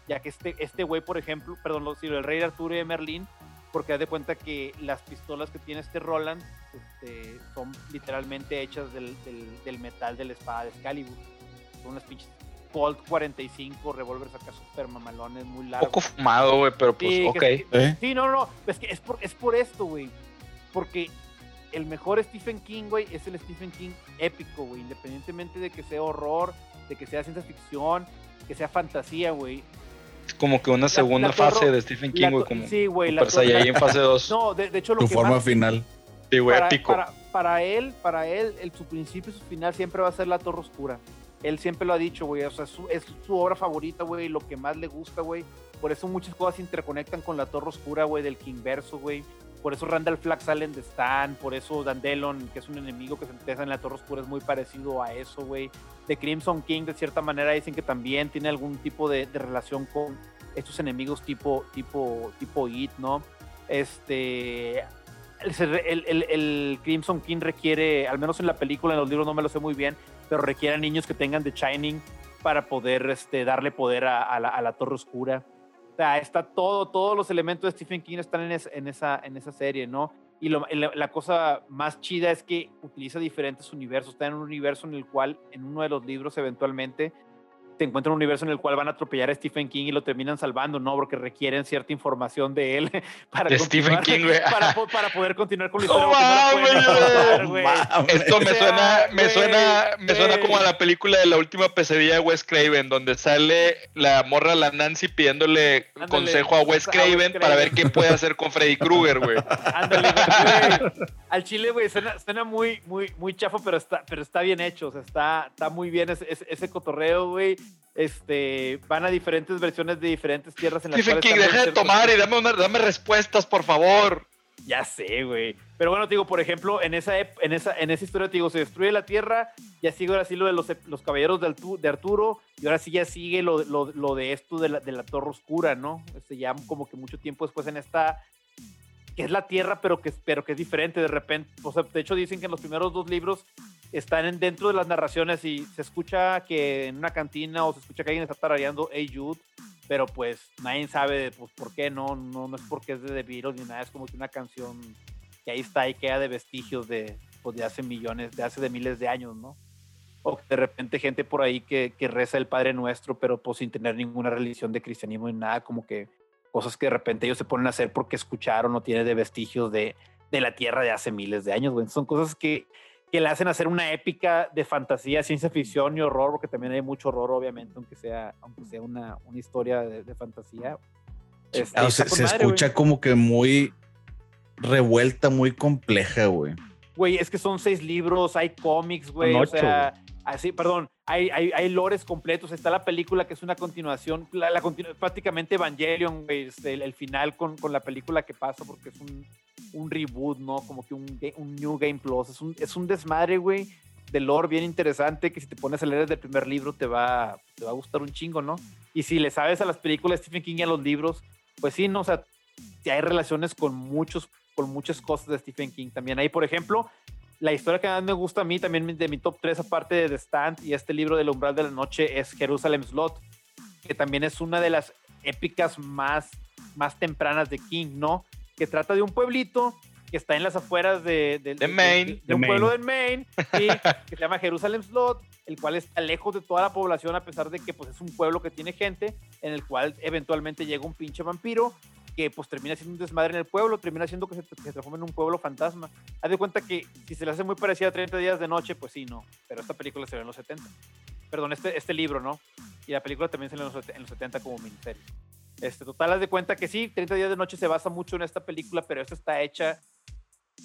ya que este este güey, por ejemplo, perdón, lo, sí, lo del rey Arturo y de Merlín, porque haz de cuenta que las pistolas que tiene este Roland este, son literalmente hechas del, del- del metal de la espada de Excalibur. Son unas pinches Colt 45, revólveres acá super mamalones, muy largos. Poco fumado, güey, pero pues, Sí, ok. que- ¿Eh? Sí, no, no, es que es por, es por esto, güey. Porque el mejor Stephen King, güey, es el Stephen King épico, güey. Independientemente de que sea horror, de que sea ciencia ficción, que sea fantasía, güey. Es como que una segunda la fase de Stephen King, güey, como sí, güey. la torre- Saiyajin fase 2. <laughs> No, de, de hecho, lo Tu que forma más- final. Sí, güey, para, épico. para- para él, para él, el, su principio y su final siempre va a ser la Torre Oscura. Él siempre lo ha dicho, güey. O sea, su- es su obra favorita, güey. Lo que más le gusta, güey. Por eso muchas cosas se interconectan con la Torre Oscura, güey, del King Verso, güey. Por eso Randall Flagg sale en The Stand. Por eso Dandelon, que es un enemigo que se empieza en la Torre Oscura, es muy parecido a eso, güey. The Crimson King, de cierta manera, dicen que también tiene algún tipo de, de relación con estos enemigos tipo, tipo, tipo It, ¿no? Este, el, Crimson King requiere, al menos en la película, en los libros no me lo sé muy bien, pero requiere a niños que tengan The Shining para poder este, darle poder a la Torre Oscura. Sea, está todo, todos los elementos de Stephen King están en, es- en esa, en esa serie, ¿no? Y lo- la, la cosa más chida es que utiliza diferentes universos. Está en un universo en el cual, en uno de los libros, eventualmente, te encuentran un universo en el cual van a atropellar a Stephen King y lo terminan salvando, ¿no? Porque requieren cierta información de él <laughs> para, De Stephen King, güey. para, para poder continuar con la historia. porque no güey. güey. <laughs> Esto me O sea, suena, me güey, suena, me suena como a la película de la última pesadilla de Wes Craven, donde sale la morra la Nancy pidiéndole Ándale, consejo a Wes a Wes Craven para ver qué puede hacer con Freddy Krueger, güey. Ándale, güey. Al chile, güey, suena, suena muy, muy, muy chafo, pero está, pero está bien hecho. O sea, está, está muy bien ese, ese, ese cotorreo, güey. Este, van a diferentes versiones de diferentes tierras en las Stephen King, deja de tomar y dame, una- dame respuestas, por favor. Ya sé, güey. Pero bueno, te digo, por ejemplo, en esa, en esa, en esa historia, te digo, se destruye la Tierra, ya sigue ahora sí lo de los, los caballeros de, Artu- de Arturo, y ahora sí ya sigue lo, lo, lo de esto de la, de la Torre Oscura, ¿no? Este, ya como que mucho tiempo después en esta, que es la Tierra, pero que, pero que es diferente de repente. O sea, de hecho dicen que en los primeros dos libros están en- dentro de las narraciones y se escucha que en una cantina o se escucha que alguien está tarareando Hey Jude, pero pues nadie sabe pues, por qué, no, no, no es porque es de The Beatles ni nada, es como que una canción que ahí está y queda de vestigios de, pues, de hace millones, de hace de miles de años, ¿no? O de repente gente por ahí que, que reza el Padre Nuestro, pero pues sin tener ninguna religión de cristianismo ni nada, como que cosas que de repente ellos se ponen a hacer porque escucharon o tiene de vestigios de, de la tierra de hace miles de años, güey. Son cosas que, que le hacen hacer una épica de fantasía, ciencia ficción y horror, porque también hay mucho horror, obviamente, aunque sea, aunque sea una, una historia de, de fantasía. Este, Ah, se, con se madre, escucha como que muy revuelta, muy compleja, güey. Güey, es que son seis libros, hay cómics, güey. O sea, así, perdón, hay, hay, hay lores completos. Está la película que es una continuación, la, la continu- prácticamente Evangelion, güey. este, el, el final con, con la película que pasa, porque es un, un reboot, ¿no? Como que un, un New Game Plus. Es un, es un desmadre, güey, de lore bien interesante que si te pones a leer desde el primer libro te va, te va a gustar un chingo, ¿no? Y si le sabes a las películas de Stephen King y a los libros, pues sí, ¿no? O sea, hay relaciones con muchos con muchas cosas de Stephen King también. Ahí, por ejemplo, la historia que más me gusta a mí, también de mi top 3, aparte de The Stand y este libro del umbral de la noche, es Jerusalem Slot, que también es una de las épicas más, más tempranas de King, ¿no? Que trata de un pueblito que está en las afueras de, de, De Maine. de, De un Maine. pueblo de Maine, sí, <laughs> que se llama Jerusalem Slot, el cual está lejos de toda la población a pesar de que pues, es un pueblo que tiene gente, en el cual eventualmente llega un pinche vampiro que pues termina siendo un desmadre en el pueblo, termina siendo que se, que se transforma en un pueblo fantasma. Haz de cuenta que si se le hace muy parecida a 30 días de noche, pues sí, no, pero esta película se ve en los 70. Perdón, este, este libro, ¿no? Y la película también salió en los, en los 70 como miniserie. Este, total, haz de cuenta que sí, 30 días de noche se basa mucho en esta película, pero esta está hecha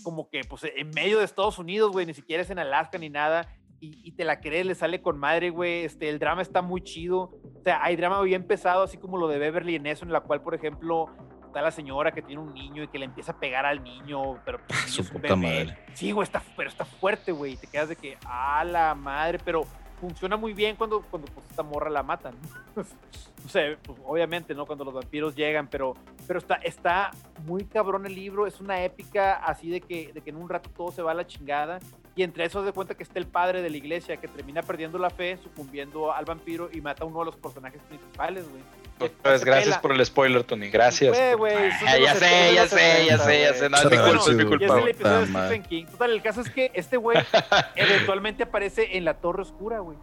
como que pues en medio de Estados Unidos, güey, ni siquiera es en Alaska ni nada. Y, y te la crees, le sale con madre, güey. Este, el drama está muy chido. O sea, hay drama bien pesado, así como lo de Beverly en eso, en la cual, por ejemplo, está la señora que tiene un niño y que le empieza a pegar al niño, pero pues, el su es un puta bebé. madre. Sí, güey, está, pero está fuerte, güey. y Te quedas de que, a la madre, pero funciona muy bien cuando, cuando pues, esta morra la matan. <laughs> o sea, pues, obviamente, ¿no? Cuando los vampiros llegan, pero, pero está, está muy cabrón el libro. Es una épica así de que, de que en un rato todo se va a la chingada. Y entre eso de cuenta que está el padre de la iglesia que termina perdiendo la fe, sucumbiendo al vampiro y mata a uno de los personajes principales, güey. Otra vez, gracias por el spoiler, Tony. Gracias. Ah, ya sé, ya sé, ya 70, sé, ya sé. No, es mi culpa, es mi Y es culpa. el güey. episodio de Puta madre. Stephen King. Total, el caso es que este güey <laughs> eventualmente aparece en la Torre Oscura, güey.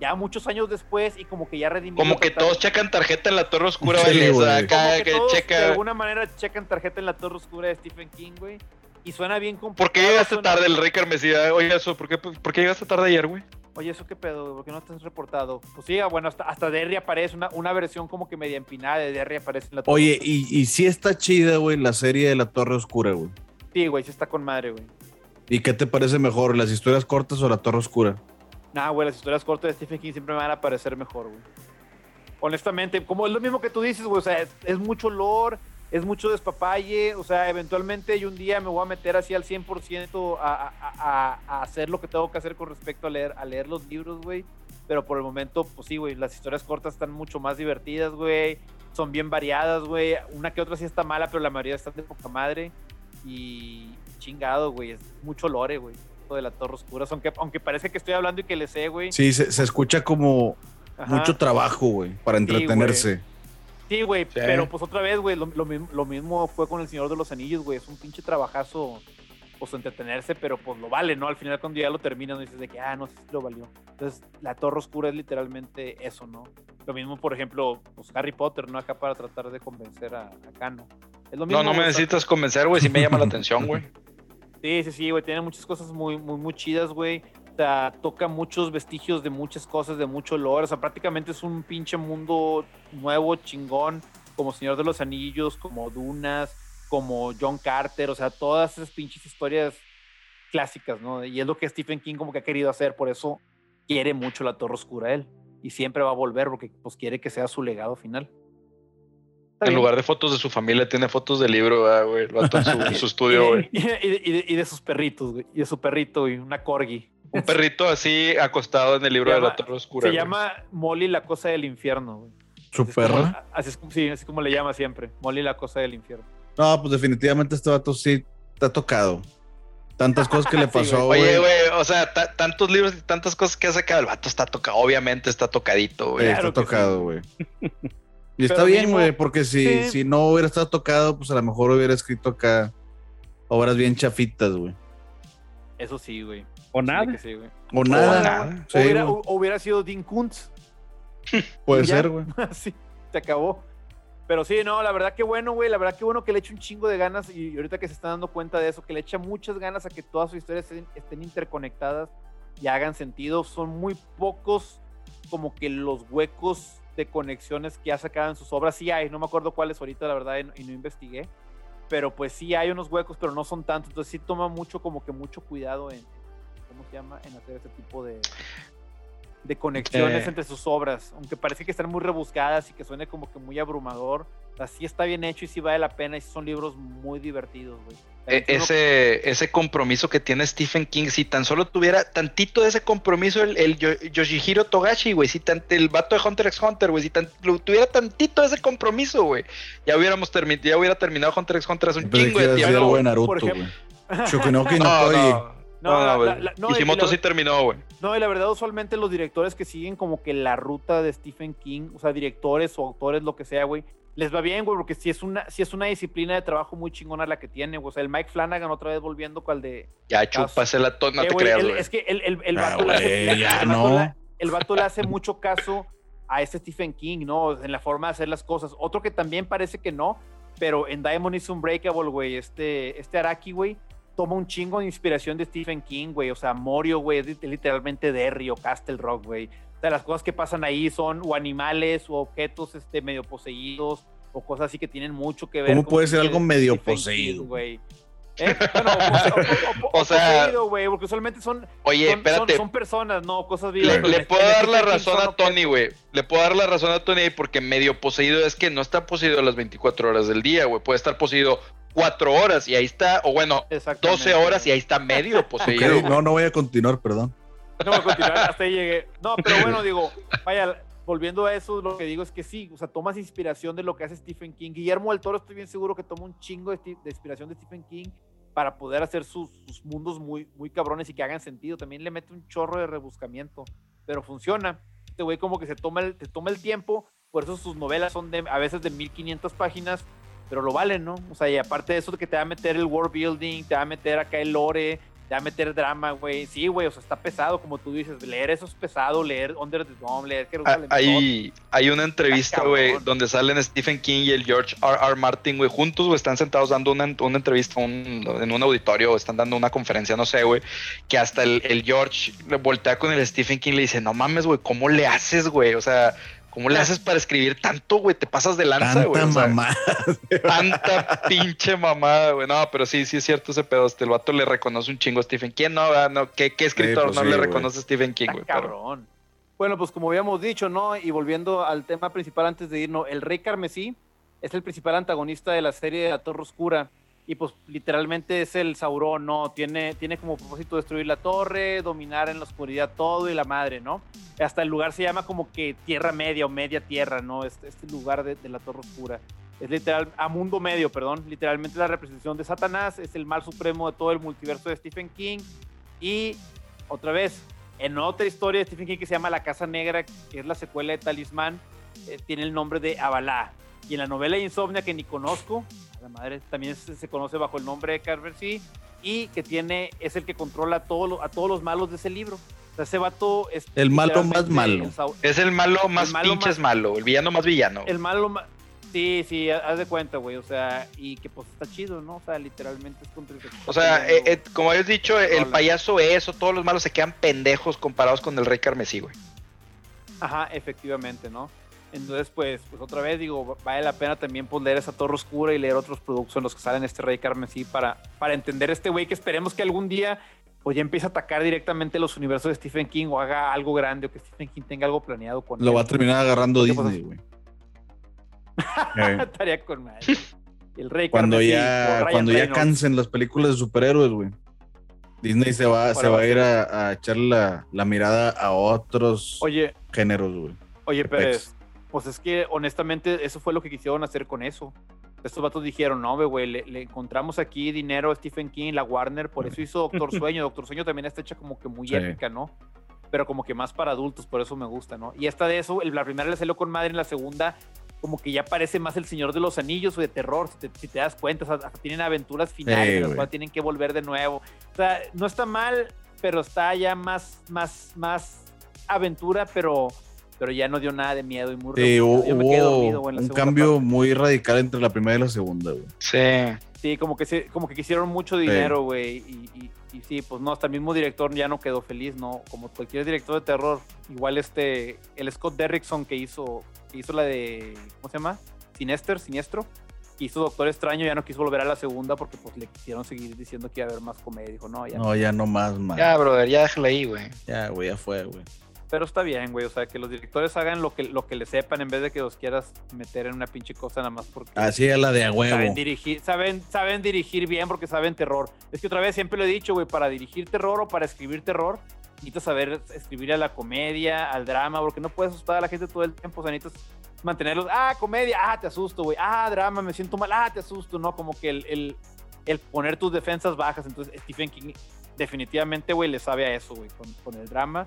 Ya muchos años después y como que ya redimió. Como que todos checan tarjeta en la Torre Oscura, Sí, güey. que que todos de alguna manera checan tarjeta en la Torre Oscura de Stephen King, güey. Y suena bien complicado. ¿Por qué llegaste suena- tarde? El Rey Carmesida. Oye, eso, ¿por qué, ¿por qué llegaste tarde ayer, güey? Oye, ¿eso qué pedo? ¿Por qué no has reportado? Pues sí, bueno, hasta, hasta Derry aparece, una, una versión como que media empinada de Derry aparece en la Torre Oye, y, y sí está chida, güey, la serie de la Torre Oscura, güey. Sí, güey, sí está con madre, güey. ¿Y qué te parece mejor, las historias cortas o la Torre Oscura? Nah, güey, las historias cortas de Stephen King siempre me van a parecer mejor, güey. Honestamente, como es lo mismo que tú dices, güey, o sea, es, es mucho lore, es mucho despapalle, o sea, eventualmente yo un día me voy a meter así al 100% a, a, a, a hacer lo que tengo que hacer con respecto a leer, a leer los libros, güey. Pero por el momento, pues sí, güey, las historias cortas están mucho más divertidas, güey. Son bien variadas, güey. Una que otra sí está mala, pero la mayoría están de poca madre. Y chingado, güey, es mucho lore, güey. De la Torre Oscura, aunque, aunque parece que estoy hablando y que le sé, güey. Sí, se, se escucha como Ajá. mucho trabajo, güey, para entretenerse. Sí, güey, Sí. pero pues otra vez, güey, lo, lo mismo, lo mismo fue con El Señor de los Anillos, güey. Es un pinche trabajazo pues entretenerse, pero pues lo vale, ¿no? Al final cuando ya lo terminas, dices de que, ah, no sé si lo valió. Entonces, la Torre Oscura es literalmente eso, ¿no? Lo mismo, por ejemplo, pues Harry Potter, ¿no? Acá para tratar de convencer a, a Cano. Es lo mismo, No, no me necesitas convencer, güey, si me llama la atención, güey. <laughs> Sí, sí, sí, güey, tiene muchas cosas muy, muy, muy chidas, güey. Toca muchos vestigios de muchas cosas, de mucho lore. O sea, prácticamente es un pinche mundo nuevo, chingón, como Señor de los Anillos, como Dunas, como John Carter. O sea, todas esas pinches historias clásicas, ¿no? Y es lo que Stephen King como que ha querido hacer, por eso quiere mucho la Torre Oscura él. Y siempre va a volver porque pues quiere que sea su legado final. En bien. lugar de fotos de su familia, tiene fotos del libro, ah, güey. El vato en su, en su estudio, güey. <laughs> Y de, y de- y de- y de sus perritos, güey. Y de su perrito, y una corgi. Un perrito así acostado en el libro Se de la llama- Torre Oscura. Se güey. llama Molly la cosa del infierno, güey. Su Así es como- perra. así es como, sí, así como le llama siempre. Molly la cosa del infierno. No, pues definitivamente este vato sí está tocado. Tantas cosas que le <laughs> pasó, güey. güey. Oye, güey, o sea, ta- tantos libros y tantas cosas que ha sacado. El vato está tocado, obviamente está tocadito, güey. Claro está tocado, sí. <laughs> Y está bien, güey, porque si, Sí. si no hubiera estado tocado, pues a lo mejor hubiera escrito acá obras bien chafitas, güey. Eso sí, güey. O nada. sí. O nada. nada. Sí, hubiera, sido Dean Kuntz. <laughs> Puede ser, güey. <laughs> sí, se acabó. Pero sí, no, la verdad que bueno, güey. La verdad que bueno que le echa un chingo de ganas. Y ahorita que se está dando cuenta de eso, que le echa muchas ganas a que todas sus historias estén, estén interconectadas y hagan sentido. Son muy pocos como que los huecos de conexiones que ha sacado en sus obras. Sí hay, no me acuerdo cuáles ahorita, la verdad, y no, y no investigué. Pero pues sí hay unos huecos, pero no son tantos. Entonces sí toma mucho, como que mucho cuidado en, ¿cómo se llama? En hacer ese tipo de, de conexiones Eh. entre sus obras. Aunque parece que están muy rebuscadas y que suene como que muy abrumador. O sea, sí está bien hecho y sí vale la pena. Y son libros muy divertidos, güey. E- uno- ese, ese compromiso que tiene Stephen King, si tan solo tuviera tantito de ese compromiso el, el Yo- Yoshihiro Togashi, güey, si tan, el vato de Hunter x Hunter, güey, si tan- lo- tuviera tantito de ese compromiso, güey, ya hubiéramos terminado, ya hubiera terminado Hunter x Hunter hace un Pensé chingo de tiempo. de Por Naruto, ejemplo- güey. Shukunoki <laughs> no No, Toji. no, No, no, la- güey. la- la- no, la- sí terminó, güey. No, y la verdad, usualmente los directores que siguen como que la ruta de Stephen King, o sea, directores o autores, lo que sea, güey, les va bien, güey, porque si es una, si es una disciplina de trabajo muy chingona la que tiene, güey. O sea, el Mike Flanagan otra vez volviendo con el de. Ya chúpase la to- no Eh, te güey, creas, güey. Es que el, el, el Ah, vato le hace- güey, le- ya el vato no. le- el vato le hace mucho caso a este Stephen King, ¿no? En la forma de hacer las cosas. Otro que también parece que no, pero en Diamond is Unbreakable, güey, este, este Araki, güey, toma un chingo de inspiración de Stephen King, güey. O sea, Morio, güey, es lit- literalmente Derry o Castle Rock, güey. O sea, las cosas que pasan ahí son o animales o objetos este, medio poseídos o cosas así que tienen mucho que ver ¿Cómo con puede ser algo medio Stephen poseído? King, güey. ¿Eh? Bueno, o, o- o- <laughs> o- O sea- poseído, güey, porque usualmente son, Oye, son, espérate, son- son personas, no cosas vivas. Le, le en- puedo dar la Stephen King razón a Tony, güey. Le puedo dar la razón a Tony porque medio poseído es que no está poseído las 24 horas del día, güey. Puede estar poseído 4 horas y ahí está, o bueno, Exactamente, 12 horas y ahí está medio <laughs> poseído. no, no voy a continuar, perdón. No voy a continuar, hasta ahí llegué. No, pero <laughs> bueno, digo, vaya, volviendo a eso, lo que digo es que sí, o sea, tomas inspiración de lo que hace Stephen King. Guillermo del Toro, estoy bien seguro que toma un chingo de, inspiración de Stephen King para poder hacer sus, sus mundos muy, muy cabrones y que hagan sentido. También le mete un chorro de rebuscamiento, pero funciona. Este güey como que se toma el, te toma el tiempo, por eso sus novelas son de, a veces de 1500 páginas, pero lo valen, ¿no? O sea, y aparte de eso de que te va a meter el world building, te va a meter acá el lore, te va a meter drama, güey. Sí, güey, o sea, está pesado, como tú dices. Leer eso es pesado, leer Under the Dome, leer Ah, Jerusalem. Hay, hay una entrevista, güey, donde salen Stephen King y el George R. R. Martin, güey, juntos, güey, están sentados dando una, una entrevista un- en un auditorio, o están dando una conferencia, no sé, güey, que hasta el, el George le voltea con el Stephen King y le dice, no mames, güey, ¿cómo le haces, güey? O sea, ¿cómo le haces para escribir tanto, güey? Te pasas de lanza, güey. Tanta sea, mamá. Tanta pinche mamada, güey. No, pero sí, sí es cierto ese pedo. Este, el vato le reconoce un chingo a Stephen King. No, no ¿qué, qué escritor pues no sí, le reconoce a Stephen King, güey? Pero- cabrón. Bueno, pues como habíamos dicho, ¿no? Y volviendo al tema principal antes de irnos, el Rey Carmesí es el principal antagonista de la serie de la Torre Oscura. Y pues literalmente es el Sauron, ¿no? Tiene, tiene como propósito destruir la torre, dominar en la oscuridad todo y la madre, ¿no? Hasta el lugar se llama como que Tierra Media o Media Tierra, ¿no? Este, este lugar de, la Torre Oscura. Es literal, a mundo medio, perdón. Literalmente la representación de Satanás, es el mal supremo de todo el multiverso de Stephen King. Y otra vez, en otra historia de Stephen King que se llama La Casa Negra, que es la secuela de Talismán, eh, tiene el nombre de Avalá. Y en la novela Insomnia, que ni conozco, la madre también se, se conoce bajo el nombre de Carver sí, y que tiene, es el que controla a todos los, a todos los malos de ese libro. O sea, ese vato es El malo más malo. el Es el malo más malo pinches más- malo, el villano más villano. El malo ma- Sí, sí, haz de cuenta, güey. O sea, y que pues está chido, ¿no? O sea, literalmente es contra el O sea, eh, eh, como habías dicho, el Hola. payaso es o todos los malos se quedan pendejos comparados con el rey carmesí, güey. Ajá, efectivamente, ¿no? Entonces, pues, pues otra vez digo, vale la pena también pues, leer esa Torre Oscura y leer otros productos en los que salen este Rey Carmesí para, para entender este güey que esperemos que algún día pues ya empiece a atacar directamente los universos de Stephen King o haga algo grande o que Stephen King tenga algo planeado con Lo él. va a terminar agarrando Porque, Disney, pues, güey. <laughs> Estaría con madre. <laughs> El Rey cuando Carmesí ya, cuando ya Reynolds. cansen las películas de superhéroes, güey. Disney se va, se va a ir a, a echarle la, la mirada a otros Oye, géneros, güey. Oye. Pérez, pues es que honestamente eso fue lo que quisieron hacer con eso. Estos vatos dijeron, no, güey, le, le encontramos aquí dinero a Stephen King, la Warner, por eso hizo Doctor <laughs> Sueño. Doctor Sueño también está hecha como que muy Sí. épica, ¿no? Pero como que más para adultos, por eso me gusta, ¿no? Y esta de eso, el- la primera le salió con madre, en la segunda como que ya parece más el Señor de los Anillos o de terror, si te, si te das cuenta, o sea, hasta tienen aventuras finales, las cuales tienen que volver de nuevo. O sea, no está mal, pero está ya más, más, más aventura, pero, pero ya no dio nada de miedo y muy Sí, hubo, Yo me quedé hubo dormido, güey, en la un cambio parte. muy radical entre la primera y la segunda, güey. Sí. Sí, como que, se, como que quisieron mucho dinero, güey. Y, y- y sí, pues no, hasta el mismo director ya no quedó feliz, ¿no? Como cualquier director de terror. Igual este, el Scott Derrickson que hizo, que hizo la de, ¿cómo se llama? Sinester, Siniestro. Que hizo Doctor Extraño, ya no quiso volver a la segunda porque pues le quisieron seguir diciendo que iba a haber más comedia. Dijo, no, ya. No, ya no más, man. Ya, brother, ya déjala ahí, güey. Ya, güey, ya fue, güey. Pero está bien, güey. O sea, que los directores hagan lo que, lo que le sepan en vez de que los quieras meter en una pinche cosa nada más porque... Así es la de a Saben huevo. dirigir, saben, saben dirigir bien porque saben terror. Es que otra vez siempre lo he dicho, güey, para dirigir terror o para escribir terror, necesitas saber escribir a la comedia, al drama, porque no puedes asustar a la gente todo el tiempo, o sea, necesitas mantenerlos, ah, comedia, ah, te asusto, güey, ah, drama, me siento mal, ah, te asusto, ¿no? Como que el, el, el poner tus defensas bajas, entonces Stephen King definitivamente, güey, le sabe a eso, güey, con, con el drama.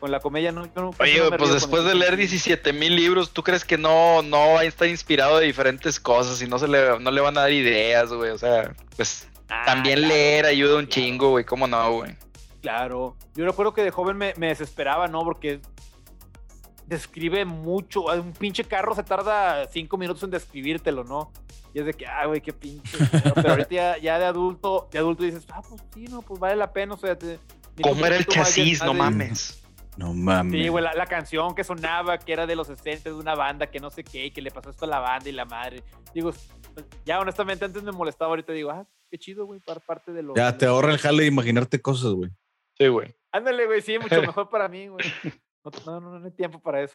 Con la comedia no. yo casi Oye, pues después de leer King. 17 mil libros, ¿tú crees que no, no está inspirado de diferentes cosas y no, se le, no le van a dar ideas, güey? O sea, pues Ah, también claro, leer ayuda un claro. chingo, güey. ¿Cómo no, güey? Claro. Yo recuerdo que de joven me, me desesperaba, ¿no? Porque describe mucho. Un pinche carro se tarda cinco minutos en describírtelo, ¿no? Y es de que, ah, güey, qué pinche. <laughs> pedo". Pero ahorita ya, ya de adulto, de adulto dices, ah, pues sí, no, pues vale la pena. O sea, te, ¿Cómo era el chasis? No mames. No mames. Sí, güey, la, la canción que sonaba, que era de los 60 de una banda que no sé qué, y que le pasó esto a la banda y la madre. Digo, ya honestamente antes me molestaba, ahorita digo, ah, qué chido, güey, par- parte de lo. Ya te ahorra el jale de imaginarte cosas, güey. Sí, güey. Ándale, güey, sí, mucho <laughs> mejor para mí, güey no, no, no hay tiempo para eso.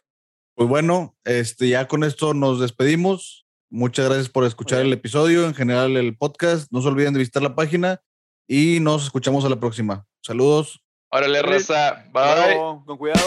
Pues bueno, este, ya con esto nos despedimos. Muchas gracias por escuchar el episodio, en general el podcast. No se olviden de visitar la página y nos escuchamos a la próxima. Saludos. Órale, Rosa. Bye. Con cuidado.